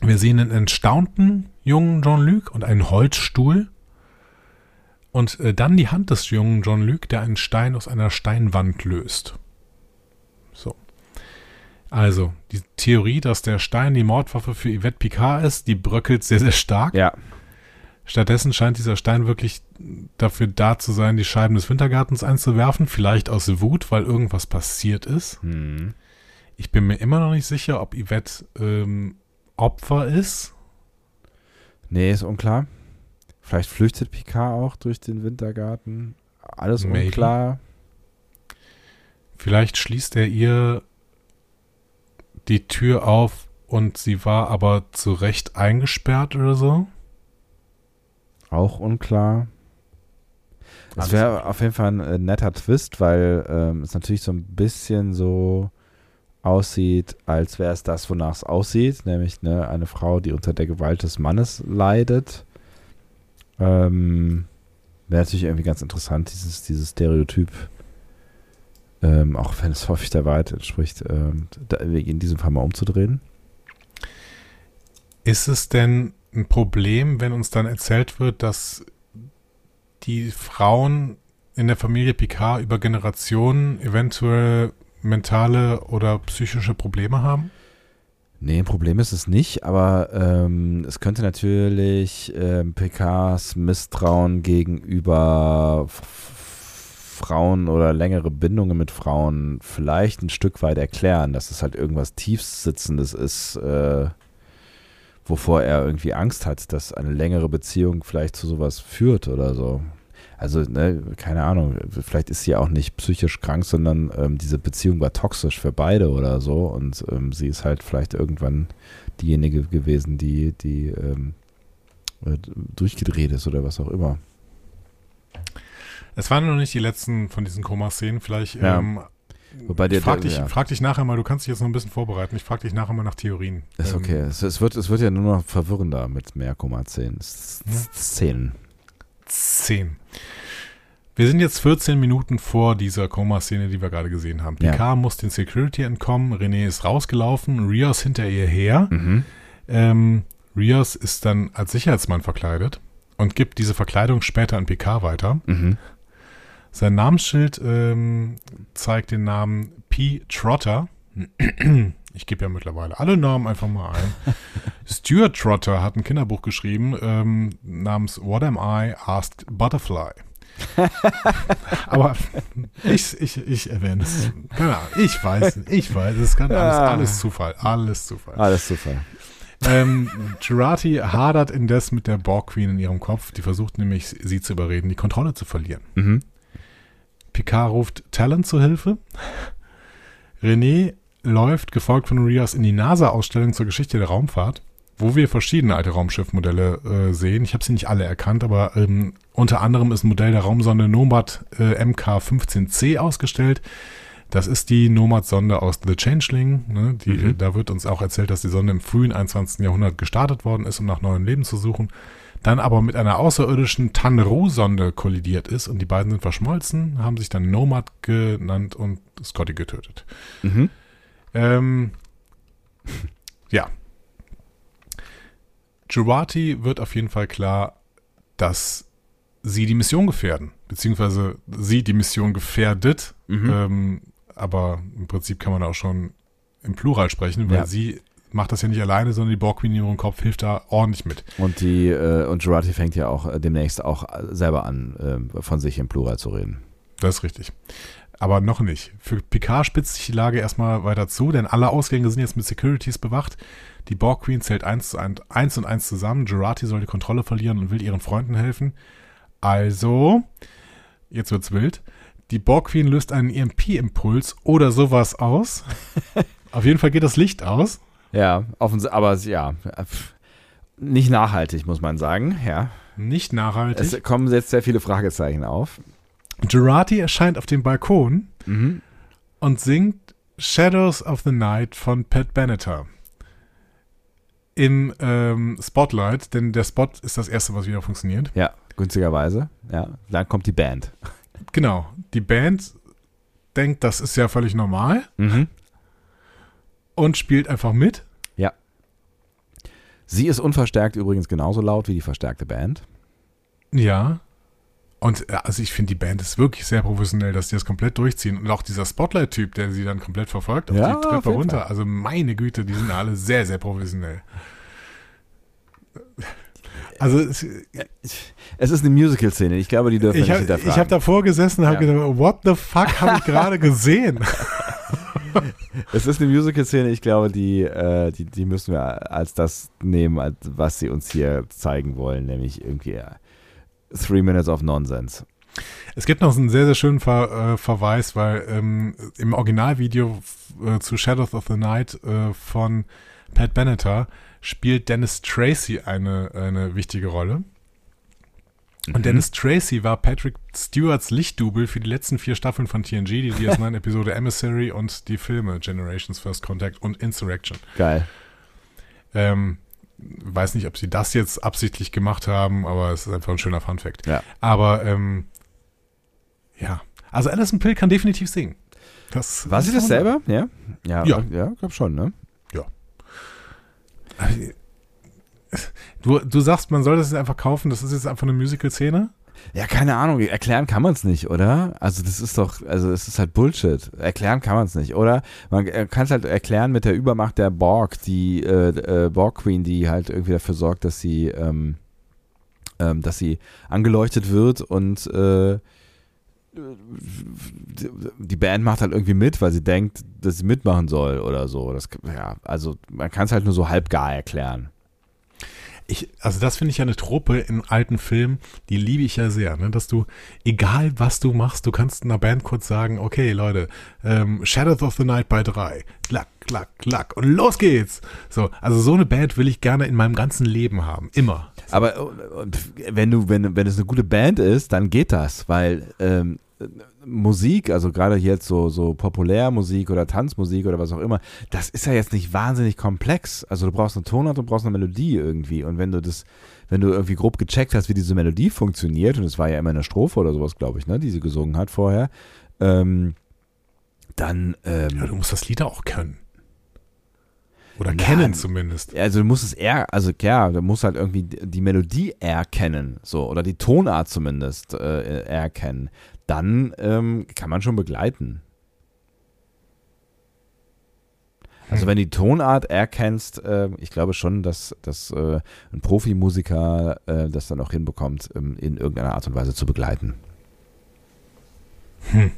Wir sehen einen entstaunten jungen Jean-Luc und einen Holzstuhl. Und äh, dann die Hand des jungen Jean-Luc, der einen Stein aus einer Steinwand löst. So. Also, die Theorie, dass der Stein die Mordwaffe für Yvette Picard ist, die bröckelt sehr, sehr stark. Ja, Stattdessen scheint dieser Stein wirklich dafür da zu sein, die Scheiben des Wintergartens einzuwerfen. Vielleicht aus Wut, weil irgendwas passiert ist. mhm. Ich bin mir immer noch nicht sicher, ob Yvette ähm, Opfer ist. nee, ist unklar. Vielleicht flüchtet Picard auch durch den Wintergarten. Alles Maybe. unklar. Vielleicht schließt er ihr die Tür auf und sie war aber zu Recht eingesperrt oder so. Auch unklar. Es wäre auf jeden Fall ein äh, netter Twist, weil ähm, es natürlich so ein bisschen so aussieht, als wäre es das, wonach es aussieht, nämlich ne, eine Frau, die unter der Gewalt des Mannes leidet. Ähm, wäre natürlich irgendwie ganz interessant, dieses, dieses Stereotyp, ähm, auch wenn es häufig der Wahrheit entspricht, ähm, in diesem Fall mal umzudrehen. Ist es denn ein Problem, wenn uns dann erzählt wird, dass die Frauen in der Familie Picard über Generationen eventuell mentale oder psychische Probleme haben? Nee, ein Problem ist es nicht, aber ähm, es könnte natürlich ähm, Picards Misstrauen gegenüber Frauen oder längere Bindungen mit Frauen vielleicht ein Stück weit erklären, dass es halt irgendwas Tiefsitzendes ist, äh, wovor er irgendwie Angst hat, dass eine längere Beziehung vielleicht zu sowas führt oder so. also, ne, keine Ahnung, vielleicht ist sie auch nicht psychisch krank, sondern ähm, diese Beziehung war toxisch für beide oder so und ähm, sie ist halt vielleicht irgendwann diejenige gewesen, die, die ähm, äh, durchgedreht ist oder was auch immer. Es waren noch nicht die letzten von diesen Koma-Szenen, vielleicht Ja. ähm, Wobei der, ich frag, der, dich, ja, frag dich nachher mal, du kannst dich jetzt noch ein bisschen vorbereiten. Ich frag dich nachher mal nach Theorien. ist Ähm, okay. Es, es, wird, es wird ja nur noch verwirrender mit mehr Komma 10. Szenen. 10. Wir sind jetzt 14 Minuten vor dieser Koma-Szene, die wir gerade gesehen haben. Ja. Picard muss den Security entkommen, René ist rausgelaufen, Rios hinter ihr her. Mhm. Ähm, Rios ist dann als Sicherheitsmann verkleidet und gibt diese Verkleidung später an Picard weiter. Mhm. Sein Namensschild ähm, zeigt den Namen P. Trotter. Ich gebe ja mittlerweile alle Namen einfach mal ein. Stuart Trotter hat ein Kinderbuch geschrieben ähm, namens What Am I? Asked Butterfly. Aber ich, ich, ich erwähne es. Keine Ahnung, ich weiß, ich weiß, es kann alles, Ja. alles Zufall, alles Zufall. Alles Zufall. Ähm, Girati hadert indes mit der Borg Queen in ihrem Kopf. Die versucht nämlich, sie zu überreden, die Kontrolle zu verlieren. Mhm. Picard ruft Talon zu Hilfe. René läuft, gefolgt von Rios, in die NASA-Ausstellung zur Geschichte der Raumfahrt, wo wir verschiedene alte Raumschiffmodelle äh, sehen. Ich habe sie nicht alle erkannt, aber ähm, unter anderem ist ein Modell der Raumsonde Nomad äh, MK15C ausgestellt. Das ist die Nomad-Sonde aus The Changeling. Ne? Die, Mhm. Da wird uns auch erzählt, dass die Sonde im frühen 21. Jahrhundert gestartet worden ist, um nach neuem Leben zu suchen. Dann aber mit einer außerirdischen Tanru-Sonde kollidiert ist und die beiden sind verschmolzen, haben sich dann Nomad genannt und Scotty getötet. Mhm. Ähm, ja. Girati wird auf jeden Fall klar, dass sie die Mission gefährden, beziehungsweise sie die Mission gefährdet. Mhm. Ähm, aber im Prinzip kann man auch schon im Plural sprechen, weil Ja. sie macht das ja nicht alleine, sondern die Borg Queen in ihrem Kopf hilft da ordentlich mit. Und die äh, und Girardi fängt ja auch äh, demnächst auch äh, selber an, ähm, von sich im Plural zu reden. Das ist richtig. Aber noch nicht. Für Picard spitzt sich die Lage erstmal weiter zu, denn alle Ausgänge sind jetzt mit Securities bewacht. Die Borg Queen zählt eins, zu ein, eins und eins zusammen. Girati soll die Kontrolle verlieren und will ihren Freunden helfen. Also, jetzt wird's wild. Die Borg Queen löst einen EMP-Impuls oder sowas aus. Auf jeden Fall geht das Licht aus. Ja, offensichtlich, aber ja, nicht nachhaltig, muss man sagen. Ja, Nicht nachhaltig. es kommen jetzt sehr viele Fragezeichen auf. Girati erscheint auf dem Balkon Mhm. und singt Shadows of the Night von Pat Benatar im ähm, Spotlight, denn der Spot ist das erste, was wieder funktioniert. Ja, günstigerweise. Ja, dann kommt die Band. Genau, die Band denkt, das ist ja völlig normal Mhm. Und spielt einfach mit. Sie ist unverstärkt übrigens genauso laut wie die verstärkte Band. Ja. Und äh, also ich finde, die Band ist wirklich sehr professionell, dass die das komplett durchziehen. Und auch dieser Spotlight-Typ, der sie dann komplett verfolgt, auf Ja, die auf Treppe jeden runter. Fall. Also meine Güte, die sind alle sehr, sehr professionell. Also es, Es ist eine Musical-Szene. Ich glaube, die dürfen ich nicht habe hinterfragen. hab davor gesessen und habe Ja. gedacht, what the fuck habe ich gerade gesehen? es ist eine Musical-Szene. Ich glaube, die, äh, die, die müssen wir als das nehmen, als was sie uns hier zeigen wollen, nämlich irgendwie äh, Three Minutes of Nonsense. Es gibt noch einen sehr, sehr schönen Ver, äh, Verweis, weil ähm, im Originalvideo äh, zu Shadows of the Night äh, von Pat Benatar spielt Dennis Tracy eine, eine wichtige Rolle. Und Dennis Tracy war Patrick Stewarts Lichtdubel für die letzten vier Staffeln von TNG, die DS9-Episode Emissary und die Filme Generations First Contact und Insurrection. Geil. Ähm, weiß nicht, ob sie das jetzt absichtlich gemacht haben, aber es ist einfach ein schöner Funfact. Ja. Aber ähm, ja, also Alison Pill kann definitiv singen. Das, War sie das selber? Ja? Ja, Ja. ja glaub schon, ne? sagen. Du, du sagst, man soll das jetzt einfach kaufen, das ist jetzt einfach eine Musical-Szene. Ja, keine Ahnung. Erklären kann man es nicht, oder? Also das ist doch, also es ist halt Bullshit. Erklären kann man es nicht, oder? Man kann es halt erklären mit der Übermacht der Borg, die äh, äh, Borg Queen, die halt irgendwie dafür sorgt, dass sie, ähm, ähm, dass sie angeleuchtet wird und äh, die Band macht halt irgendwie mit, weil sie denkt, dass sie mitmachen soll oder so. Das, ja, also man kann es halt nur so halb gar erklären. Ich, also das finde ich ja eine Trope in alten Filmen, die liebe ich ja sehr, ne? dass du, egal was du machst, du kannst einer Band kurz sagen, okay Leute, ähm, Shadows of the Night bei drei, klack, klack, klack und los geht's. So, also so eine Band will ich gerne in meinem ganzen Leben haben, immer. Aber äh, wenn du, wenn, wenn es eine gute Band ist, dann geht das, weil ähm, Musik, also gerade jetzt so, so Populärmusik oder Tanzmusik oder was auch immer, das ist ja jetzt nicht wahnsinnig komplex. Also du brauchst eine Tonart, du brauchst eine Melodie irgendwie. Und wenn du das, wenn du irgendwie grob gecheckt hast, wie diese Melodie funktioniert, und es war ja immer eine Strophe oder sowas, glaube ich, ne, die sie gesungen hat vorher, ähm, dann. Ähm, ja, du musst das Lied auch können. Oder ja, kennen zumindest. Also du musst es eher, also ja, du musst halt irgendwie die Melodie erkennen, so, oder die Tonart zumindest äh, erkennen dann ähm, kann man schon begleiten. Also hm. wenn die Tonart erkennst, äh, ich glaube schon, dass, dass äh, ein Profimusiker äh, das dann auch hinbekommt, ähm, in irgendeiner Art und Weise zu begleiten. Hm.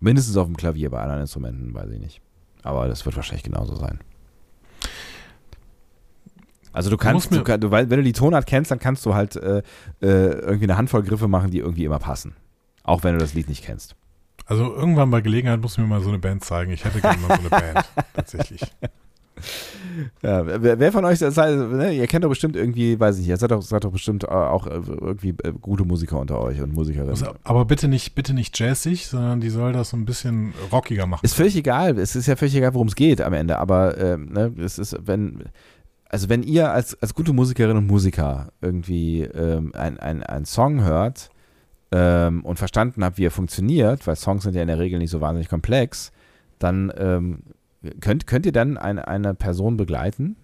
Mindestens auf dem Klavier, bei anderen Instrumenten weiß ich nicht. Aber das wird wahrscheinlich genauso sein. Also du kannst, du, du, wenn du die Tonart kennst, dann kannst du halt äh, äh, irgendwie eine Handvoll Griffe machen, die irgendwie immer passen. Auch wenn du das Lied nicht kennst. Also irgendwann bei Gelegenheit musst du mir mal so eine Band zeigen. Ich hätte gerne mal so eine Band, tatsächlich. Ja, wer, wer von euch, seid, ne, ihr kennt doch bestimmt irgendwie, weiß ich nicht, ihr seid doch, seid doch bestimmt auch äh, irgendwie äh, gute Musiker unter euch und Musikerinnen. Also, aber bitte nicht, bitte nicht jazzig, sondern die soll das so ein bisschen rockiger machen. Ist völlig egal, es ist ja völlig egal, worum es geht am Ende, aber äh, ne, es ist, wenn, also wenn ihr als, als gute Musikerinnen und Musiker irgendwie ähm, ein, ein, Song hört ähm, und verstanden habt, wie er funktioniert, weil Songs sind ja in der Regel nicht so wahnsinnig komplex, dann ähm, könnt, könnt ihr dann eine, eine Person begleiten?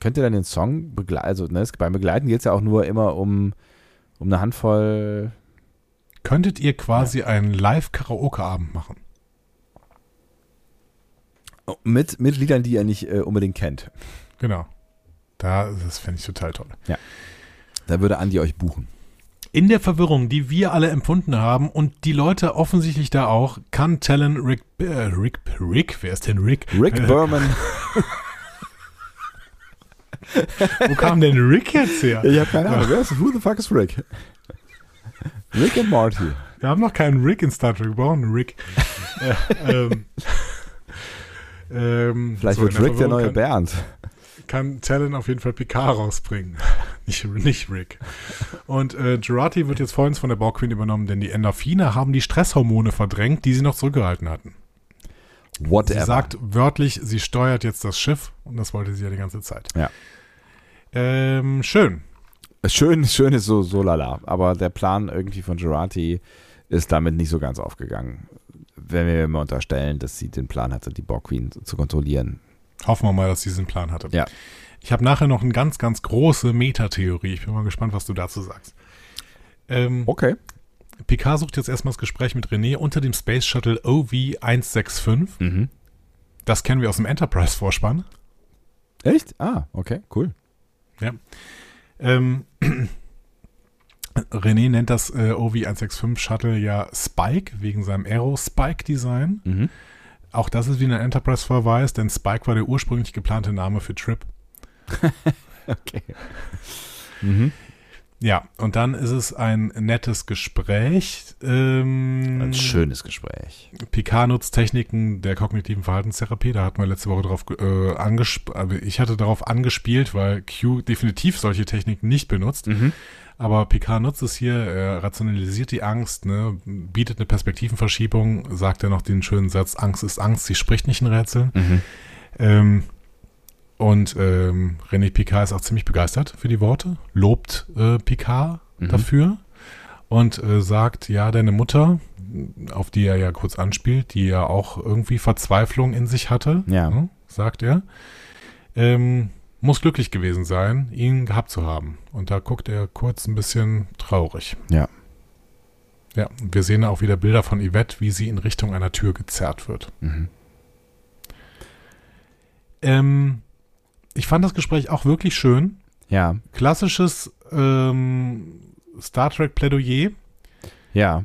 Könnt ihr dann den Song begleiten? Also ne, beim Begleiten geht es ja auch nur immer um, um eine Handvoll. Könntet ihr quasi ja. einen Live-Karaoke-Abend machen? Mit, mit Liedern, die ihr nicht äh, unbedingt kennt. Genau. Da, das fände ich total toll. Ja. Da würde Andi euch buchen. In der Verwirrung, die wir alle empfunden haben und die Leute offensichtlich da auch, kann Talon Rick, äh, Rick, Rick, wer ist denn Rick? Rick äh, Berman. Wo kam denn Rick jetzt her? Ich habe keine Ahnung. Wer ist, who the fuck is Rick? Rick und Marty. Wir haben noch keinen Rick in Star Trek, wir brauchen einen Rick. äh, ähm, ähm, Vielleicht so wird Rick der neue kann, Bernd kann Talon auf jeden Fall Picard rausbringen. nicht, nicht Rick. Und äh, Gerati wird jetzt vollends von der Borg Queen übernommen, denn die Endorphine haben die Stresshormone verdrängt, die sie noch zurückgehalten hatten. Whatever. Sie sagt wörtlich, sie steuert jetzt das Schiff und das wollte sie ja die ganze Zeit. Ja. Ähm, schön. Schön, schön ist so, so lala. Aber der Plan irgendwie von Gerati ist damit nicht so ganz aufgegangen. Wenn wir mal unterstellen, dass sie den Plan hatte, die Borg Queen zu kontrollieren. Hoffen wir mal, dass sie diesen Plan hatte. Ja. Ich habe nachher noch eine ganz, ganz große Metatheorie. Ich bin mal gespannt, was du dazu sagst. Ähm, okay. Picard sucht jetzt erstmal das Gespräch mit René unter dem Space Shuttle OV-165. Mhm. Das kennen wir aus dem Enterprise-Vorspann. Echt? Ah, okay, cool. Ja. Ähm, René nennt das äh, OV-165 Shuttle ja Spike, wegen seinem Aero-Spike-Design. Mhm. Auch das ist wie ein Enterprise-Verweis, denn Spike war der ursprünglich geplante Name für Trip. okay. Mhm. Ja, und dann ist es ein nettes Gespräch. Ähm, ein schönes Gespräch. Picard nutzt Techniken der kognitiven Verhaltenstherapie. Da hatten wir letzte Woche drauf äh, angespielt. Also ich hatte darauf angespielt, weil Q definitiv solche Techniken nicht benutzt. Mhm. Aber Picard nutzt es hier, er rationalisiert die Angst, ne, bietet eine Perspektivenverschiebung, sagt er noch den schönen Satz, Angst ist Angst, sie spricht nicht in Rätseln. Mhm. Ähm, und ähm, René Picard ist auch ziemlich begeistert für die Worte, lobt äh, Picard mhm. dafür und äh, sagt, ja, deine Mutter, auf die er ja kurz anspielt, die ja auch irgendwie Verzweiflung in sich hatte, ja. ne, sagt er, ähm, muss glücklich gewesen sein, ihn gehabt zu haben. Und da guckt er kurz ein bisschen traurig. Ja. Ja, wir sehen auch wieder Bilder von Yvette, wie sie in Richtung einer Tür gezerrt wird. Mhm. Ähm, ich fand das Gespräch auch wirklich schön. Ja. Klassisches ähm, Star Trek Plädoyer. Ja.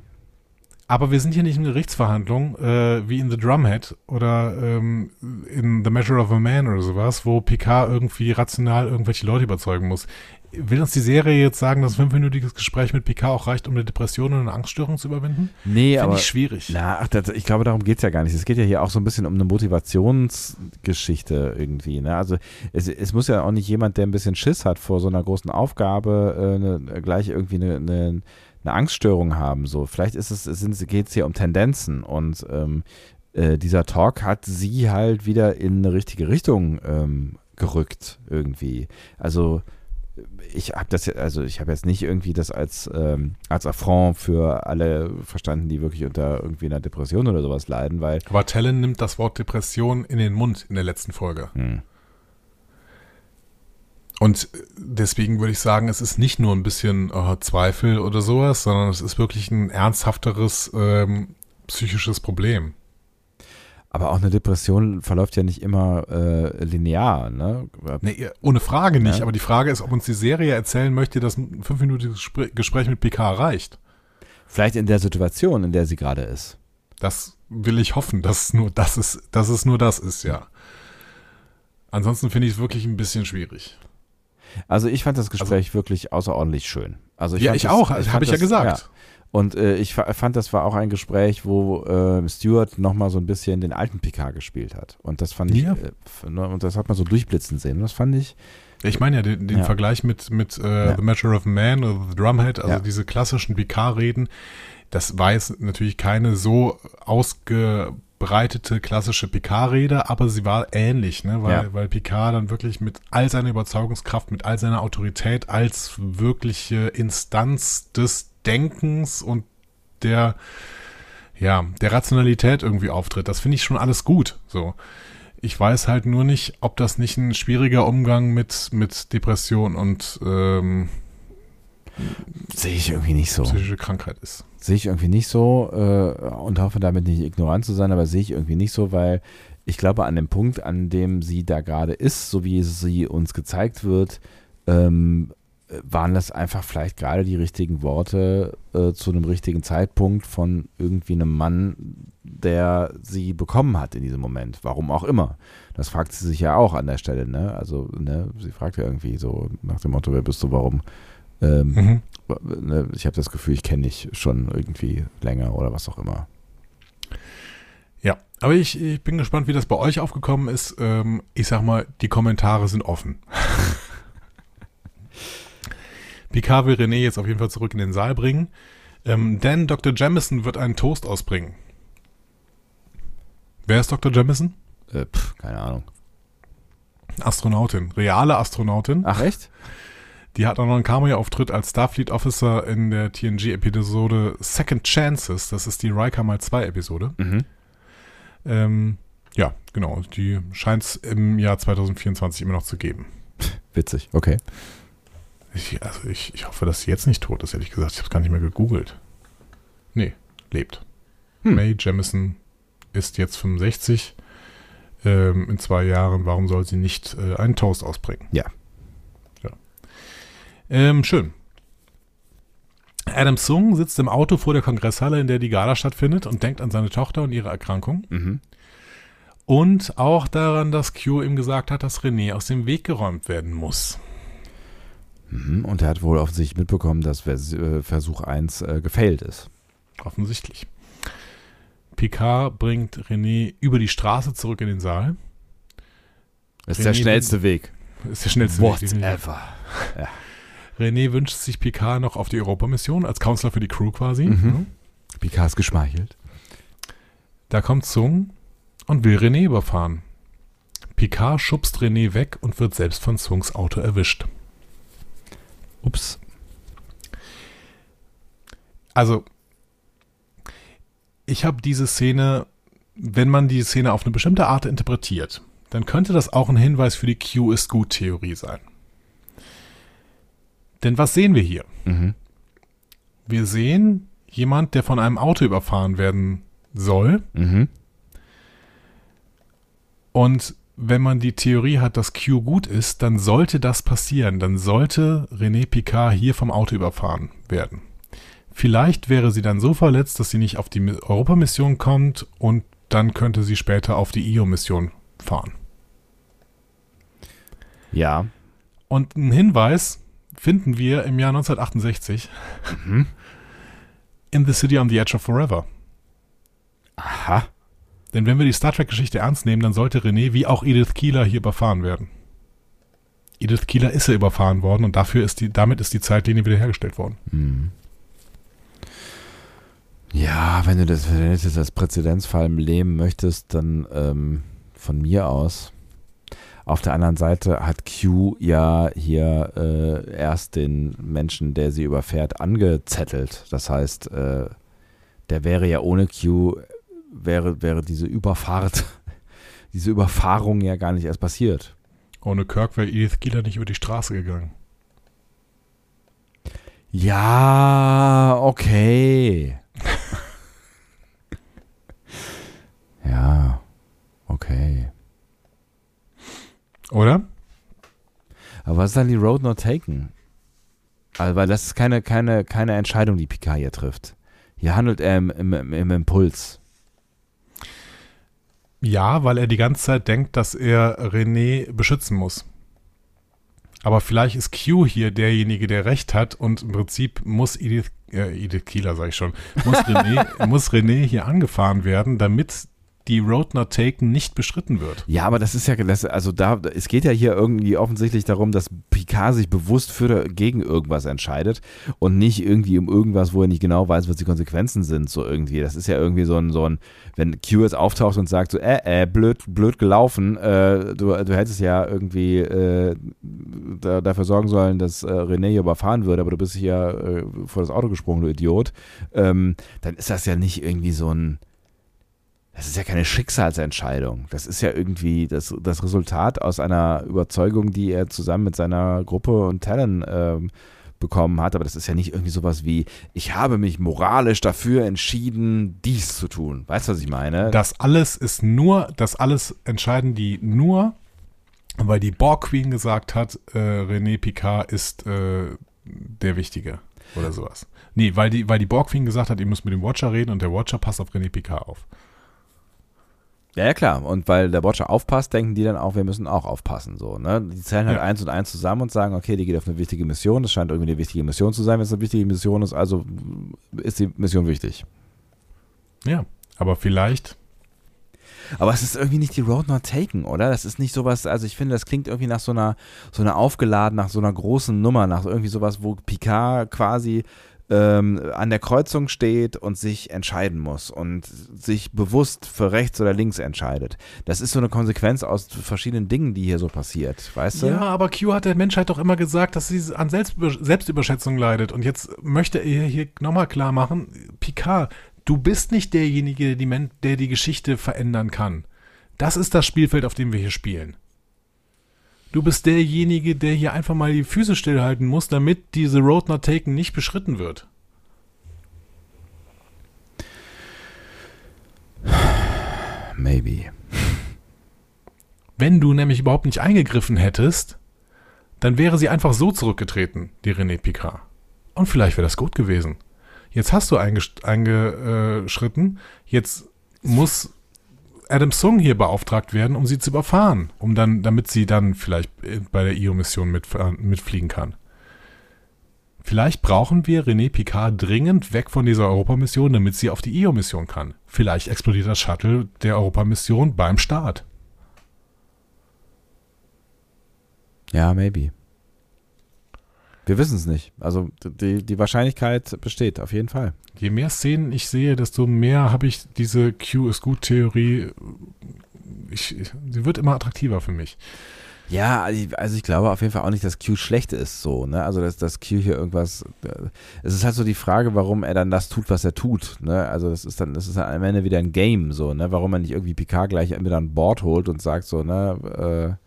Aber wir sind hier nicht in Gerichtsverhandlung, äh, wie in The Drumhead oder ähm, in The Measure of a Man oder sowas, wo Picard irgendwie rational irgendwelche Leute überzeugen muss. Will uns die Serie jetzt sagen, dass ein fünfminütiges Gespräch mit Picard auch reicht, um eine Depression und eine Angststörung zu überwinden? Nee, Finde aber. ich schwierig. Na, ach, das, ich glaube, darum geht's ja gar nicht. Es geht ja hier auch so ein bisschen um eine Motivationsgeschichte irgendwie. Ne? Also es, es muss ja auch nicht jemand, der ein bisschen Schiss hat vor so einer großen Aufgabe, äh, ne, gleich irgendwie eine, eine, eine Angststörung haben. So, vielleicht ist es, es geht es hier um Tendenzen und ähm, äh, dieser Talk hat sie halt wieder in eine richtige Richtung ähm, gerückt irgendwie. Also ich habe das, also ich habe jetzt nicht irgendwie das als, ähm, als Affront für alle verstanden, die wirklich unter irgendwie einer Depression oder sowas leiden, weil. Aber Tellen nimmt das Wort Depression in den Mund in der letzten Folge. Hm. Und deswegen würde ich sagen, es ist nicht nur ein bisschen äh, Zweifel oder sowas, sondern es ist wirklich ein ernsthafteres ähm, psychisches Problem. Aber auch eine Depression verläuft ja nicht immer äh, linear, ne? Nee, ohne Frage nicht. Ja. Aber die Frage ist, ob uns die Serie erzählen möchte, dass ein fünfminütiges Gespr- Gespräch mit PK reicht. Vielleicht in der Situation, in der sie gerade ist. Das will ich hoffen, dass nur das ist, dass es nur das ist, ja. Ansonsten finde ich es wirklich ein bisschen schwierig. Also ich fand das Gespräch wirklich außerordentlich schön. Also ich ja, ich das, auch, habe ich ja gesagt. Und äh, ich fa- fand, das war auch ein Gespräch, wo äh, Stewart nochmal so ein bisschen den alten Picard gespielt hat. Und das fand ich, Ja. äh, f- ne, und das hat man so durchblitzen sehen. Und das fand ich, Ich meine ja den, den Ja. Vergleich mit, mit äh, Ja. The Measure of Man oder The Drumhead, also diese klassischen PK-Reden, das war jetzt natürlich keine so ausgebreitete klassische PK-Rede, aber sie war ähnlich, ne? weil, Ja. weil Picard dann wirklich mit all seiner Überzeugungskraft, mit all seiner Autorität als wirkliche Instanz des Denkens und der, ja, der Rationalität irgendwie auftritt. Das finde ich schon alles gut, so. Ich weiß halt nur nicht, ob das nicht ein schwieriger Umgang mit, mit Depression und ähm, sehe ich irgendwie nicht so. psychische Krankheit ist. Sehe ich irgendwie nicht so äh, und hoffe damit nicht ignorant zu sein, aber sehe ich irgendwie nicht so, weil ich glaube, an dem Punkt, an dem sie da gerade ist, so wie sie uns gezeigt wird, ähm, waren das einfach vielleicht gerade die richtigen Worte äh, zu einem richtigen Zeitpunkt von irgendwie einem Mann, der sie bekommen hat in diesem Moment. Warum auch immer. Das fragt sie sich ja auch an der Stelle, ne? Also, ne, sie fragt ja irgendwie so nach dem Motto, wer bist du, warum? Ähm, Mhm. ne, ich habe das Gefühl, ich kenne dich schon irgendwie länger oder was auch immer. Ja, aber ich, ich bin gespannt, wie das bei euch aufgekommen ist. Ähm, ich sag mal, die Kommentare sind offen. Picard will René jetzt auf jeden Fall zurück in den Saal bringen. Ähm, denn Dr. Jamison wird einen Toast ausbringen. Wer ist Dr. Jamison? Äh, pf, keine Ahnung. Astronautin, reale Astronautin. Ach, echt? Die hat auch noch einen Cameo-Auftritt als Starfleet Officer in der TNG-Episode Second Chances. Das ist die Riker mal 2 Episode. Mhm. Ähm, ja, genau. Die scheint es im Jahr 2024 immer noch zu geben. Witzig, okay. Ich, also ich, ich hoffe, dass sie jetzt nicht tot ist, ehrlich gesagt. Ich habe es gar nicht mehr gegoogelt. Nee, lebt. Hm. Mae Jemison ist jetzt 65. Ähm, in zwei Jahren, warum soll sie nicht äh, einen Toast ausbringen? Ja. Ähm, schön. Adam Sung sitzt im Auto vor der Kongresshalle, in der die Gala stattfindet und denkt an seine Tochter und ihre Erkrankung. Mhm. Und auch daran, dass Q ihm gesagt hat, dass René aus dem Weg geräumt werden muss. Mhm. Und er hat wohl offensichtlich mitbekommen, dass äh, Versuch 1 äh, gefailt ist. Offensichtlich. Picard bringt René über die Straße zurück in den Saal. Ist René der schnellste Weg. Ist der schnellste Weg. definitiv. Whatever. René wünscht sich Picard noch auf die Europamission als Counselor für die Crew quasi. Mhm. Picard ist geschmeichelt. Da kommt Sung und will René überfahren. Picard schubst René weg und wird selbst von Sungs Auto erwischt. Ups. Also, ich habe diese Szene, wenn man die Szene auf eine bestimmte Art interpretiert, dann könnte das auch ein Hinweis für die Q ist gut Theorie sein. Denn was sehen wir hier? Mhm. Wir sehen jemand, der von einem Auto überfahren werden soll. Mhm. Und wenn man die Theorie hat, dass Q gut ist, dann sollte das passieren. Dann sollte René Picard hier vom Auto überfahren werden. Vielleicht wäre sie dann so verletzt, dass sie nicht auf die Europamission kommt und dann könnte sie später auf die IO-Mission fahren. Ja. Und einen Hinweis finden wir im Jahr 1968 Mhm. in The City on the Edge of Forever. Aha. Denn wenn wir die Star Trek-Geschichte ernst nehmen, dann sollte René wie auch Edith Keeler hier überfahren werden. Edith Keeler ist ja überfahren worden und dafür ist die, damit ist die Zeitlinie wiederhergestellt worden. Hm. Ja, wenn du das, wenn du das als Präzedenzfall leben möchtest, dann ähm, von mir aus. Auf der anderen Seite hat Q ja hier äh, erst den Menschen, der sie überfährt, angezettelt. Das heißt, äh, der wäre ja ohne Q, wäre, wäre diese Überfahrt, diese Überfahrung ja gar nicht erst passiert. Ohne Kirk wäre Edith Keeler nicht über die Straße gegangen. Ja, okay. ja, okay. Oder? Aber was ist dann die Road Not Taken? Also, weil das ist keine, keine, keine Entscheidung, die Picard hier trifft. Hier handelt er im, im, im Impuls. Ja, weil er die ganze Zeit denkt, dass er René beschützen muss. Aber vielleicht ist Q hier derjenige, der recht hat und im Prinzip muss Edith, äh, Edith Keeler, sag ich schon, muss René, muss René hier angefahren werden, damit die Road Not Taken nicht beschritten wird. Ja, aber das ist ja, das, also da, es geht ja hier irgendwie offensichtlich darum, dass Picard sich bewusst für oder gegen irgendwas entscheidet und nicht irgendwie um irgendwas, wo er nicht genau weiß, was die Konsequenzen sind, so irgendwie. Das ist ja irgendwie so ein, so ein, wenn Q jetzt auftaucht und sagt so, äh, äh, blöd, blöd gelaufen, äh, du, du hättest ja irgendwie äh, da, dafür sorgen sollen, dass äh, René hier überfahren würde, aber du bist hier äh, vor das Auto gesprungen, du Idiot, ähm, dann ist das ja nicht irgendwie so ein, das ist ja keine Schicksalsentscheidung. Das ist ja irgendwie das, das Resultat aus einer Überzeugung, die er zusammen mit seiner Gruppe und Talon ähm, bekommen hat. Aber das ist ja nicht irgendwie sowas wie, ich habe mich moralisch dafür entschieden, dies zu tun. Weißt du, was ich meine? Das alles ist nur, das alles entscheiden die nur, weil die Borg Queen gesagt hat, äh, René Picard ist äh, der Wichtige oder sowas. Nee, weil die, weil die Borg Queen gesagt hat, ihr müsst mit dem Watcher reden und der Watcher passt auf René Picard auf. Ja, ja, klar. Und weil der Watcher aufpasst, denken die dann auch, wir müssen auch aufpassen. So, ne? Die zählen halt Ja. eins und eins zusammen und sagen, okay, die geht auf eine wichtige Mission. Das scheint irgendwie eine wichtige Mission zu sein. Wenn es eine wichtige Mission ist, also ist die Mission wichtig. Ja, aber vielleicht, Aber es ist irgendwie nicht die Road Not Taken, oder? Das ist nicht sowas, also ich finde, das klingt irgendwie nach so einer, so einer aufgeladen, nach so einer großen Nummer, nach irgendwie sowas, wo Picard quasi ähm, an der Kreuzung steht und sich entscheiden muss und sich bewusst für rechts oder links entscheidet. Das ist so eine Konsequenz aus verschiedenen Dingen, die hier so passiert, weißt du? Ja, aber Q hat der Menschheit doch immer gesagt, dass sie an Selbstüber Selbstüberschätzung leidet. Und jetzt möchte er hier nochmal klar machen, Picard, du bist nicht derjenige, der die, der die Geschichte verändern kann. Das ist das Spielfeld, auf dem wir hier spielen. Du bist derjenige, der hier einfach mal die Füße stillhalten muss, damit diese Road Not Taken nicht beschritten wird. Maybe. Wenn du nämlich überhaupt nicht eingegriffen hättest, dann wäre sie einfach so zurückgetreten, die René Picard. Und vielleicht wäre das gut gewesen. Jetzt hast du eingesch- eingeschritten, jetzt muss Adam Sung hier beauftragt werden, um sie zu überfahren, um dann, damit sie dann vielleicht äh, bei der IO-Mission mitfahren- mitfliegen kann. Vielleicht brauchen wir René Picard dringend weg von dieser Europamission, damit sie auf die IO-Mission kann. Vielleicht explodiert das Shuttle der Europamission beim Start. Ja, maybe. Wir wissen es nicht. Also die, die Wahrscheinlichkeit besteht, auf jeden Fall. Je mehr Szenen ich sehe, desto mehr habe ich diese Q ist gut Theorie. Ich, sie wird immer attraktiver für mich. Ja, also ich- also ich glaube auf jeden Fall auch nicht, dass Q schlecht ist, so, ne? Also dass, dass Q hier irgendwas. äh, Es ist halt so die Frage, warum er dann das tut, was er tut, ne? Also das ist dann, das ist dann am Ende wieder ein Game, so, ne? Warum er nicht irgendwie Picard gleich wieder an Bord holt und sagt so, ne,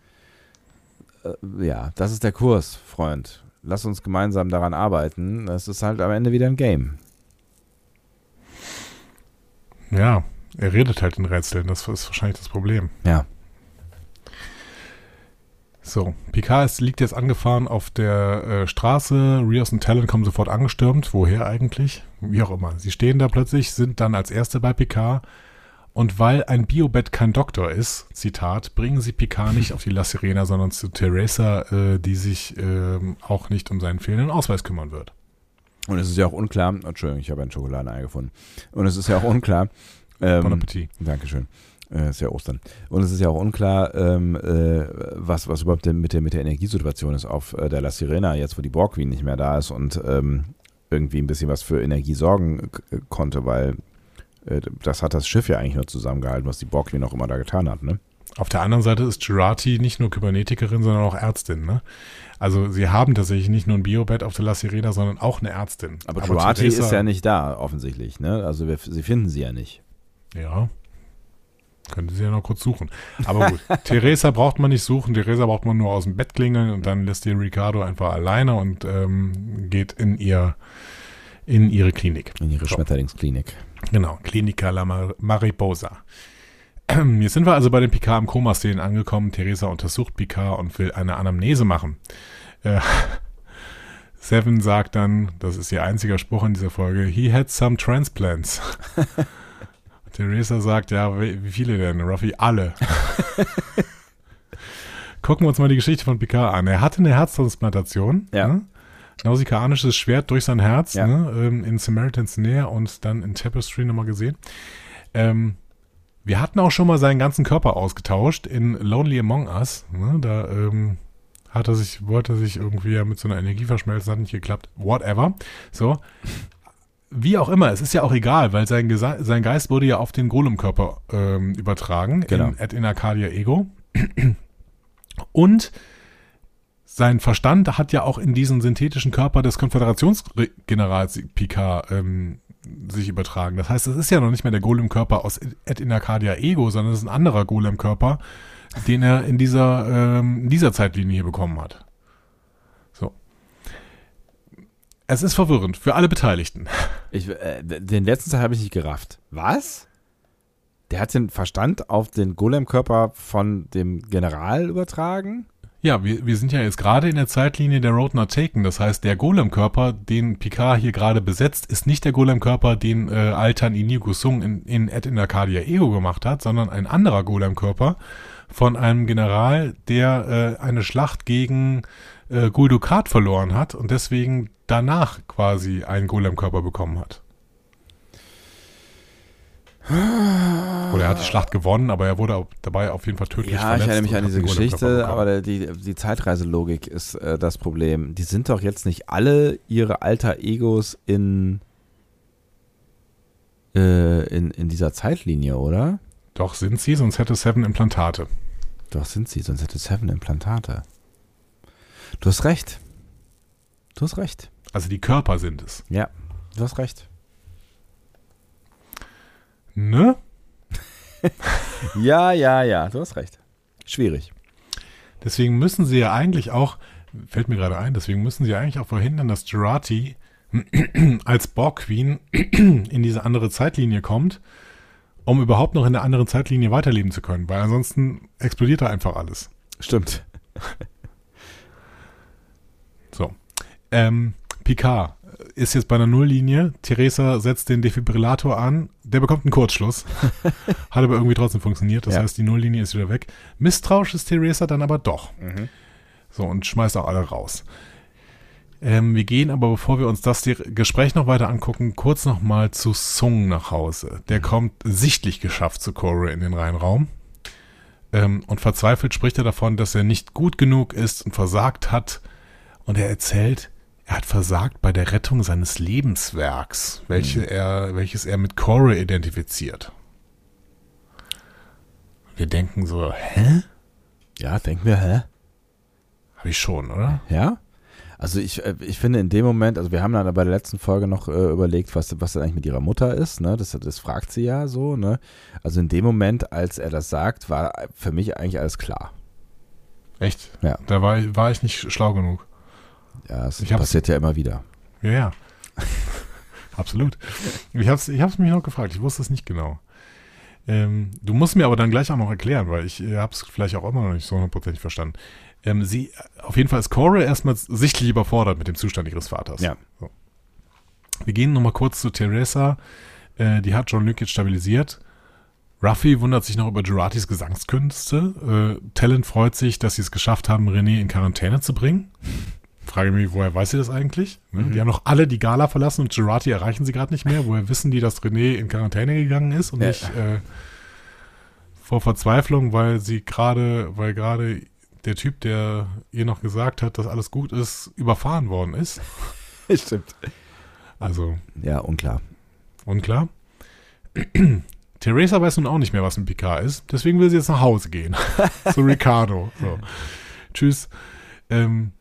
äh, äh, ja, das ist der Kurs, Freund. Lass uns gemeinsam daran arbeiten. Das ist halt am Ende wieder ein Game. Ja, er redet halt in Rätseln, das ist wahrscheinlich das Problem. Ja. So, Picard ist, liegt jetzt angefahren auf der äh, Straße. Rios und Talon kommen sofort angestürmt. Woher eigentlich? Wie auch immer. Sie stehen da plötzlich, sind dann als Erste bei Picard. Und weil ein Biobett kein Doktor ist, Zitat, bringen sie Picard nicht auf die La Sirena, sondern zu Teresa, äh, die sich ähm, auch nicht um seinen fehlenden Ausweis kümmern wird. Und es ist ja auch unklar, Entschuldigung, ich habe ein Schokoladenei gefunden. Und es ist ja auch unklar. Ähm, Bon Appetit. Dankeschön. Äh, ist ja Ostern. Und es ist ja auch unklar, ähm, äh, was, was überhaupt mit der, mit der Energiesituation ist auf äh, der La Sirena, jetzt wo die Borg Queen nicht mehr da ist und ähm, irgendwie ein bisschen was für Energie sorgen konnte, weil äh, das hat das Schiff ja eigentlich nur zusammengehalten, was die Borg Queen auch immer da getan hat, ne? Auf der anderen Seite ist Girardi nicht nur Kybernetikerin, sondern auch Ärztin. Ne? Also sie haben tatsächlich nicht nur ein Biobett auf der La Sirena, sondern auch eine Ärztin. Aber, Duarte Teresa- ist ja nicht da, offensichtlich, ne? Also wir, sie finden sie ja nicht. Ja. Könnte sie ja noch kurz suchen. Aber gut, Theresa braucht man nicht suchen. Theresa braucht man nur aus dem Bett klingeln und dann lässt ihr Ricardo einfach alleine und ähm, geht in ihr in ihre Klinik. In ihre So. Schmetterlingsklinik. Genau, Clinica La Mar Mariposa. Jetzt sind wir also bei den Picard im Koma-Szenen angekommen. Theresa untersucht Picard und will eine Anamnese machen. Äh, Seven sagt dann, das ist ihr einziger Spruch in dieser Folge, he had some transplants. Theresa sagt, ja, wie wie viele denn? Ruffy, alle. Gucken wir uns mal die Geschichte von Picard an. Er hatte eine Herztransplantation. Ja. Ne? Nausikanisches Schwert durch sein Herz Ja. ne? ähm, in Samaritans Nähe und dann in Tapestry nochmal gesehen. Ähm, wir hatten auch schon mal seinen ganzen Körper ausgetauscht in Lonely Among Us. Ne? Da ähm, hat er sich, wollte er sich irgendwie ja mit so einer Energie verschmelzen, hat nicht geklappt. Whatever. So. Wie auch immer, es ist ja auch egal, weil sein, Gesa sein Geist wurde ja auf den Golem-Körper ähm, übertragen, Genau. in, in Arcadia Ego. Und sein Verstand hat ja auch in diesen synthetischen Körper des Konföderationsgenerals Picard ähm, sich übertragen. Das heißt, es ist ja noch nicht mehr der Golem-Körper aus Ed in Arcadia Ego, sondern es ist ein anderer Golem-Körper, den er in dieser, ähm, in dieser Zeitlinie hier bekommen hat. So. Es ist verwirrend für alle Beteiligten. Ich, äh, den letzten Teil habe ich nicht gerafft. Was? Der hat den Verstand auf den Golem-Körper von dem General übertragen? Ja, wir, wir sind ja jetzt gerade in der Zeitlinie der Road Not Taken. Das heißt, der Golem-Körper, den Picard hier gerade besetzt, ist nicht der Golem-Körper, den äh, Altan Inigo Sung in, in Ed in Arcadia Ego gemacht hat, sondern ein anderer Golem-Körper von einem General, der äh, eine Schlacht gegen äh, Gul Dukat verloren hat und deswegen danach quasi einen Golem-Körper bekommen hat. Oder er hat die Schlacht gewonnen, aber er wurde dabei auf jeden Fall tödlich Ja, verletzt. ich erinnere mich an diese Geschichte, aber die, die Zeitreiselogik ist äh, das Problem. Die sind doch jetzt nicht alle ihre alter Egos in, äh, in, in dieser Zeitlinie, oder? Doch, sind sie, sonst hätte Seven Implantate. Doch sind sie, sonst hätte Seven Implantate. Du hast recht. Du hast recht. Also die Körper sind es. Ja, du hast recht. Ne? Ja, ja, ja, du hast recht. Schwierig. Deswegen müssen sie ja eigentlich auch, fällt mir gerade ein, deswegen müssen sie eigentlich auch verhindern, dass Gerati als Borg Queen in diese andere Zeitlinie kommt, um überhaupt noch in der anderen Zeitlinie weiterleben zu können, weil ansonsten explodiert da einfach alles. Stimmt. So. Ähm, Picard ist jetzt bei einer Nulllinie. Theresa setzt den Defibrillator an. Der bekommt einen Kurzschluss. Hat aber irgendwie trotzdem funktioniert. Das Ja. heißt, die Nulllinie ist wieder weg. Misstrauisch ist Theresa dann aber doch. So, und schmeißt auch alle raus. Ähm, wir gehen aber, bevor wir uns das Gespräch noch weiter angucken, kurz nochmal zu Sung nach Hause. Der kommt sichtlich geschafft zu Cora in den Reihenraum. Ähm, und verzweifelt spricht er davon, dass er nicht gut genug ist und versagt hat. Und er erzählt, er hat versagt bei der Rettung seines Lebenswerks, welche er, welches er mit Cora identifiziert. Wir denken so, hä? Ja, denken wir, hä? Habe ich schon, oder? Ja? Also ich, äh, ich finde in dem Moment, also wir haben dann bei der letzten Folge noch äh, überlegt, was, was denn eigentlich mit ihrer Mutter ist, ne? Das, das fragt sie ja so, ne? Also in dem Moment, als er das sagt, war für mich eigentlich alles klar. Echt? Ja. Da war, war ich nicht schlau genug. Ja, es passiert ja immer wieder. Ja, ja. Absolut. Ich hab's, ich hab's mich noch gefragt. Ich wusste es nicht genau. Ähm, du musst mir aber dann gleich auch noch erklären, weil ich äh, habe es vielleicht auch immer noch nicht so hundertprozentig verstanden. Ähm, sie, auf jeden Fall ist Cora erstmal sichtlich überfordert mit dem Zustand ihres Vaters. Ja. So. Wir gehen nochmal kurz zu Teresa. Äh, die hat John Luke jetzt stabilisiert. Ruffy wundert sich noch über Geratis Gesangskünste. Äh, Talent freut sich, dass sie es geschafft haben, René in Quarantäne zu bringen. Frage mich, woher weiß sie das eigentlich? Ne? Mhm. Die haben noch alle die Gala verlassen und Gerati erreichen sie gerade nicht mehr. Woher wissen die, dass René in Quarantäne gegangen ist und Ja. nicht äh, vor Verzweiflung, weil sie gerade, weil gerade der Typ, der ihr noch gesagt hat, dass alles gut ist, überfahren worden ist? Stimmt. Also Ja, unklar. unklar. Theresa weiß nun auch nicht mehr, was ein Picard ist. Deswegen will sie jetzt nach Hause gehen. Zu Ricardo. So. Tschüss. Ähm,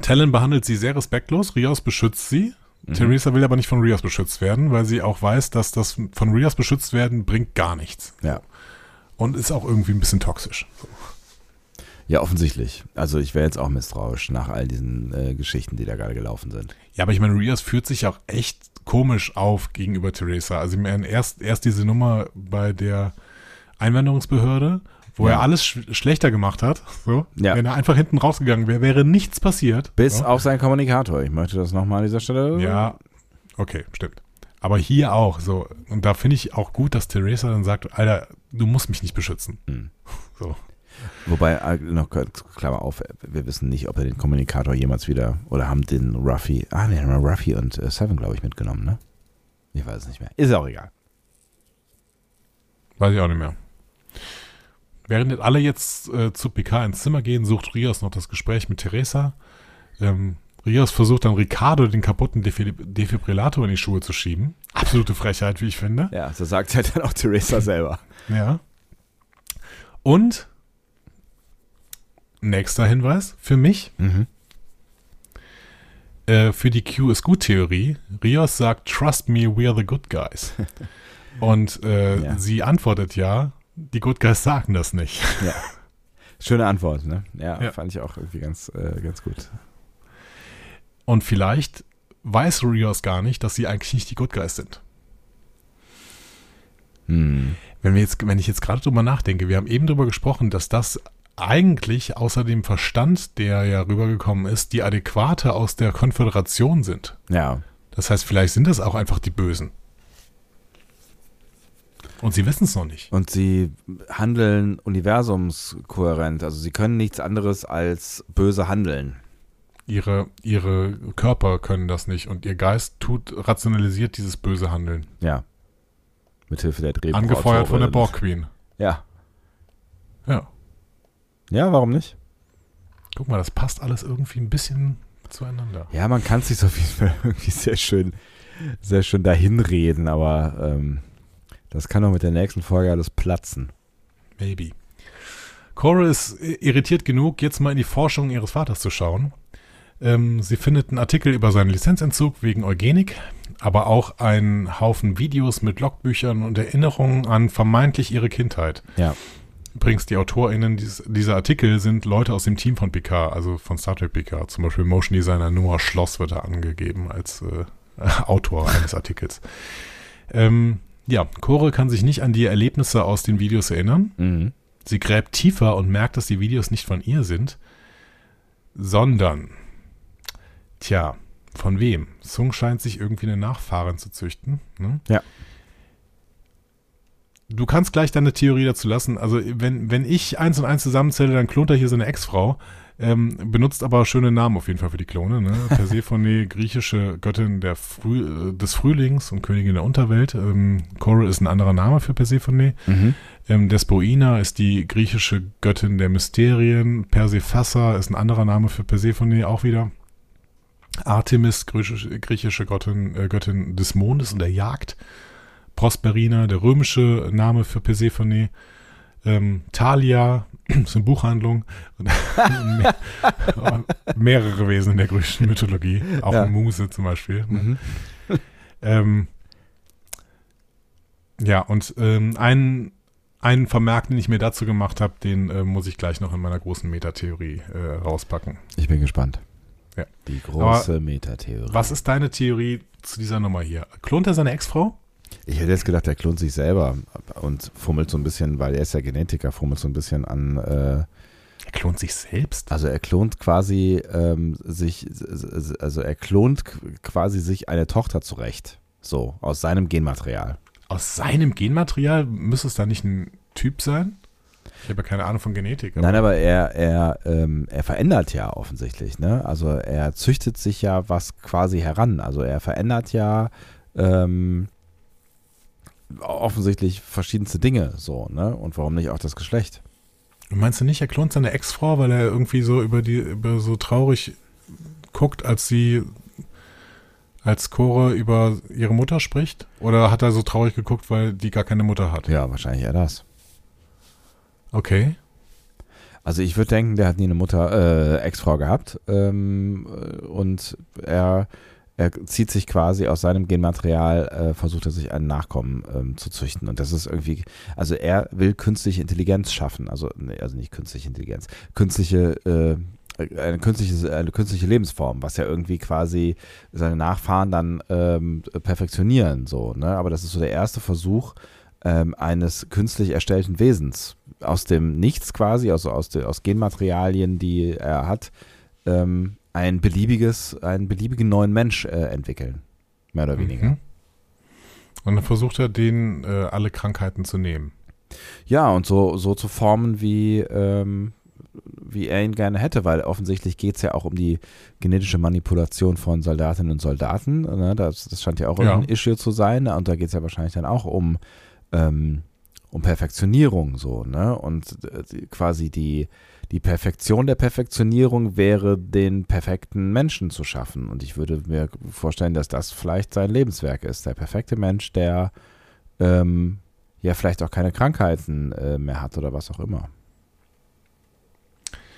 Talon behandelt sie sehr respektlos. Rios beschützt sie. Mhm. Theresa will aber nicht von Rios beschützt werden, weil sie auch weiß, dass das von Rios beschützt werden bringt gar nichts. Ja. Und ist auch irgendwie ein bisschen toxisch. Ja, offensichtlich. Also ich wäre jetzt auch misstrauisch nach all diesen äh, Geschichten, die da gerade gelaufen sind. Ja, aber ich meine, Rios führt sich auch echt komisch auf gegenüber Theresa. Also ich meine, erst, erst diese Nummer bei der Einwanderungsbehörde, wo Ja. er alles sch schlechter gemacht hat. So. Ja. Wenn er einfach hinten rausgegangen wäre, wäre nichts passiert. Bis so. auf seinen Kommunikator. Ich möchte das nochmal an dieser Stelle. Ja, okay, stimmt. Aber hier auch so. Und da finde ich auch gut, dass Theresa dann sagt, Alter, du musst mich nicht beschützen. Hm. So. Wobei, äh, noch kurz, Klammer auf, wir wissen nicht, ob er den Kommunikator jemals wieder, oder haben den Ruffy, ah, wir haben Ruffy und äh, Seven, glaube ich, mitgenommen, ne? Ich weiß es nicht mehr. Ist auch egal. Weiß ich auch nicht mehr. Während alle jetzt äh, zu PK ins Zimmer gehen, sucht Rios noch das Gespräch mit Theresa. Ähm, Rios versucht dann Ricardo den kaputten Defi Defibrillator in die Schuhe zu schieben. Absolute Frechheit, wie ich finde. Ja, so sagt halt dann auch Theresa selber. Ja. Und nächster Hinweis für mich, Mhm. äh, für die Q ist gut Theorie. Rios sagt, trust me, we are the good guys. Und äh, Ja. sie antwortet ja, die Good Guys sagen das nicht. Ja. Schöne Antwort, ne? Ja, Ja. fand ich auch irgendwie ganz, äh, ganz gut. Und vielleicht weiß Rios gar nicht, dass sie eigentlich nicht die Good Guys sind. Hm. Wenn, wir jetzt, wenn ich jetzt gerade drüber nachdenke, wir haben eben drüber gesprochen, dass das eigentlich außer dem Verstand, der ja rübergekommen ist, die Adäquate aus der Konföderation sind. Ja. Das heißt, vielleicht sind das auch einfach die Bösen. Und sie wissen es noch nicht. Und sie handeln universumskohärent. Also sie können nichts anderes als böse handeln. Ihre, ihre Körper können das nicht und ihr Geist tut, rationalisiert dieses böse Handeln. Ja. Mithilfe der Drehbuchautorin. Angefeuert von der Borg Queen. Ja. Ja. Ja, warum nicht? Guck mal, das passt alles irgendwie ein bisschen zueinander. Ja, man kann sich auf jeden Fall irgendwie sehr schön, sehr schön dahin reden, aber ähm, das kann doch mit der nächsten Folge alles platzen. Maybe. Cora ist irritiert genug, jetzt mal in die Forschung ihres Vaters zu schauen. Ähm, sie findet einen Artikel über seinen Lizenzentzug wegen Eugenik, aber auch einen Haufen Videos mit Logbüchern und Erinnerungen an vermeintlich ihre Kindheit. Ja. Übrigens, die AutorInnen dies, dieser Artikel sind Leute aus dem Team von Picard, also von Star Trek Picard. Zum Beispiel Motion Designer Noah Schloss wird da angegeben als äh, Autor eines Artikels. Ähm, ja, Core kann sich nicht an die Erlebnisse aus den Videos erinnern. Mhm. Sie gräbt tiefer und merkt, dass die Videos nicht von ihr sind, sondern, tja, von wem? Sung scheint sich irgendwie eine Nachfahrin zu züchten. Ne? Ja. Du kannst gleich deine Theorie dazu lassen. Also, wenn, wenn ich eins und eins zusammenzähle, dann klont er hier seine Ex-Frau. Ähm, benutzt aber schöne Namen auf jeden Fall für die Klone. Ne? Persephone, griechische Göttin der Früh, äh, des Frühlings und Königin der Unterwelt. Ähm, Cora ist ein anderer Name für Persephone. Mhm. Ähm, Despoina ist die griechische Göttin der Mysterien. Persephassa ist ein anderer Name für Persephone auch wieder. Artemis, griechische, griechische Göttin, äh, Göttin des Mondes und der Jagd. Prosperina, der römische Name für Persephone. Ähm, Thalia, ist eine Buchhandlung. Mehr, mehrere Wesen in der griechischen Mythologie. Auch Ja. Muse zum Beispiel. Mhm. Ähm, ja, und ähm, einen, einen Vermerk, den ich mir dazu gemacht habe, den äh, muss ich gleich noch in meiner großen Metatheorie äh, rauspacken. Ich bin gespannt. Ja. Die große Metatheorie. Was ist deine Theorie zu dieser Nummer hier? Klont er seine Ex-Frau? Ich hätte jetzt gedacht, er klont sich selber und fummelt so ein bisschen, weil er ist ja Genetiker, fummelt so ein bisschen an. Äh, er klont sich selbst? Also er klont quasi ähm, sich, also er klont quasi sich eine Tochter zurecht. So, aus seinem Genmaterial. Aus seinem Genmaterial müsste es da nicht ein Typ sein? Ich habe ja keine Ahnung von Genetik. Aber Nein, aber er, er, ähm, er verändert ja offensichtlich, ne? Also er züchtet sich ja was quasi heran. Also er verändert ja ähm, offensichtlich verschiedenste Dinge so, ne? Und warum nicht auch das Geschlecht? Meinst du nicht, er klont seine Ex-Frau, weil er irgendwie so über die, über so traurig guckt, als sie als Chore über ihre Mutter spricht? Oder hat er so traurig geguckt, weil die gar keine Mutter hat? Ja, wahrscheinlich eher das. Okay. Also ich würde denken, der hat nie eine Mutter, äh, Ex-Frau gehabt ähm, und er, er zieht sich quasi aus seinem Genmaterial, äh, versucht er sich einen Nachkommen ähm, zu züchten. Und das ist irgendwie, also er will künstliche Intelligenz schaffen, also nee, also nicht künstliche Intelligenz, künstliche äh, eine künstliche, eine künstliche Lebensform, was ja irgendwie quasi seine Nachfahren dann ähm, perfektionieren, so, ne? Aber das ist so der erste Versuch ähm, eines künstlich erstellten Wesens. Aus dem Nichts quasi, also aus, de, aus Genmaterialien, die er hat, ähm, ein beliebiges, einen beliebigen neuen Mensch äh, entwickeln. Mehr oder weniger. Mhm. Und dann versucht er, den äh, alle Krankheiten zu nehmen. Ja, und so, so zu formen, wie, ähm, wie er ihn gerne hätte, weil offensichtlich geht es ja auch um die genetische Manipulation von Soldatinnen und Soldaten. Ne? Das, das scheint ja auch ja. ein Issue zu sein. Und da geht es ja wahrscheinlich dann auch um ähm, um Perfektionierung so, ne? Und äh, quasi die, die Perfektion der Perfektionierung wäre, den perfekten Menschen zu schaffen. Und ich würde mir vorstellen, dass das vielleicht sein Lebenswerk ist. Der perfekte Mensch, der ähm, ja vielleicht auch keine Krankheiten äh, mehr hat oder was auch immer.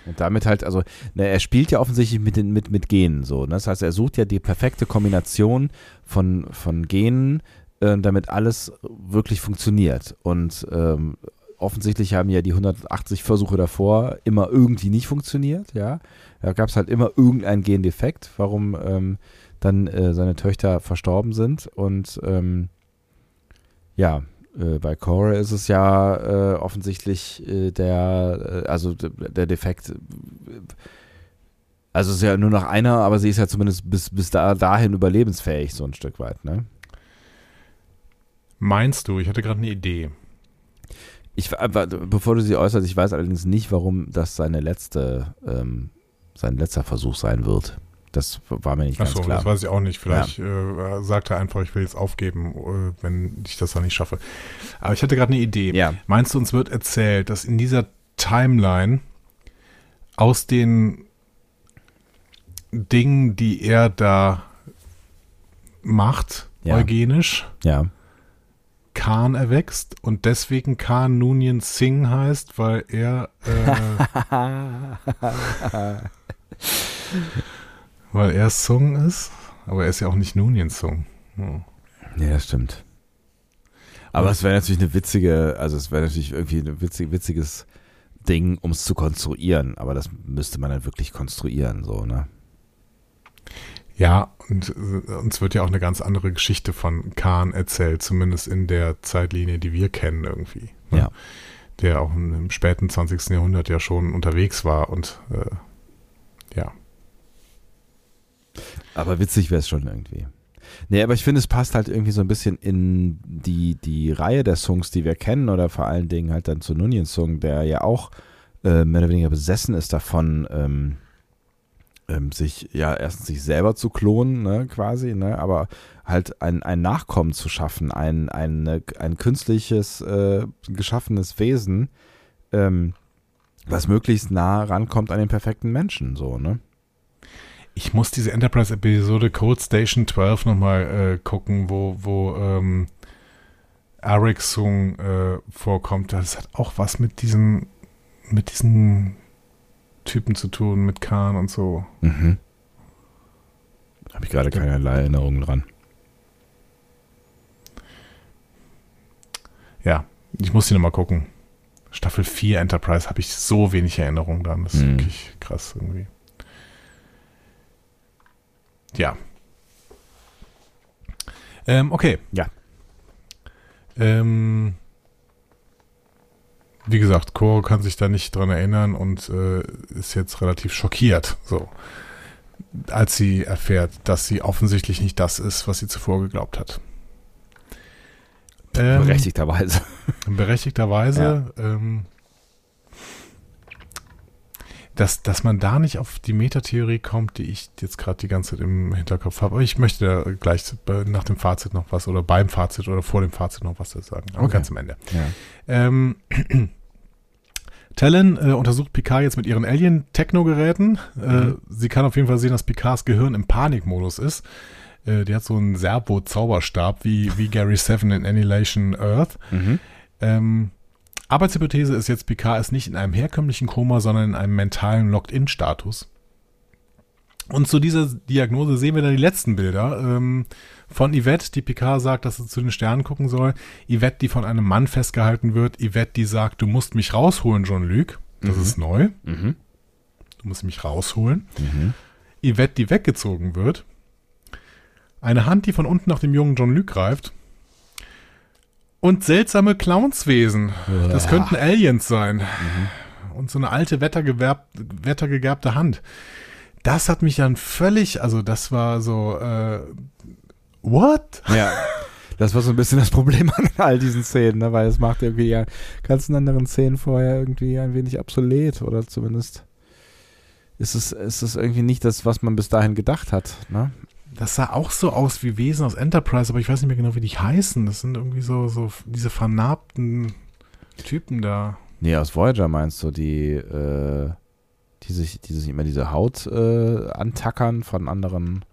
Und damit halt, also, ne, er spielt ja offensichtlich mit, den, mit, mit Genen so. Ne? Das heißt, er sucht ja die perfekte Kombination von, von Genen, äh, damit alles wirklich funktioniert. Und ähm, offensichtlich haben ja die 180 Versuche davor immer irgendwie nicht funktioniert, ja. Da gab es halt immer irgendeinen Gendefekt, warum ähm, dann äh, seine Töchter verstorben sind. Und ähm, ja, äh, bei Cora ist es ja äh, offensichtlich äh, der, äh, also der Defekt. Also es ist ja nur noch einer, aber sie ist ja zumindest bis, bis da, dahin überlebensfähig, so ein Stück weit, ne? Meinst du? Ich hatte gerade eine Idee. Ich, bevor du sie äußerst, ich weiß allerdings nicht, warum das seine letzte, ähm, sein letzter Versuch sein wird. Das war mir nicht Ach ganz so, klar. das weiß ich auch nicht. Vielleicht ja. äh, sagt er einfach, ich will jetzt aufgeben, äh, wenn ich das dann nicht schaffe. Aber ich hatte gerade eine Idee. Ja. Meinst du, uns wird erzählt, dass in dieser Timeline aus den Dingen, die er da macht, ja. eugenisch, ja Khan erwächst und deswegen Khan Noonien Singh heißt, weil er äh, weil er Sung ist, aber er ist ja auch nicht Noonien Sung. Hm. Ja, das stimmt. Aber es wäre natürlich eine witzige, also es wäre natürlich irgendwie ein witzig, witziges Ding, um es zu konstruieren, aber das müsste man dann wirklich konstruieren, so, ne? Ja, und uns wird ja auch eine ganz andere Geschichte von Khan erzählt, zumindest in der Zeitlinie, die wir kennen irgendwie. Ne? Ja. Der auch im späten 20. Jahrhundert ja schon unterwegs war und äh, ja. Aber witzig wäre es schon irgendwie. Nee, aber ich finde, es passt halt irgendwie so ein bisschen in die, die Reihe der Songs, die wir kennen, oder vor allen Dingen halt dann zu Nunien Song, der ja auch äh, mehr oder weniger besessen ist davon, ähm, ähm, sich ja erstens sich selber zu klonen, ne, quasi, ne, aber halt ein, ein Nachkommen zu schaffen, ein, ein, ein künstliches, äh, geschaffenes Wesen, ähm, was möglichst nah rankommt an den perfekten Menschen, so, ne? Ich muss diese Enterprise-Episode Code Station 12 nochmal äh, gucken, wo, wo ähm, Ericsson äh, vorkommt. Das hat auch was mit diesem, mit diesen Typen zu tun, mit Khan und so. Mhm. Habe ich gerade keinerlei Erinnerungen dran. Ja, ich muss die nochmal gucken. Staffel 4 Enterprise habe ich so wenig Erinnerungen dran. Das ist mhm. wirklich krass irgendwie. Ja. Ähm, okay. Ja. Ähm, wie gesagt, Coro kann sich da nicht dran erinnern und äh, ist jetzt relativ schockiert, so, als sie erfährt, dass sie offensichtlich nicht das ist, was sie zuvor geglaubt hat. Ähm, berechtigterweise. Berechtigterweise. Ja. Ähm, dass, dass man da nicht auf die Metatheorie kommt, die ich jetzt gerade die ganze Zeit im Hinterkopf habe. Aber ich möchte da gleich nach dem Fazit noch was oder beim Fazit oder vor dem Fazit noch was sagen. Aber okay. ganz am Ende. Ja. Ähm, Talon äh, untersucht Picard jetzt mit ihren Alien-Techno-Geräten. Äh, mhm. sie kann auf jeden Fall sehen, dass Picards Gehirn im Panikmodus ist. Äh, die hat so einen Servo-Zauberstab wie, wie Gary Seven in Annihilation Earth. Mhm. Ähm, Arbeitshypothese ist jetzt, Picard ist nicht in einem herkömmlichen Koma, sondern in einem mentalen Locked-In-Status. Und zu dieser Diagnose sehen wir dann die letzten Bilder ähm, von Yvette, die Picard sagt, dass er zu den Sternen gucken soll. Yvette, die von einem Mann festgehalten wird. Yvette, die sagt, du musst mich rausholen, Jean-Luc. Das mhm. ist neu. Mhm. Du musst mich rausholen. Mhm. Yvette, die weggezogen wird. Eine Hand, die von unten nach dem jungen Jean-Luc greift und seltsame Clownswesen. Ja. Das könnten Aliens sein. Mhm. Und so eine alte wettergegerbte Hand. Das hat mich dann völlig, also das war so, äh, what? Ja. Das war so ein bisschen das Problem an all diesen Szenen, ne? weil es macht irgendwie ja ganzen anderen Szenen vorher irgendwie ein wenig obsolet oder zumindest ist es, ist es irgendwie nicht das, was man bis dahin gedacht hat. Ne? Das sah auch so aus wie Wesen aus Enterprise, aber ich weiß nicht mehr genau, wie die heißen. Das sind irgendwie so, so diese vernarbten Typen da. Nee, aus Voyager meinst du, die, äh, die, sich, die sich immer diese Haut äh, antackern von anderen.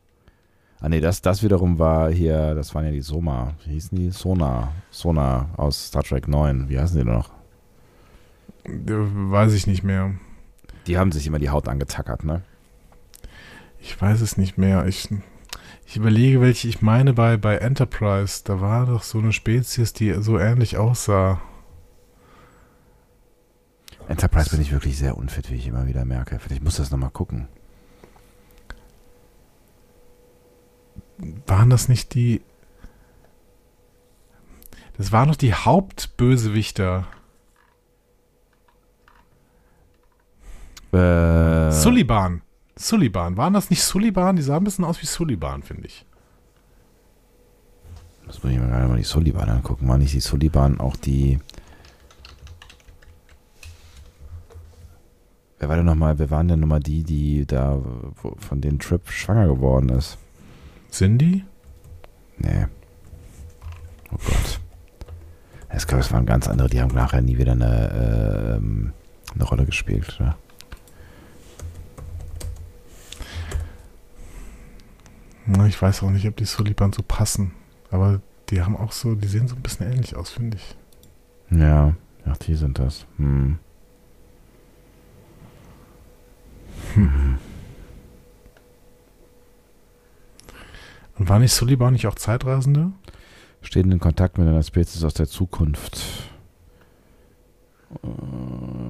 Ah nee, das, das wiederum war hier, das waren ja die Soma. Wie hießen die? Sona. Sona aus Star Trek 9. Wie heißen die noch? Weiß ich nicht mehr. Die haben sich immer die Haut angetackert, ne? Ich weiß es nicht mehr. Ich ich überlege, welche ich meine bei, bei Enterprise. Da war doch so eine Spezies, die so ähnlich aussah. Enterprise bin ich wirklich sehr unfit, wie ich immer wieder merke. Vielleicht muss das nochmal gucken. Waren das nicht die. Das waren doch die Hauptbösewichter. Äh. Sullivan. Sullivan. Waren das nicht Sullivan? Die sahen ein bisschen aus wie Sullivan, finde ich. Das muss ich mir gerade mal die Sullivan angucken. War nicht die Sullivan auch die. Wer war denn nochmal, wer waren denn nochmal die, die da von den Trip schwanger geworden ist? Cindy? Nee. Oh Gott. Ich glaube, es waren ganz andere, die haben nachher nie wieder eine, äh, eine Rolle gespielt. Oder? Ich weiß auch nicht, ob die Sullivan so passen. Aber die haben auch so, die sehen so ein bisschen ähnlich aus, finde ich. Ja, ach, die sind das. Hm. Hm. Und war nicht Sullivan nicht auch Zeitreisende? Stehen in Kontakt mit einer Spezies aus der Zukunft. Äh,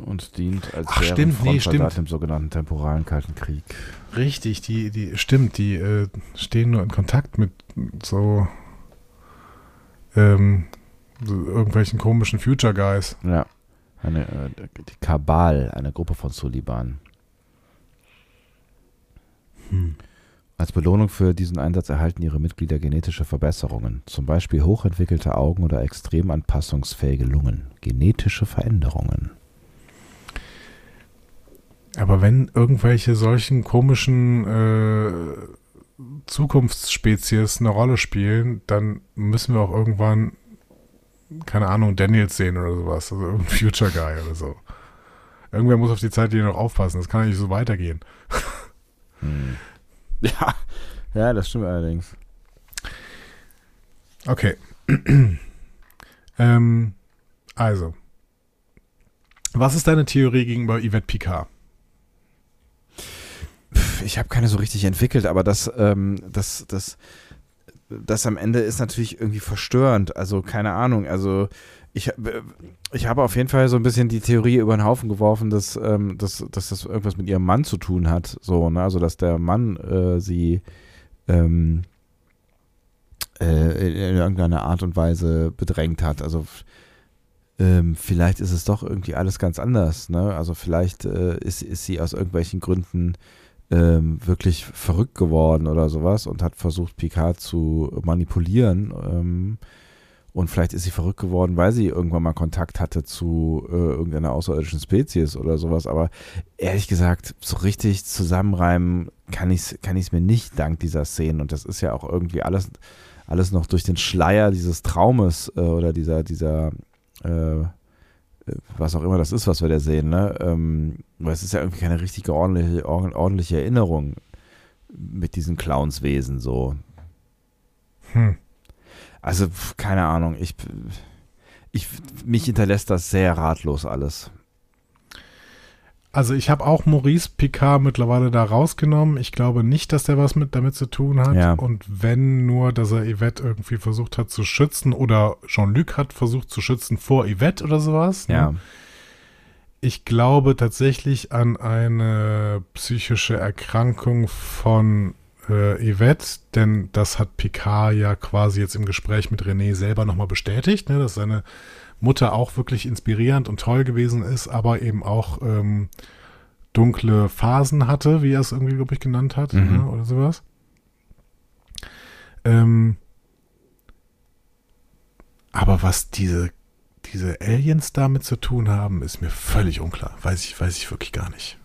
und dient als Ach, stimmt, nee, stimmt. im sogenannten temporalen Kalten Krieg. Richtig, die, die, stimmt, die äh, stehen nur in Kontakt mit so, ähm, so irgendwelchen komischen Future Guys. Ja, eine, äh, die Kabal, eine Gruppe von Suliban. Hm. Als Belohnung für diesen Einsatz erhalten ihre Mitglieder genetische Verbesserungen, zum Beispiel hochentwickelte Augen oder extrem anpassungsfähige Lungen. Genetische Veränderungen. Aber wenn irgendwelche solchen komischen äh, Zukunftsspezies eine Rolle spielen, dann müssen wir auch irgendwann, keine Ahnung, Daniels sehen oder sowas. Also irgendein Future Guy oder so. Irgendwer muss auf die Zeit hier noch aufpassen. Das kann ja nicht so weitergehen. Hm. Ja, ja, das stimmt allerdings. Okay. ähm, also, was ist deine Theorie gegenüber Yvette Picard? Ich habe keine so richtig entwickelt, aber das, ähm, das, das, das am Ende ist natürlich irgendwie verstörend. Also keine Ahnung. Also ich, ich habe auf jeden Fall so ein bisschen die Theorie über den Haufen geworfen, dass, ähm, dass, dass das irgendwas mit ihrem Mann zu tun hat. So, ne? Also dass der Mann äh, sie ähm, äh, in irgendeiner Art und Weise bedrängt hat. Also ähm, vielleicht ist es doch irgendwie alles ganz anders. Ne? Also vielleicht äh, ist, ist sie aus irgendwelchen Gründen ähm, wirklich verrückt geworden oder sowas und hat versucht, Picard zu manipulieren. Und vielleicht ist sie verrückt geworden, weil sie irgendwann mal Kontakt hatte zu äh, irgendeiner außerirdischen Spezies oder sowas. Aber ehrlich gesagt, so richtig zusammenreimen kann ich es kann mir nicht dank dieser Szenen. Und das ist ja auch irgendwie alles, alles noch durch den Schleier dieses Traumes äh, oder dieser, dieser, äh, was auch immer das ist, was wir da sehen. Ne? Ähm, weil es ist ja irgendwie keine richtige ordentliche, ordentliche Erinnerung mit diesen Clownswesen so. Hm. Also, keine Ahnung, ich, ich, mich hinterlässt das sehr ratlos alles. Also ich habe auch Maurice Picard mittlerweile da rausgenommen. Ich glaube nicht, dass der was mit damit zu tun hat. Ja. Und wenn nur, dass er Yvette irgendwie versucht hat zu schützen oder Jean-Luc hat versucht zu schützen vor Yvette oder sowas. Ne? Ja. Ich glaube tatsächlich an eine psychische Erkrankung von äh, Yvette, denn das hat Picard ja quasi jetzt im Gespräch mit René selber nochmal bestätigt, ne, dass seine Mutter auch wirklich inspirierend und toll gewesen ist, aber eben auch ähm, dunkle Phasen hatte, wie er es irgendwie, glaube ich, genannt hat, mhm. ne, oder sowas. Ähm, aber was diese, diese Aliens damit zu tun haben, ist mir völlig unklar. Weiß ich, weiß ich wirklich gar nicht.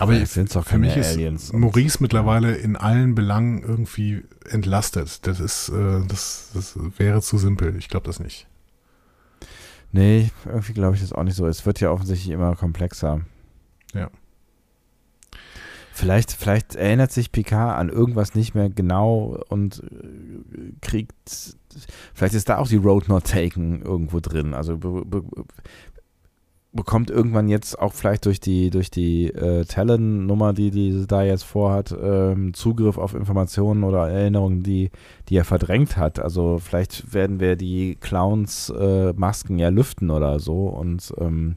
Aber ja, für mich ist Maurice mittlerweile in allen Belangen irgendwie entlastet. Das ist, äh, das, das wäre zu simpel. Ich glaube das nicht. Nee, irgendwie glaube ich das auch nicht so. Es wird ja offensichtlich immer komplexer. Ja. Vielleicht, vielleicht erinnert sich Picard an irgendwas nicht mehr genau und äh, kriegt, vielleicht ist da auch die Road Not Taken irgendwo drin. Also bekommt irgendwann jetzt auch vielleicht durch die durch die äh, Talon-Nummer, die die da jetzt vorhat, ähm, Zugriff auf Informationen oder Erinnerungen, die die er verdrängt hat. Also vielleicht werden wir die Clowns äh, ja lüften oder so und ähm,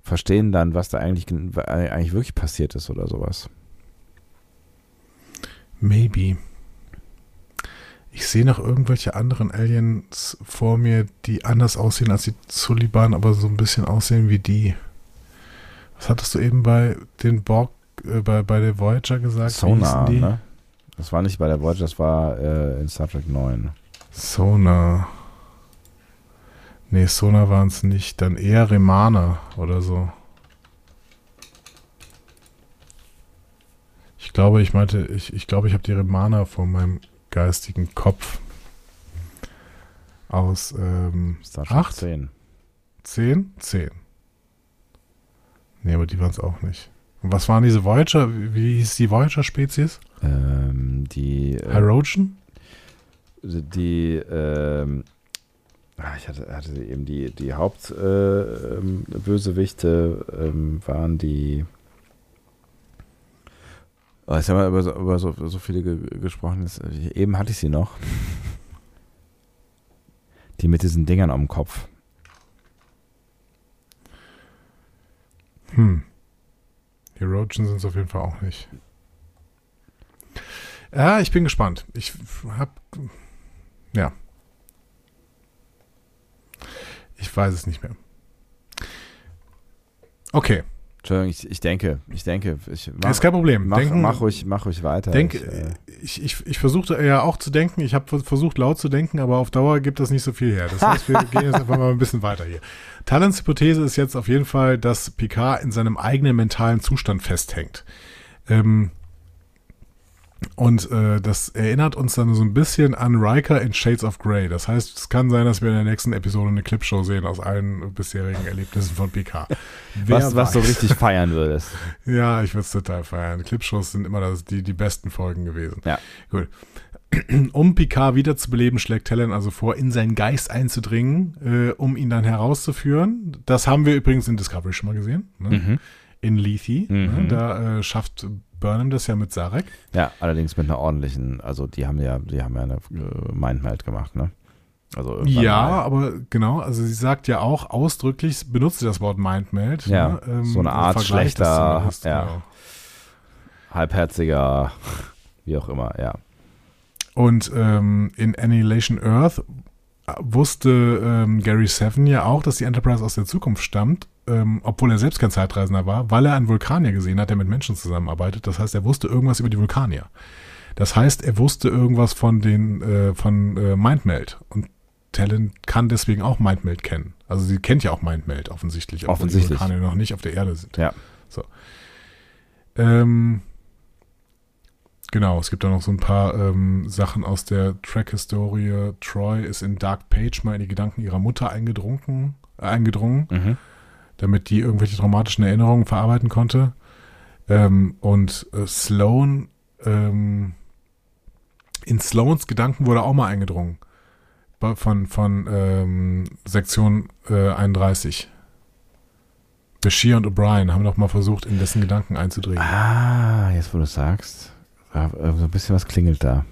verstehen dann, was da eigentlich eigentlich wirklich passiert ist oder sowas. Maybe. Ich sehe noch irgendwelche anderen Aliens vor mir, die anders aussehen als die Zuliban, aber so ein bisschen aussehen wie die. Was hattest du eben bei den Borg, äh, bei, bei der Voyager gesagt? Sonar, ne? Das war nicht bei der Voyager, das war äh, in Star Trek 9. Sonar. Nee, Sonar waren es nicht. Dann eher Remana oder so. Ich glaube, ich meinte, ich, ich glaube, ich habe die Remana vor meinem geistigen Kopf aus ähm, acht? Zehn. Zehn? Zehn. Nee, aber die waren es auch nicht. Und was waren diese Voyager? Wie, hieß die Voyager-Spezies? Ähm, die. Äh, Hyrogen? Die, ähm, ah, ich hatte, hatte eben die, die Hauptbösewichte äh, ähm, waren die Oh, jetzt haben wir über so, über so, so viele ge gesprochen. Jetzt, eben hatte ich sie noch. Die mit diesen Dingern am Kopf. Hm. Die Roachen sind es auf jeden Fall auch nicht. Ja, ich bin gespannt. Ich hab. Ja. Ich weiß es nicht mehr. Okay. Entschuldigung, ich, ich denke, ich denke. Ich mach, ist kein Problem. Mach, denken, mach, ruhig, mach ruhig weiter. Denk, ich, äh, ich, ich, ich versuchte ja auch zu denken. Ich habe versucht laut zu denken, aber auf Dauer gibt das nicht so viel her. Das heißt, wir gehen jetzt einfach mal ein bisschen weiter hier. Talents Hypothese ist jetzt auf jeden Fall, dass Picard in seinem eigenen mentalen Zustand festhängt. Ähm, und äh, das erinnert uns dann so ein bisschen an Riker in Shades of Grey. Das heißt, es kann sein, dass wir in der nächsten Episode eine Clipshow sehen aus allen bisherigen Erlebnissen von PK. was, was du richtig feiern würdest. Ja, ich würde es total feiern. Clipshows sind immer das, die, die besten Folgen gewesen. Ja. Gut. Um Picard wiederzubeleben, schlägt Talon also vor, in seinen Geist einzudringen, äh, um ihn dann herauszuführen. Das haben wir übrigens in Discovery schon mal gesehen. Ne? Mhm. In Lethe. Mhm. Da äh, schafft Burnham das ja mit Sarek. Ja, allerdings mit einer ordentlichen, also die haben ja, die haben ja eine äh, Mindmeld gemacht, ne? Also ja, mal. aber genau, also sie sagt ja auch ausdrücklich, benutzt sie das Wort Mindmeld. Ja, ne? ähm, so eine Art schlechter, ja, genau. halbherziger, wie auch immer, ja. Und ähm, in Annihilation Earth wusste ähm, Gary Seven ja auch, dass die Enterprise aus der Zukunft stammt, ähm, obwohl er selbst kein Zeitreisender war, weil er einen Vulkanier gesehen hat, der mit Menschen zusammenarbeitet. Das heißt, er wusste irgendwas über die Vulkanier. Das heißt, er wusste irgendwas von den äh, von äh, Mindmeld und Talon kann deswegen auch Mindmeld kennen. Also sie kennt ja auch Mindmeld offensichtlich, obwohl offensichtlich. die Vulkanier noch nicht auf der Erde sind. Ja. So. Ähm, Genau, es gibt da noch so ein paar ähm, Sachen aus der Track-Historie. Troy ist in Dark Page mal in die Gedanken ihrer Mutter eingedrungen, äh, eingedrungen mhm. Damit die irgendwelche traumatischen Erinnerungen verarbeiten konnte. Ähm, und äh, Sloan, ähm, in Sloans Gedanken wurde auch mal eingedrungen. Von, von ähm, Sektion äh, 31. Bashir und O'Brien haben doch mal versucht, in dessen Gedanken einzudringen. Ah, jetzt wo du sagst. Ja, so ein bisschen was klingelt da.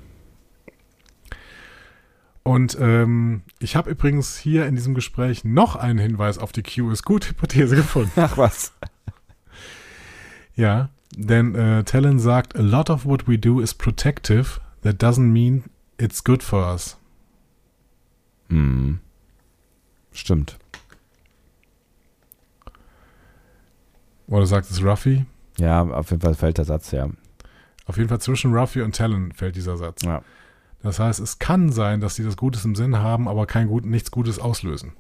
Und ähm, ich habe übrigens hier in diesem Gespräch noch einen Hinweis auf die Q ist gut Hypothese gefunden. Ach was. Ja, denn äh, Talon sagt, a lot of what we do is protective. That doesn't mean it's good for us. Hm. Stimmt. Oder sagt es Ruffy? Ja, auf jeden Fall fällt der Satz, ja. Auf jeden Fall zwischen Ruffy und Talon fällt dieser Satz. Ja. Das heißt, es kann sein, dass sie das Gutes im Sinn haben, aber kein Gut, nichts Gutes auslösen.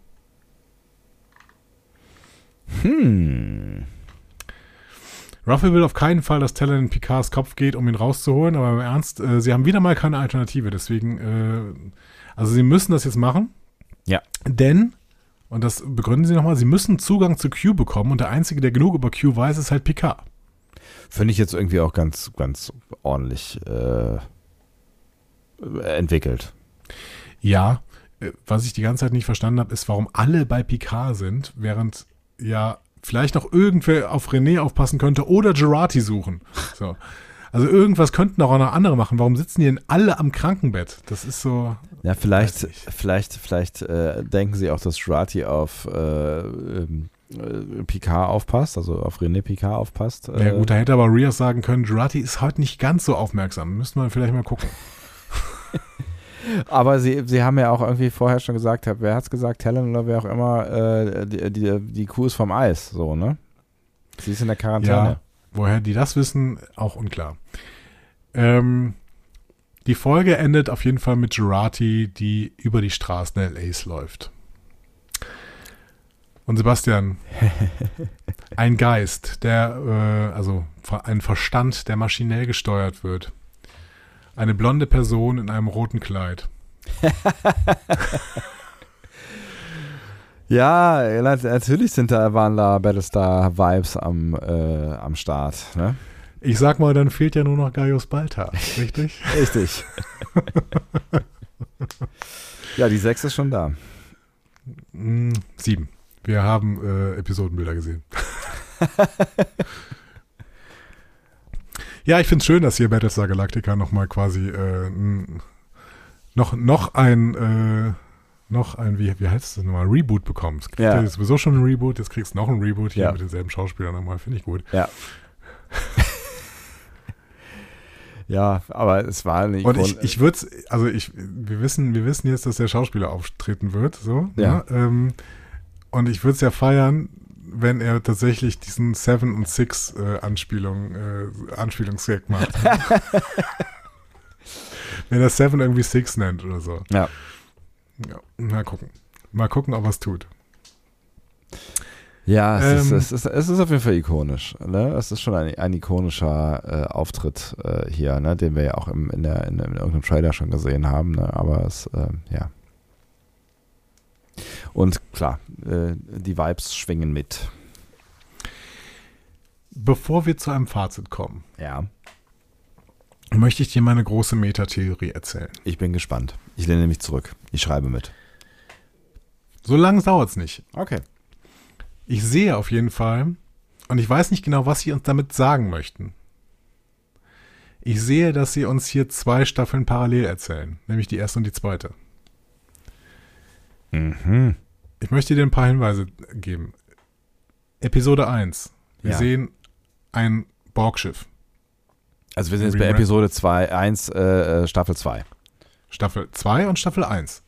Hm. Ruffy will auf keinen Fall, dass Talon in Picards Kopf geht, um ihn rauszuholen, aber im Ernst, äh, sie haben wieder mal keine Alternative. Deswegen, äh, also sie müssen das jetzt machen. Ja. Denn, und das begründen sie nochmal, sie müssen Zugang zu Q bekommen und der Einzige, der genug über Q weiß, ist halt Picard. Finde ich jetzt irgendwie auch ganz, ganz ordentlich äh, entwickelt. Ja, äh, was ich die ganze Zeit nicht verstanden habe, ist, warum alle bei Picard sind, während ja vielleicht noch irgendwer auf René aufpassen könnte oder Gerati suchen. So. Also irgendwas könnten auch noch andere machen. Warum sitzen die denn alle am Krankenbett? Das ist so. Ja, vielleicht, vielleicht, vielleicht äh, denken sie auch, dass Gerati auf äh, ähm, äh, Picard aufpasst, also auf René Picard aufpasst. Ja äh, gut, da hätte aber Rios sagen können, Jurati ist heute nicht ganz so aufmerksam. Müsste man vielleicht mal gucken. aber sie, sie haben ja auch irgendwie vorher schon gesagt, wer hat es gesagt, Helen oder wer auch immer, äh, die, die, die Kuh ist vom Eis, so, ne? Sie ist in der Quarantäne. Ja, woher die das wissen, auch unklar. Ähm, die Folge endet auf jeden Fall mit Jurati, die über die Straßen LAs läuft. Und Sebastian, ein Geist, der, äh, also ein Verstand, der maschinell gesteuert wird. Eine blonde Person in einem roten Kleid. ja, natürlich sind da, waren da Battlestar-Vibes am, äh, am Start. Ne? Ich sag mal, dann fehlt ja nur noch Gaius Balta, richtig? richtig. ja, die sechs ist schon da. Mm, sieben. Wir haben äh, Episodenbilder gesehen. Ja, ich finde es schön, dass hier Battlestar Galactica nochmal quasi äh, noch, noch ein äh, noch ein, wie, wie heißt es nochmal, Reboot bekommst. Es ja. ja sowieso schon ein Reboot, jetzt kriegst du noch ein Reboot hier ja. mit denselben Schauspielern nochmal, finde ich gut. Ja. ja, aber es war nicht. Und ich, ich würde also ich, wir wissen, wir wissen jetzt, dass der Schauspieler auftreten wird, so. Ja. Ne? Ähm, und ich würde es ja feiern, wenn er tatsächlich diesen Seven und Six äh, Anspielung, äh, Anspielungsgag macht. wenn er Seven irgendwie Six nennt oder so. Ja. ja. Mal gucken. Mal gucken, ob er es tut. Ja, es, ähm, ist, es, ist, es ist auf jeden Fall ikonisch. Ne? Es ist schon ein, ein ikonischer äh, Auftritt äh, hier, ne? den wir ja auch im, in, der, in, in irgendeinem Trailer schon gesehen haben. Ne? Aber es, äh, ja. Und klar, äh, die Vibes schwingen mit. Bevor wir zu einem Fazit kommen, ja. möchte ich dir meine große Metatheorie erzählen. Ich bin gespannt. Ich lehne mich zurück. Ich schreibe mit. So lange dauert es nicht. Okay. Ich sehe auf jeden Fall, und ich weiß nicht genau, was sie uns damit sagen möchten. Ich sehe, dass sie uns hier zwei Staffeln parallel erzählen, nämlich die erste und die zweite. Mhm. Ich möchte dir ein paar Hinweise geben. Episode 1. Wir Ja. sehen ein Borgschiff. Also wir sind jetzt bei Episode 2, 1, äh, äh, Staffel 2. Staffel 2 und Staffel 1.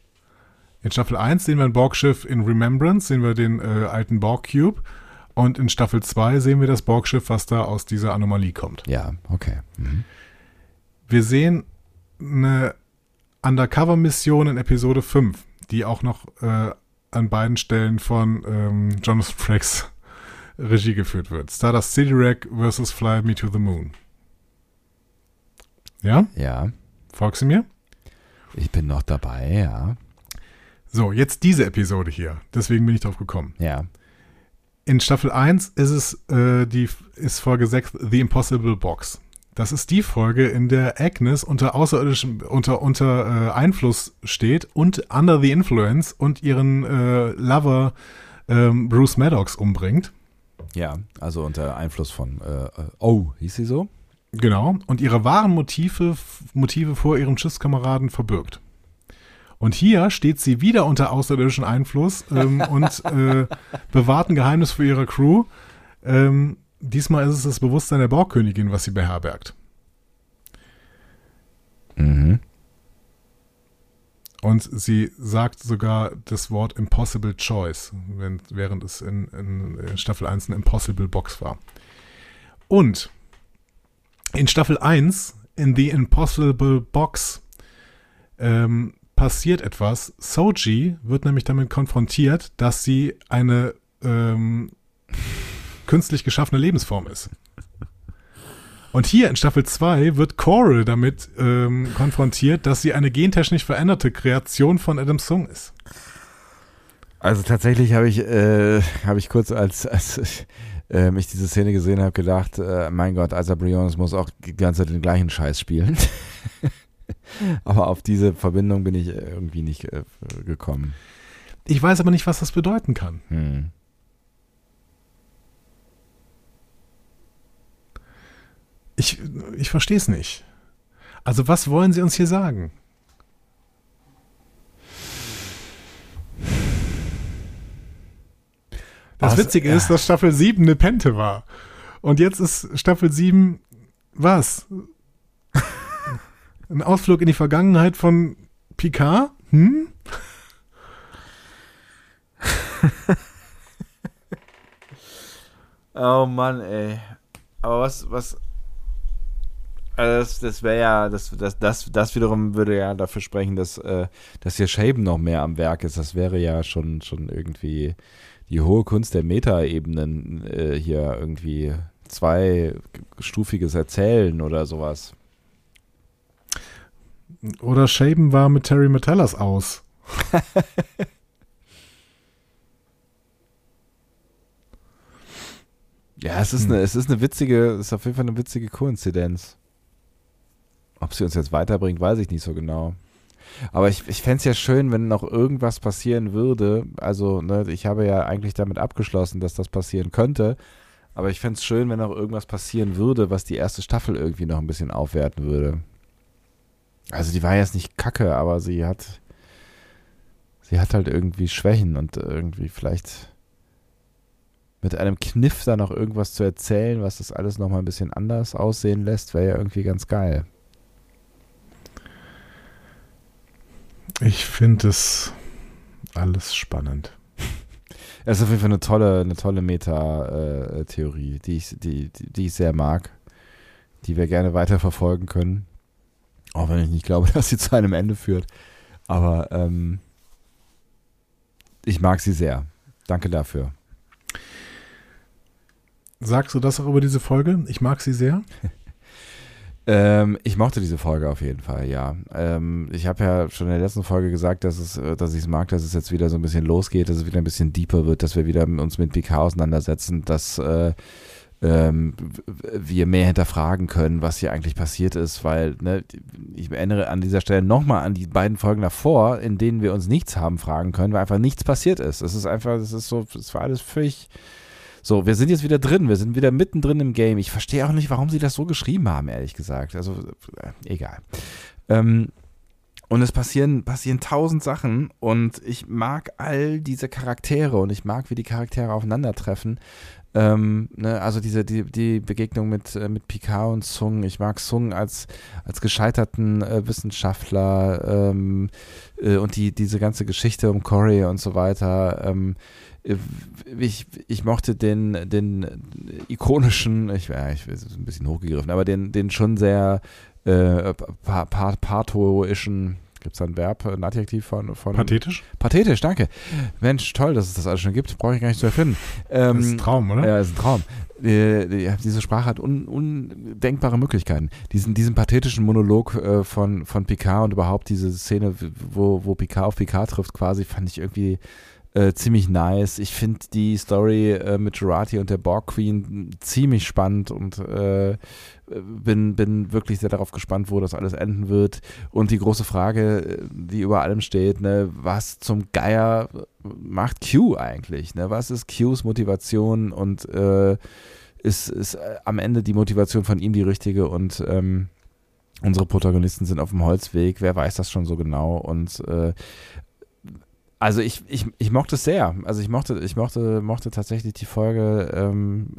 In Staffel 1 sehen wir ein Borgschiff in Remembrance, sehen wir den äh, alten Borg Cube. Und in Staffel 2 sehen wir das Borgschiff, was da aus dieser Anomalie kommt. Ja, okay. Mhm. Wir sehen eine Undercover-Mission in Episode 5, die auch noch äh, an beiden Stellen von ähm, Jonathan Frakes Regie geführt wird. Stardust City Rack vs. Fly Me to the Moon. Ja? Ja, Folgst du mir? ich bin noch dabei, ja. So, jetzt diese Episode hier. Deswegen bin ich drauf gekommen. Ja. In Staffel 1 ist es äh, die ist Folge 6 The Impossible Box. Das ist die Folge, in der Agnes unter außerirdischem unter unter äh, Einfluss steht und under the influence und ihren äh, Lover ähm, Bruce Maddox umbringt. Ja, also unter Einfluss von äh, Oh, hieß sie so? Genau. Und ihre wahren Motive, Motive vor ihrem Schiffskameraden verbirgt. Und hier steht sie wieder unter außerirdischen Einfluss ähm, und äh, bewahrt ein Geheimnis für ihre Crew. Ähm, diesmal ist es das Bewusstsein der Borgkönigin, was sie beherbergt. Mhm. Und sie sagt sogar das Wort Impossible Choice, wenn, während es in, in, Staffel 1 eine Impossible Box war. Und in Staffel 1, in The Impossible Box, ähm, passiert etwas. Soji wird nämlich damit konfrontiert, dass sie eine ähm, künstlich geschaffene Lebensform ist. Und hier in Staffel 2 wird Coral damit ähm, konfrontiert, dass sie eine gentechnisch veränderte Kreation von Adam Sung ist. Also tatsächlich habe ich, äh, habe ich kurz, als, als ich, ähm, ich diese Szene gesehen habe, gedacht, äh, mein Gott, Asa Briones muss auch die ganze Zeit den gleichen Scheiß spielen. aber auf diese Verbindung bin ich irgendwie nicht äh, gekommen. Ich weiß aber nicht, was das bedeuten kann. Hm. Ich, ich verstehe es nicht. Also was wollen sie uns hier sagen? Das Was- Witzige ist, dass Staffel 7 eine Pente war. Und jetzt ist Staffel 7 was? Ein Ausflug in die Vergangenheit von Picard? Hm? Oh Mann, ey. Aber was, was. Also das, das wäre ja, das, das, das, das wiederum würde ja dafür sprechen, dass, äh, dass hier Shaben noch mehr am Werk ist. Das wäre ja schon, schon irgendwie die hohe Kunst der Metaebenen äh, hier irgendwie zweistufiges Erzählen oder sowas. Oder Shaben war mit Terry Metallas aus. Ja, es ist, Hm. eine, es ist eine witzige, es ist auf jeden Fall eine witzige Koinzidenz. Ob sie uns jetzt weiterbringt, weiß ich nicht so genau. Aber ich, ich fände es ja schön, wenn noch irgendwas passieren würde. Also, ne, ich habe ja eigentlich damit abgeschlossen, dass das passieren könnte. Aber ich fände es schön, wenn noch irgendwas passieren würde, was die erste Staffel irgendwie noch ein bisschen aufwerten würde. Also, die war jetzt nicht kacke, aber sie hat. Sie hat halt irgendwie Schwächen und irgendwie vielleicht mit einem Kniff da noch irgendwas zu erzählen, was das alles nochmal ein bisschen anders aussehen lässt, wäre ja irgendwie ganz geil. Ich finde es alles spannend. Es ist auf jeden Fall eine tolle, eine tolle Meta-Theorie, die, ich, die, die, die ich sehr mag, die wir gerne weiter verfolgen können. Auch wenn ich nicht glaube, dass sie zu einem Ende führt. Aber ähm, ich mag sie sehr. Danke dafür. Sagst du das auch über diese Folge? Ich mag sie sehr. Ähm, ich mochte diese Folge auf jeden Fall, ja. Ähm, ich habe ja schon in der letzten Folge gesagt, dass es, äh, dass ich es mag, dass es jetzt wieder so ein bisschen losgeht, dass es wieder ein bisschen deeper wird, dass wir wieder uns mit PK auseinandersetzen, dass äh, ähm, wir mehr hinterfragen können, was hier eigentlich passiert ist, weil ne, ich erinnere an dieser Stelle nochmal an die beiden Folgen davor, in denen wir uns nichts haben fragen können, weil einfach nichts passiert ist. Es ist einfach, es ist so, es war alles völlig so, wir sind jetzt wieder drin, wir sind wieder mittendrin im Game. Ich verstehe auch nicht, warum sie das so geschrieben haben, ehrlich gesagt. Also, äh, egal. Ähm, und es passieren, passieren tausend Sachen und ich mag all diese Charaktere und ich mag, wie die Charaktere aufeinandertreffen. Ähm, ne, also diese die, die Begegnung mit, äh, mit Picard und Sung. Ich mag Sung als, als gescheiterten äh, Wissenschaftler ähm, äh, und die, diese ganze Geschichte um Corey und so weiter. Ähm, äh, ich, ich mochte den, den ikonischen, ich, ja, ich ist ein bisschen hochgegriffen, aber den, den schon sehr äh, pa pa pathoischen Gibt es da ein Verb, ein Adjektiv von, von. Pathetisch? Pathetisch, danke. Mensch, toll, dass es das alles schon gibt. Brauche ich gar nicht zu erfinden. Ähm, das ist ein Traum, oder? Ja, das ist ein Traum. Die, diese Sprache hat un, undenkbare Möglichkeiten. Diesen, diesen pathetischen Monolog äh, von, von Picard und überhaupt diese Szene, wo, wo Picard auf Picard trifft, quasi, fand ich irgendwie äh, ziemlich nice. Ich finde die Story äh, mit Jurati und der Borg Queen ziemlich spannend und äh, bin, bin wirklich sehr darauf gespannt, wo das alles enden wird. Und die große Frage, die über allem steht, ne, was zum Geier macht Q eigentlich? Ne? Was ist Qs Motivation und äh, ist, ist äh, am Ende die Motivation von ihm die richtige und ähm, unsere Protagonisten sind auf dem Holzweg, wer weiß das schon so genau und äh, also ich, ich, ich mochte es sehr. Also ich mochte, ich mochte, mochte tatsächlich die Folge ähm,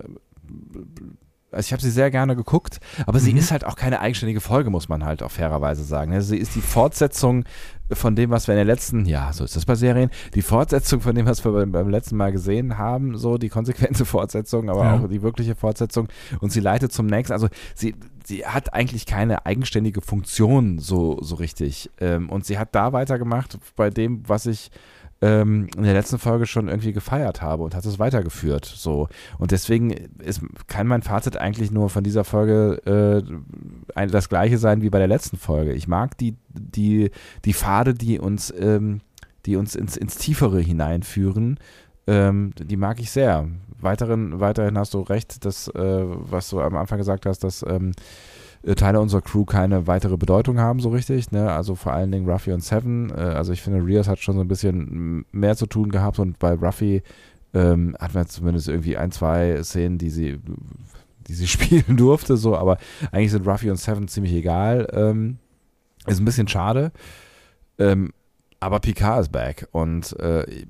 also ich habe sie sehr gerne geguckt, aber mhm. sie ist halt auch keine eigenständige Folge, muss man halt auch fairerweise sagen. Also sie ist die Fortsetzung von dem, was wir in der letzten, ja, so ist das bei Serien, die Fortsetzung von dem, was wir beim, beim letzten Mal gesehen haben, so die konsequente Fortsetzung, aber ja. auch die wirkliche Fortsetzung und sie leitet zum nächsten. Also sie, sie hat eigentlich keine eigenständige Funktion so, so richtig. Ähm, und sie hat da weitergemacht bei dem, was ich ähm, in der letzten Folge schon irgendwie gefeiert habe und hat es weitergeführt. So. Und deswegen ist, kann mein Fazit eigentlich nur von dieser Folge äh, das gleiche sein wie bei der letzten Folge. Ich mag die, die, die Pfade, die uns, ähm, die uns ins, ins Tiefere hineinführen. Ähm, die mag ich sehr. Weiterhin, weiterhin hast du recht, dass, äh, was du am Anfang gesagt hast, dass ähm, äh, Teile unserer Crew keine weitere Bedeutung haben, so richtig. Ne? Also vor allen Dingen Ruffy und Seven. Äh, also ich finde, Rios hat schon so ein bisschen mehr zu tun gehabt und bei Ruffy ähm, hat man zumindest irgendwie ein, zwei Szenen, die sie, die sie spielen durfte, so, aber eigentlich sind Ruffy und Seven ziemlich egal. Ähm, ist ein bisschen schade. Ähm, aber Picard ist back und äh,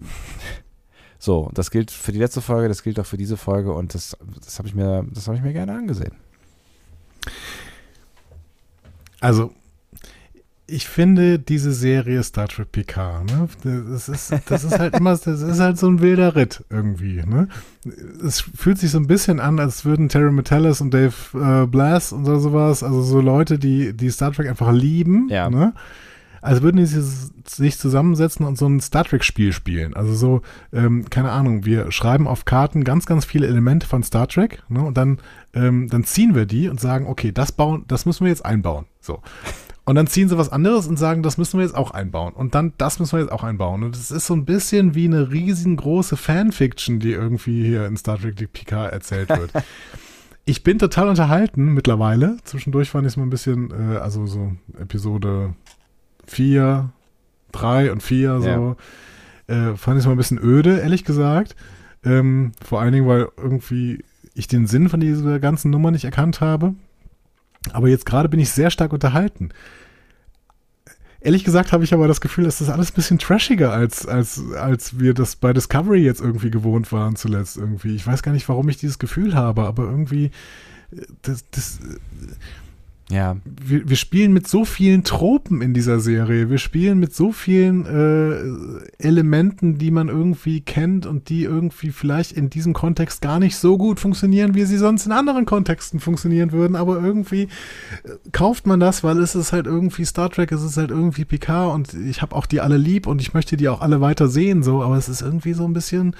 so, das gilt für die letzte Folge, das gilt auch für diese Folge und das, das habe ich mir, das habe ich mir gerne angesehen. Also, ich finde diese Serie Star Trek Picard, ne? Das ist, das ist halt immer, das ist halt so ein wilder Ritt irgendwie, ne? Es fühlt sich so ein bisschen an, als würden Terry Metallis und Dave äh, Blass und so sowas, also so Leute, die, die Star Trek einfach lieben, ja. ne? Als würden die sich zusammensetzen und so ein Star Trek-Spiel spielen. Also so, ähm, keine Ahnung, wir schreiben auf Karten ganz, ganz viele Elemente von Star Trek, ne? Und dann, ähm, dann ziehen wir die und sagen, okay, das bauen, das müssen wir jetzt einbauen. So. Und dann ziehen sie was anderes und sagen, das müssen wir jetzt auch einbauen. Und dann, das müssen wir jetzt auch einbauen. Und es ist so ein bisschen wie eine riesengroße Fanfiction, die irgendwie hier in Star Trek Picard erzählt wird. ich bin total unterhalten mittlerweile. Zwischendurch fand ich es mal ein bisschen, äh, also so Episode 4, 3 und 4 so. Ja. Äh, fand ich es mal ein bisschen öde, ehrlich gesagt. Ähm, vor allen Dingen, weil irgendwie ich den Sinn von dieser ganzen Nummer nicht erkannt habe. Aber jetzt gerade bin ich sehr stark unterhalten. Ehrlich gesagt habe ich aber das Gefühl, dass das alles ein bisschen trashiger als, als, als wir das bei Discovery jetzt irgendwie gewohnt waren zuletzt irgendwie. Ich weiß gar nicht, warum ich dieses Gefühl habe, aber irgendwie äh, das, das ja. Wir, wir, spielen mit so vielen Tropen in dieser Serie. Wir spielen mit so vielen äh, Elementen, die man irgendwie kennt und die irgendwie vielleicht in diesem Kontext gar nicht so gut funktionieren, wie sie sonst in anderen Kontexten funktionieren würden. Aber irgendwie äh, kauft man das, weil es ist halt irgendwie Star Trek, es ist halt irgendwie Picard und ich habe auch die alle lieb und ich möchte die auch alle weiter sehen, so. Aber es ist irgendwie so ein bisschen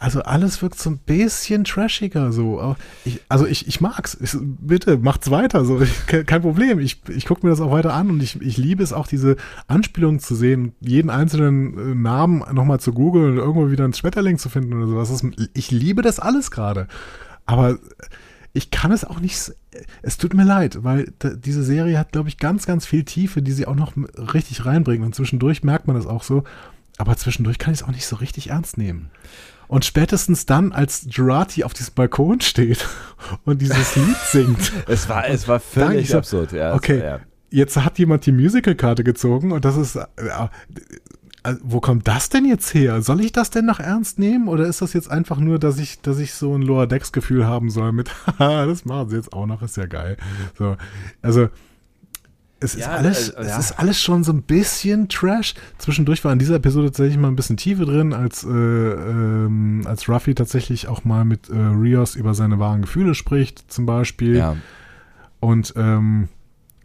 also alles wirkt so ein bisschen trashiger so. Ich, also ich, ich mag's. Ich, bitte, macht's weiter. So. Kein Problem. Ich, ich gucke mir das auch weiter an und ich, ich liebe es auch, diese Anspielungen zu sehen, jeden einzelnen äh, Namen nochmal zu googeln und irgendwo wieder ein Schmetterling zu finden oder sowas. Ich liebe das alles gerade. Aber ich kann es auch nicht. Es tut mir leid, weil diese Serie hat, glaube ich, ganz, ganz viel Tiefe, die sie auch noch richtig reinbringen. Und zwischendurch merkt man das auch so. Aber zwischendurch kann ich es auch nicht so richtig ernst nehmen. Und spätestens dann, als Jurati auf diesem Balkon steht und dieses Lied singt. es war, es war völlig absurd, ja. Okay, war, ja. jetzt hat jemand die Musical-Karte gezogen und das ist, also, wo kommt das denn jetzt her? Soll ich das denn noch ernst nehmen? Oder ist das jetzt einfach nur, dass ich, dass ich so ein Lower Decks Gefühl haben soll mit, haha, das machen sie jetzt auch noch, ist ja geil. So, also, es ist, Ja, alles, äh, es ja. ist alles schon so ein bisschen Trash. Zwischendurch war in dieser Episode tatsächlich mal ein bisschen Tiefe drin, als, äh, ähm, als Ruffy tatsächlich auch mal mit äh, Rios über seine wahren Gefühle spricht, zum Beispiel. Ja. Und ähm,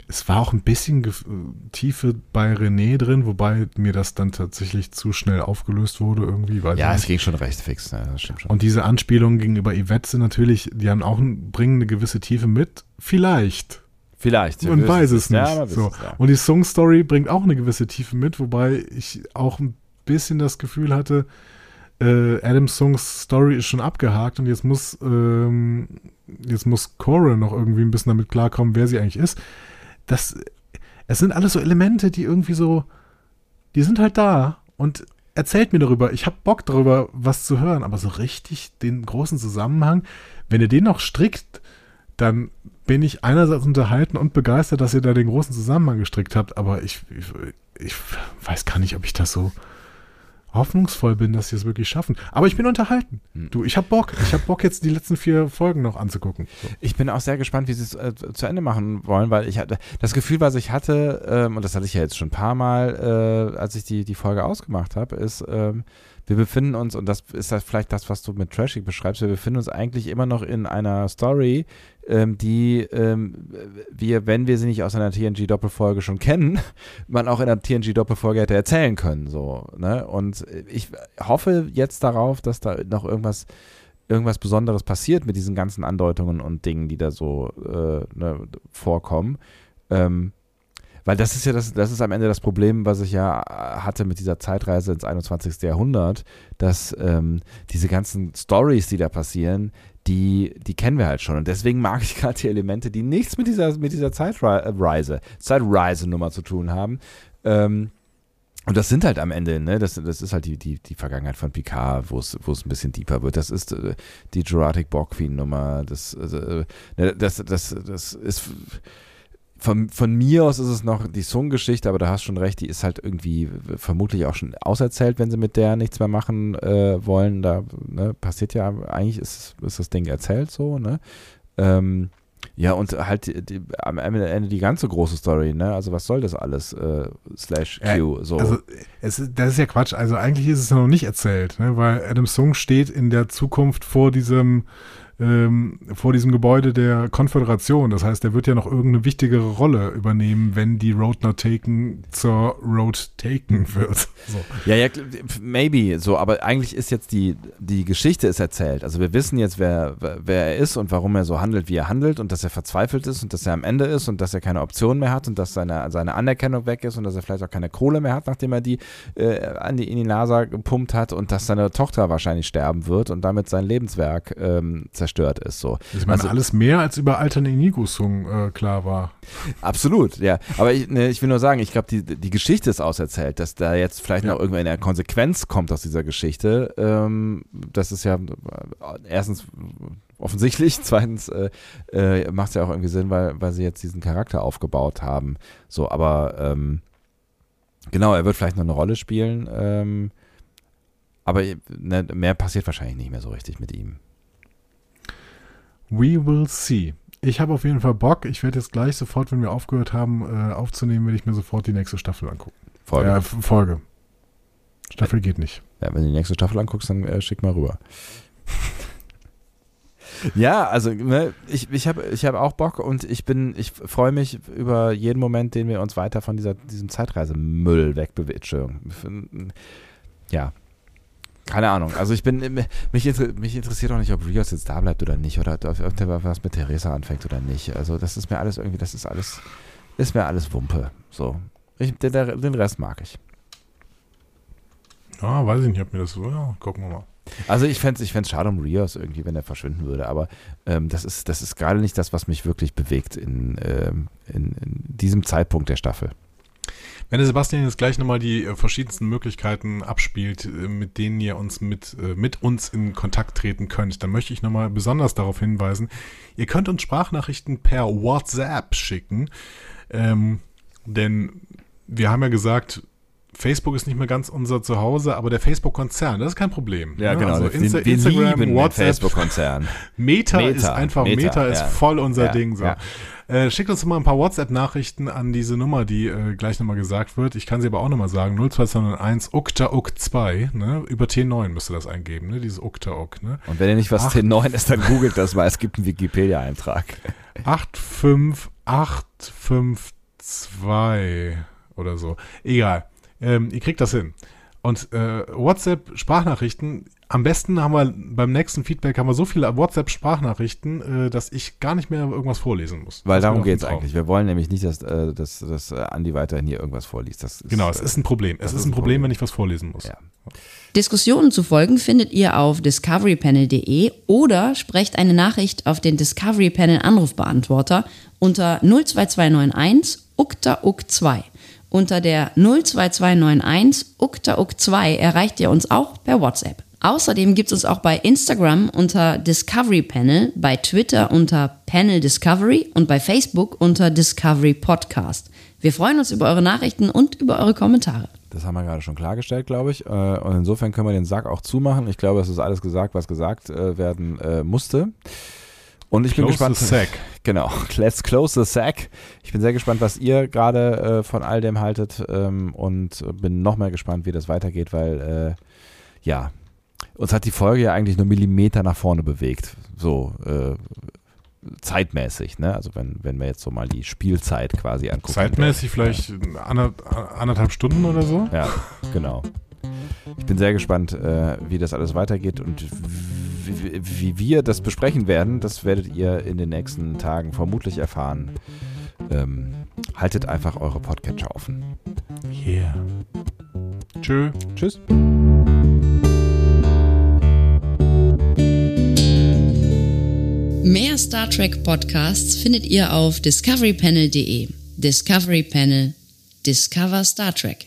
es war auch ein bisschen Gef Tiefe bei René drin, wobei mir das dann tatsächlich zu schnell aufgelöst wurde irgendwie. Weiß Ja, es ging schon recht fix, ne? das stimmt schon. Und diese Anspielungen gegenüber Yvette sind natürlich, die haben auch bringen eine gewisse Tiefe mit. Vielleicht. Vielleicht. Man weiß es nicht. Ja, so. ja. Und die Song Story bringt auch eine gewisse Tiefe mit, wobei ich auch ein bisschen das Gefühl hatte, äh, Adams Songs Story ist schon abgehakt und jetzt muss, ähm, jetzt muss Cora noch irgendwie ein bisschen damit klarkommen, wer sie eigentlich ist. Das, es sind alles so Elemente, die irgendwie so, die sind halt da und erzählt mir darüber. Ich habe Bock darüber, was zu hören, aber so richtig den großen Zusammenhang, wenn ihr den noch strickt, dann bin ich einerseits unterhalten und begeistert, dass ihr da den großen Zusammenhang gestrickt habt, aber ich, ich, ich weiß gar nicht, ob ich das so hoffnungsvoll bin, dass sie es wirklich schaffen. Aber ich bin unterhalten. Hm. Du, ich habe Bock. Ich habe Bock, jetzt die letzten vier Folgen noch anzugucken. So. Ich bin auch sehr gespannt, wie sie es äh, zu Ende machen wollen, weil ich hatte das Gefühl, was ich hatte, ähm, und das hatte ich ja jetzt schon ein paar Mal, äh, als ich die, die Folge ausgemacht habe, ist, ähm, wir befinden uns, und das ist das vielleicht das, was du mit Trashig beschreibst, wir befinden uns eigentlich immer noch in einer Story, ähm, die ähm, wir, wenn wir sie nicht aus einer TNG-Doppelfolge schon kennen, man auch in einer TNG-Doppelfolge hätte erzählen können. So, ne? Und ich hoffe jetzt darauf, dass da noch irgendwas irgendwas Besonderes passiert mit diesen ganzen Andeutungen und Dingen, die da so äh, ne, vorkommen. Ähm, weil das ist ja das, das ist am Ende das Problem, was ich ja äh, hatte mit dieser Zeitreise ins 21. Jahrhundert, dass ähm, diese ganzen Stories, die da passieren, die, die kennen wir halt schon. Und deswegen mag ich gerade die Elemente, die nichts mit dieser, mit dieser Zeitreise, Zeitreise-Nummer zu tun haben. Ähm, und das sind halt am Ende, ne, das, das ist halt die, die, die Vergangenheit von Picard, wo es, wo es ein bisschen deeper wird. Das ist äh, die Jurassic Borg-Queen-Nummer. Das, äh, ne, das, das, das ist von, von mir aus ist es noch die Song-Geschichte, aber du hast schon recht, die ist halt irgendwie vermutlich auch schon auserzählt, wenn sie mit der nichts mehr machen äh, wollen. Da ne, passiert ja, eigentlich ist, ist das Ding erzählt so, ne? Ähm, ja, und halt die, die, am Ende die ganze große Story, ne? Also was soll das alles? Äh, slash Q, so. Also, es, ist- das ist ja Quatsch. Also, eigentlich ist es ja noch nicht erzählt, ne? weil Adam Sung steht in der Zukunft vor diesem, ähm, vor diesem Gebäude der Konföderation. Das heißt, er wird ja noch irgendeine wichtigere Rolle übernehmen, wenn die Road Not Taken zur Road Taken wird. So. Ja, ja, maybe, so, aber eigentlich ist jetzt die, die Geschichte ist erzählt. Also wir wissen jetzt, wer, wer er ist und warum er so handelt, wie er handelt und dass er verzweifelt ist und dass er am Ende ist und dass er keine Option mehr hat und dass seine, seine Anerkennung weg ist und dass er vielleicht auch keine Kohle mehr hat, nachdem er die, äh, an die in die NASA gepumpt hat und dass seine Tochter wahrscheinlich sterben wird und damit sein Lebenswerk ähm, zerstört ist. So. Ich meine, Also- alles mehr als über Altern Inigo Sung äh, klar war. Absolut, ja. Aber ich, ne, ich will nur sagen, ich glaube, die, die Geschichte ist auserzählt, dass da jetzt vielleicht Ja. noch irgendwann eine Konsequenz kommt aus dieser Geschichte. Ähm, das ist ja äh, erstens offensichtlich, zweitens äh, äh, macht es ja auch irgendwie Sinn, weil, weil sie jetzt diesen Charakter aufgebaut haben. So, aber ähm, genau, er wird vielleicht noch eine Rolle spielen. Ähm, aber ne, mehr passiert wahrscheinlich nicht mehr so richtig mit ihm. We will see. Ich habe auf jeden Fall Bock. Ich werde jetzt gleich sofort, wenn wir aufgehört haben, äh, aufzunehmen, werde ich mir sofort die nächste Staffel angucken. Folge. Äh, Folge. Staffel geht nicht. Ja, wenn du die nächste Staffel anguckst, dann äh, schick mal rüber. ja, also ne, ich, ich habe ich hab auch Bock und ich bin, ich freue mich über jeden Moment, den wir uns weiter von dieser, diesem Zeitreisemüll wegbewegen. Ja. Keine Ahnung. Also ich bin, mich, inter- mich interessiert auch nicht, ob Rios jetzt da bleibt oder nicht oder ob irgendwer was mit Theresa anfängt oder nicht. Also das ist mir alles irgendwie, das ist alles, ist mir alles Wumpe. So. Ich, den, den Rest mag ich. Ja, weiß ich nicht, ob mir das so. Ja, gucken wir mal. Also ich fände es ich fänd's schade um Rios irgendwie, wenn er verschwinden würde, aber ähm, das ist, das ist gerade nicht das, was mich wirklich bewegt in, ähm, in, in diesem Zeitpunkt der Staffel. Wenn der Sebastian jetzt gleich nochmal die äh, verschiedensten Möglichkeiten abspielt, äh, mit denen ihr uns mit, äh, mit uns in Kontakt treten könnt, dann möchte ich nochmal besonders darauf hinweisen, ihr könnt uns Sprachnachrichten per WhatsApp schicken, ähm, denn wir haben ja gesagt, Facebook ist nicht mehr ganz unser Zuhause, aber der Facebook-Konzern, das ist kein Problem. Ja, ne? genau. Also Insta wir Instagram, lieben WhatsApp, Facebook-Konzern. Meta, Meta, ist einfach, Meta, Meta, ist ja. voll unser Ja, Ding. So. ja. Äh, schickt uns mal ein paar WhatsApp-Nachrichten an diese Nummer, die äh, gleich nochmal gesagt wird. Ich kann sie aber auch nochmal sagen. 02201 ukta uk 2 ne? Über T9 müsst ihr das eingeben, ne? Dieses ukta uk ne? Und wenn ihr nicht was Ach. T9 ist, dann googelt das mal. Es gibt einen Wikipedia-Eintrag. 85852 oder so. Egal. Ähm, ihr kriegt das hin. Und äh, WhatsApp-Sprachnachrichten, am besten haben wir beim nächsten Feedback haben wir so viele WhatsApp-Sprachnachrichten, äh, dass ich gar nicht mehr irgendwas vorlesen muss. Weil darum geht es eigentlich. Wir wollen nämlich nicht, dass, äh, dass, dass äh, Andi weiterhin hier irgendwas vorliest. Das ist, Genau, es äh, ist ein Problem. Es das ist ein Problem, wenn ich was vorlesen muss. Ja. Diskussionen zu folgen findet ihr auf discoverypanel.de oder sprecht eine Nachricht auf den Discovery Panel Anrufbeantworter unter 02291 ukta uk 2. Unter der 02291 ukta uk 2 erreicht ihr uns auch per WhatsApp. Außerdem gibt es uns auch bei Instagram unter Discovery Panel, bei Twitter unter Panel Discovery und bei Facebook unter Discovery Podcast. Wir freuen uns über eure Nachrichten und über eure Kommentare. Das haben wir gerade schon klargestellt, glaube ich. Äh, Und insofern können wir den Sack auch zumachen. Ich glaube, es ist alles gesagt, was gesagt äh, werden äh, musste. Und ich bin Close gespannt. the sack. Genau, let's close the sack. Ich bin sehr gespannt, was ihr gerade äh, von all dem haltet ähm, und bin noch mehr gespannt, wie das weitergeht, weil äh, ja, uns hat die Folge ja eigentlich nur Millimeter nach vorne bewegt. So äh, zeitmäßig, ne? Also wenn, wenn wir jetzt so mal die Spielzeit quasi angucken. Zeitmäßig vielleicht ander, anderthalb Stunden oder so. Ja, genau. Ich bin sehr gespannt, äh, wie das alles weitergeht und wie, wie wir das besprechen werden. Das werdet ihr in den nächsten Tagen vermutlich erfahren. Ähm, haltet einfach eure Podcatcher offen. Yeah. Tschö. Tschüss. Mehr Star Trek Podcasts findet ihr auf discoverypanel.de. Discovery Panel. Discover Star Trek.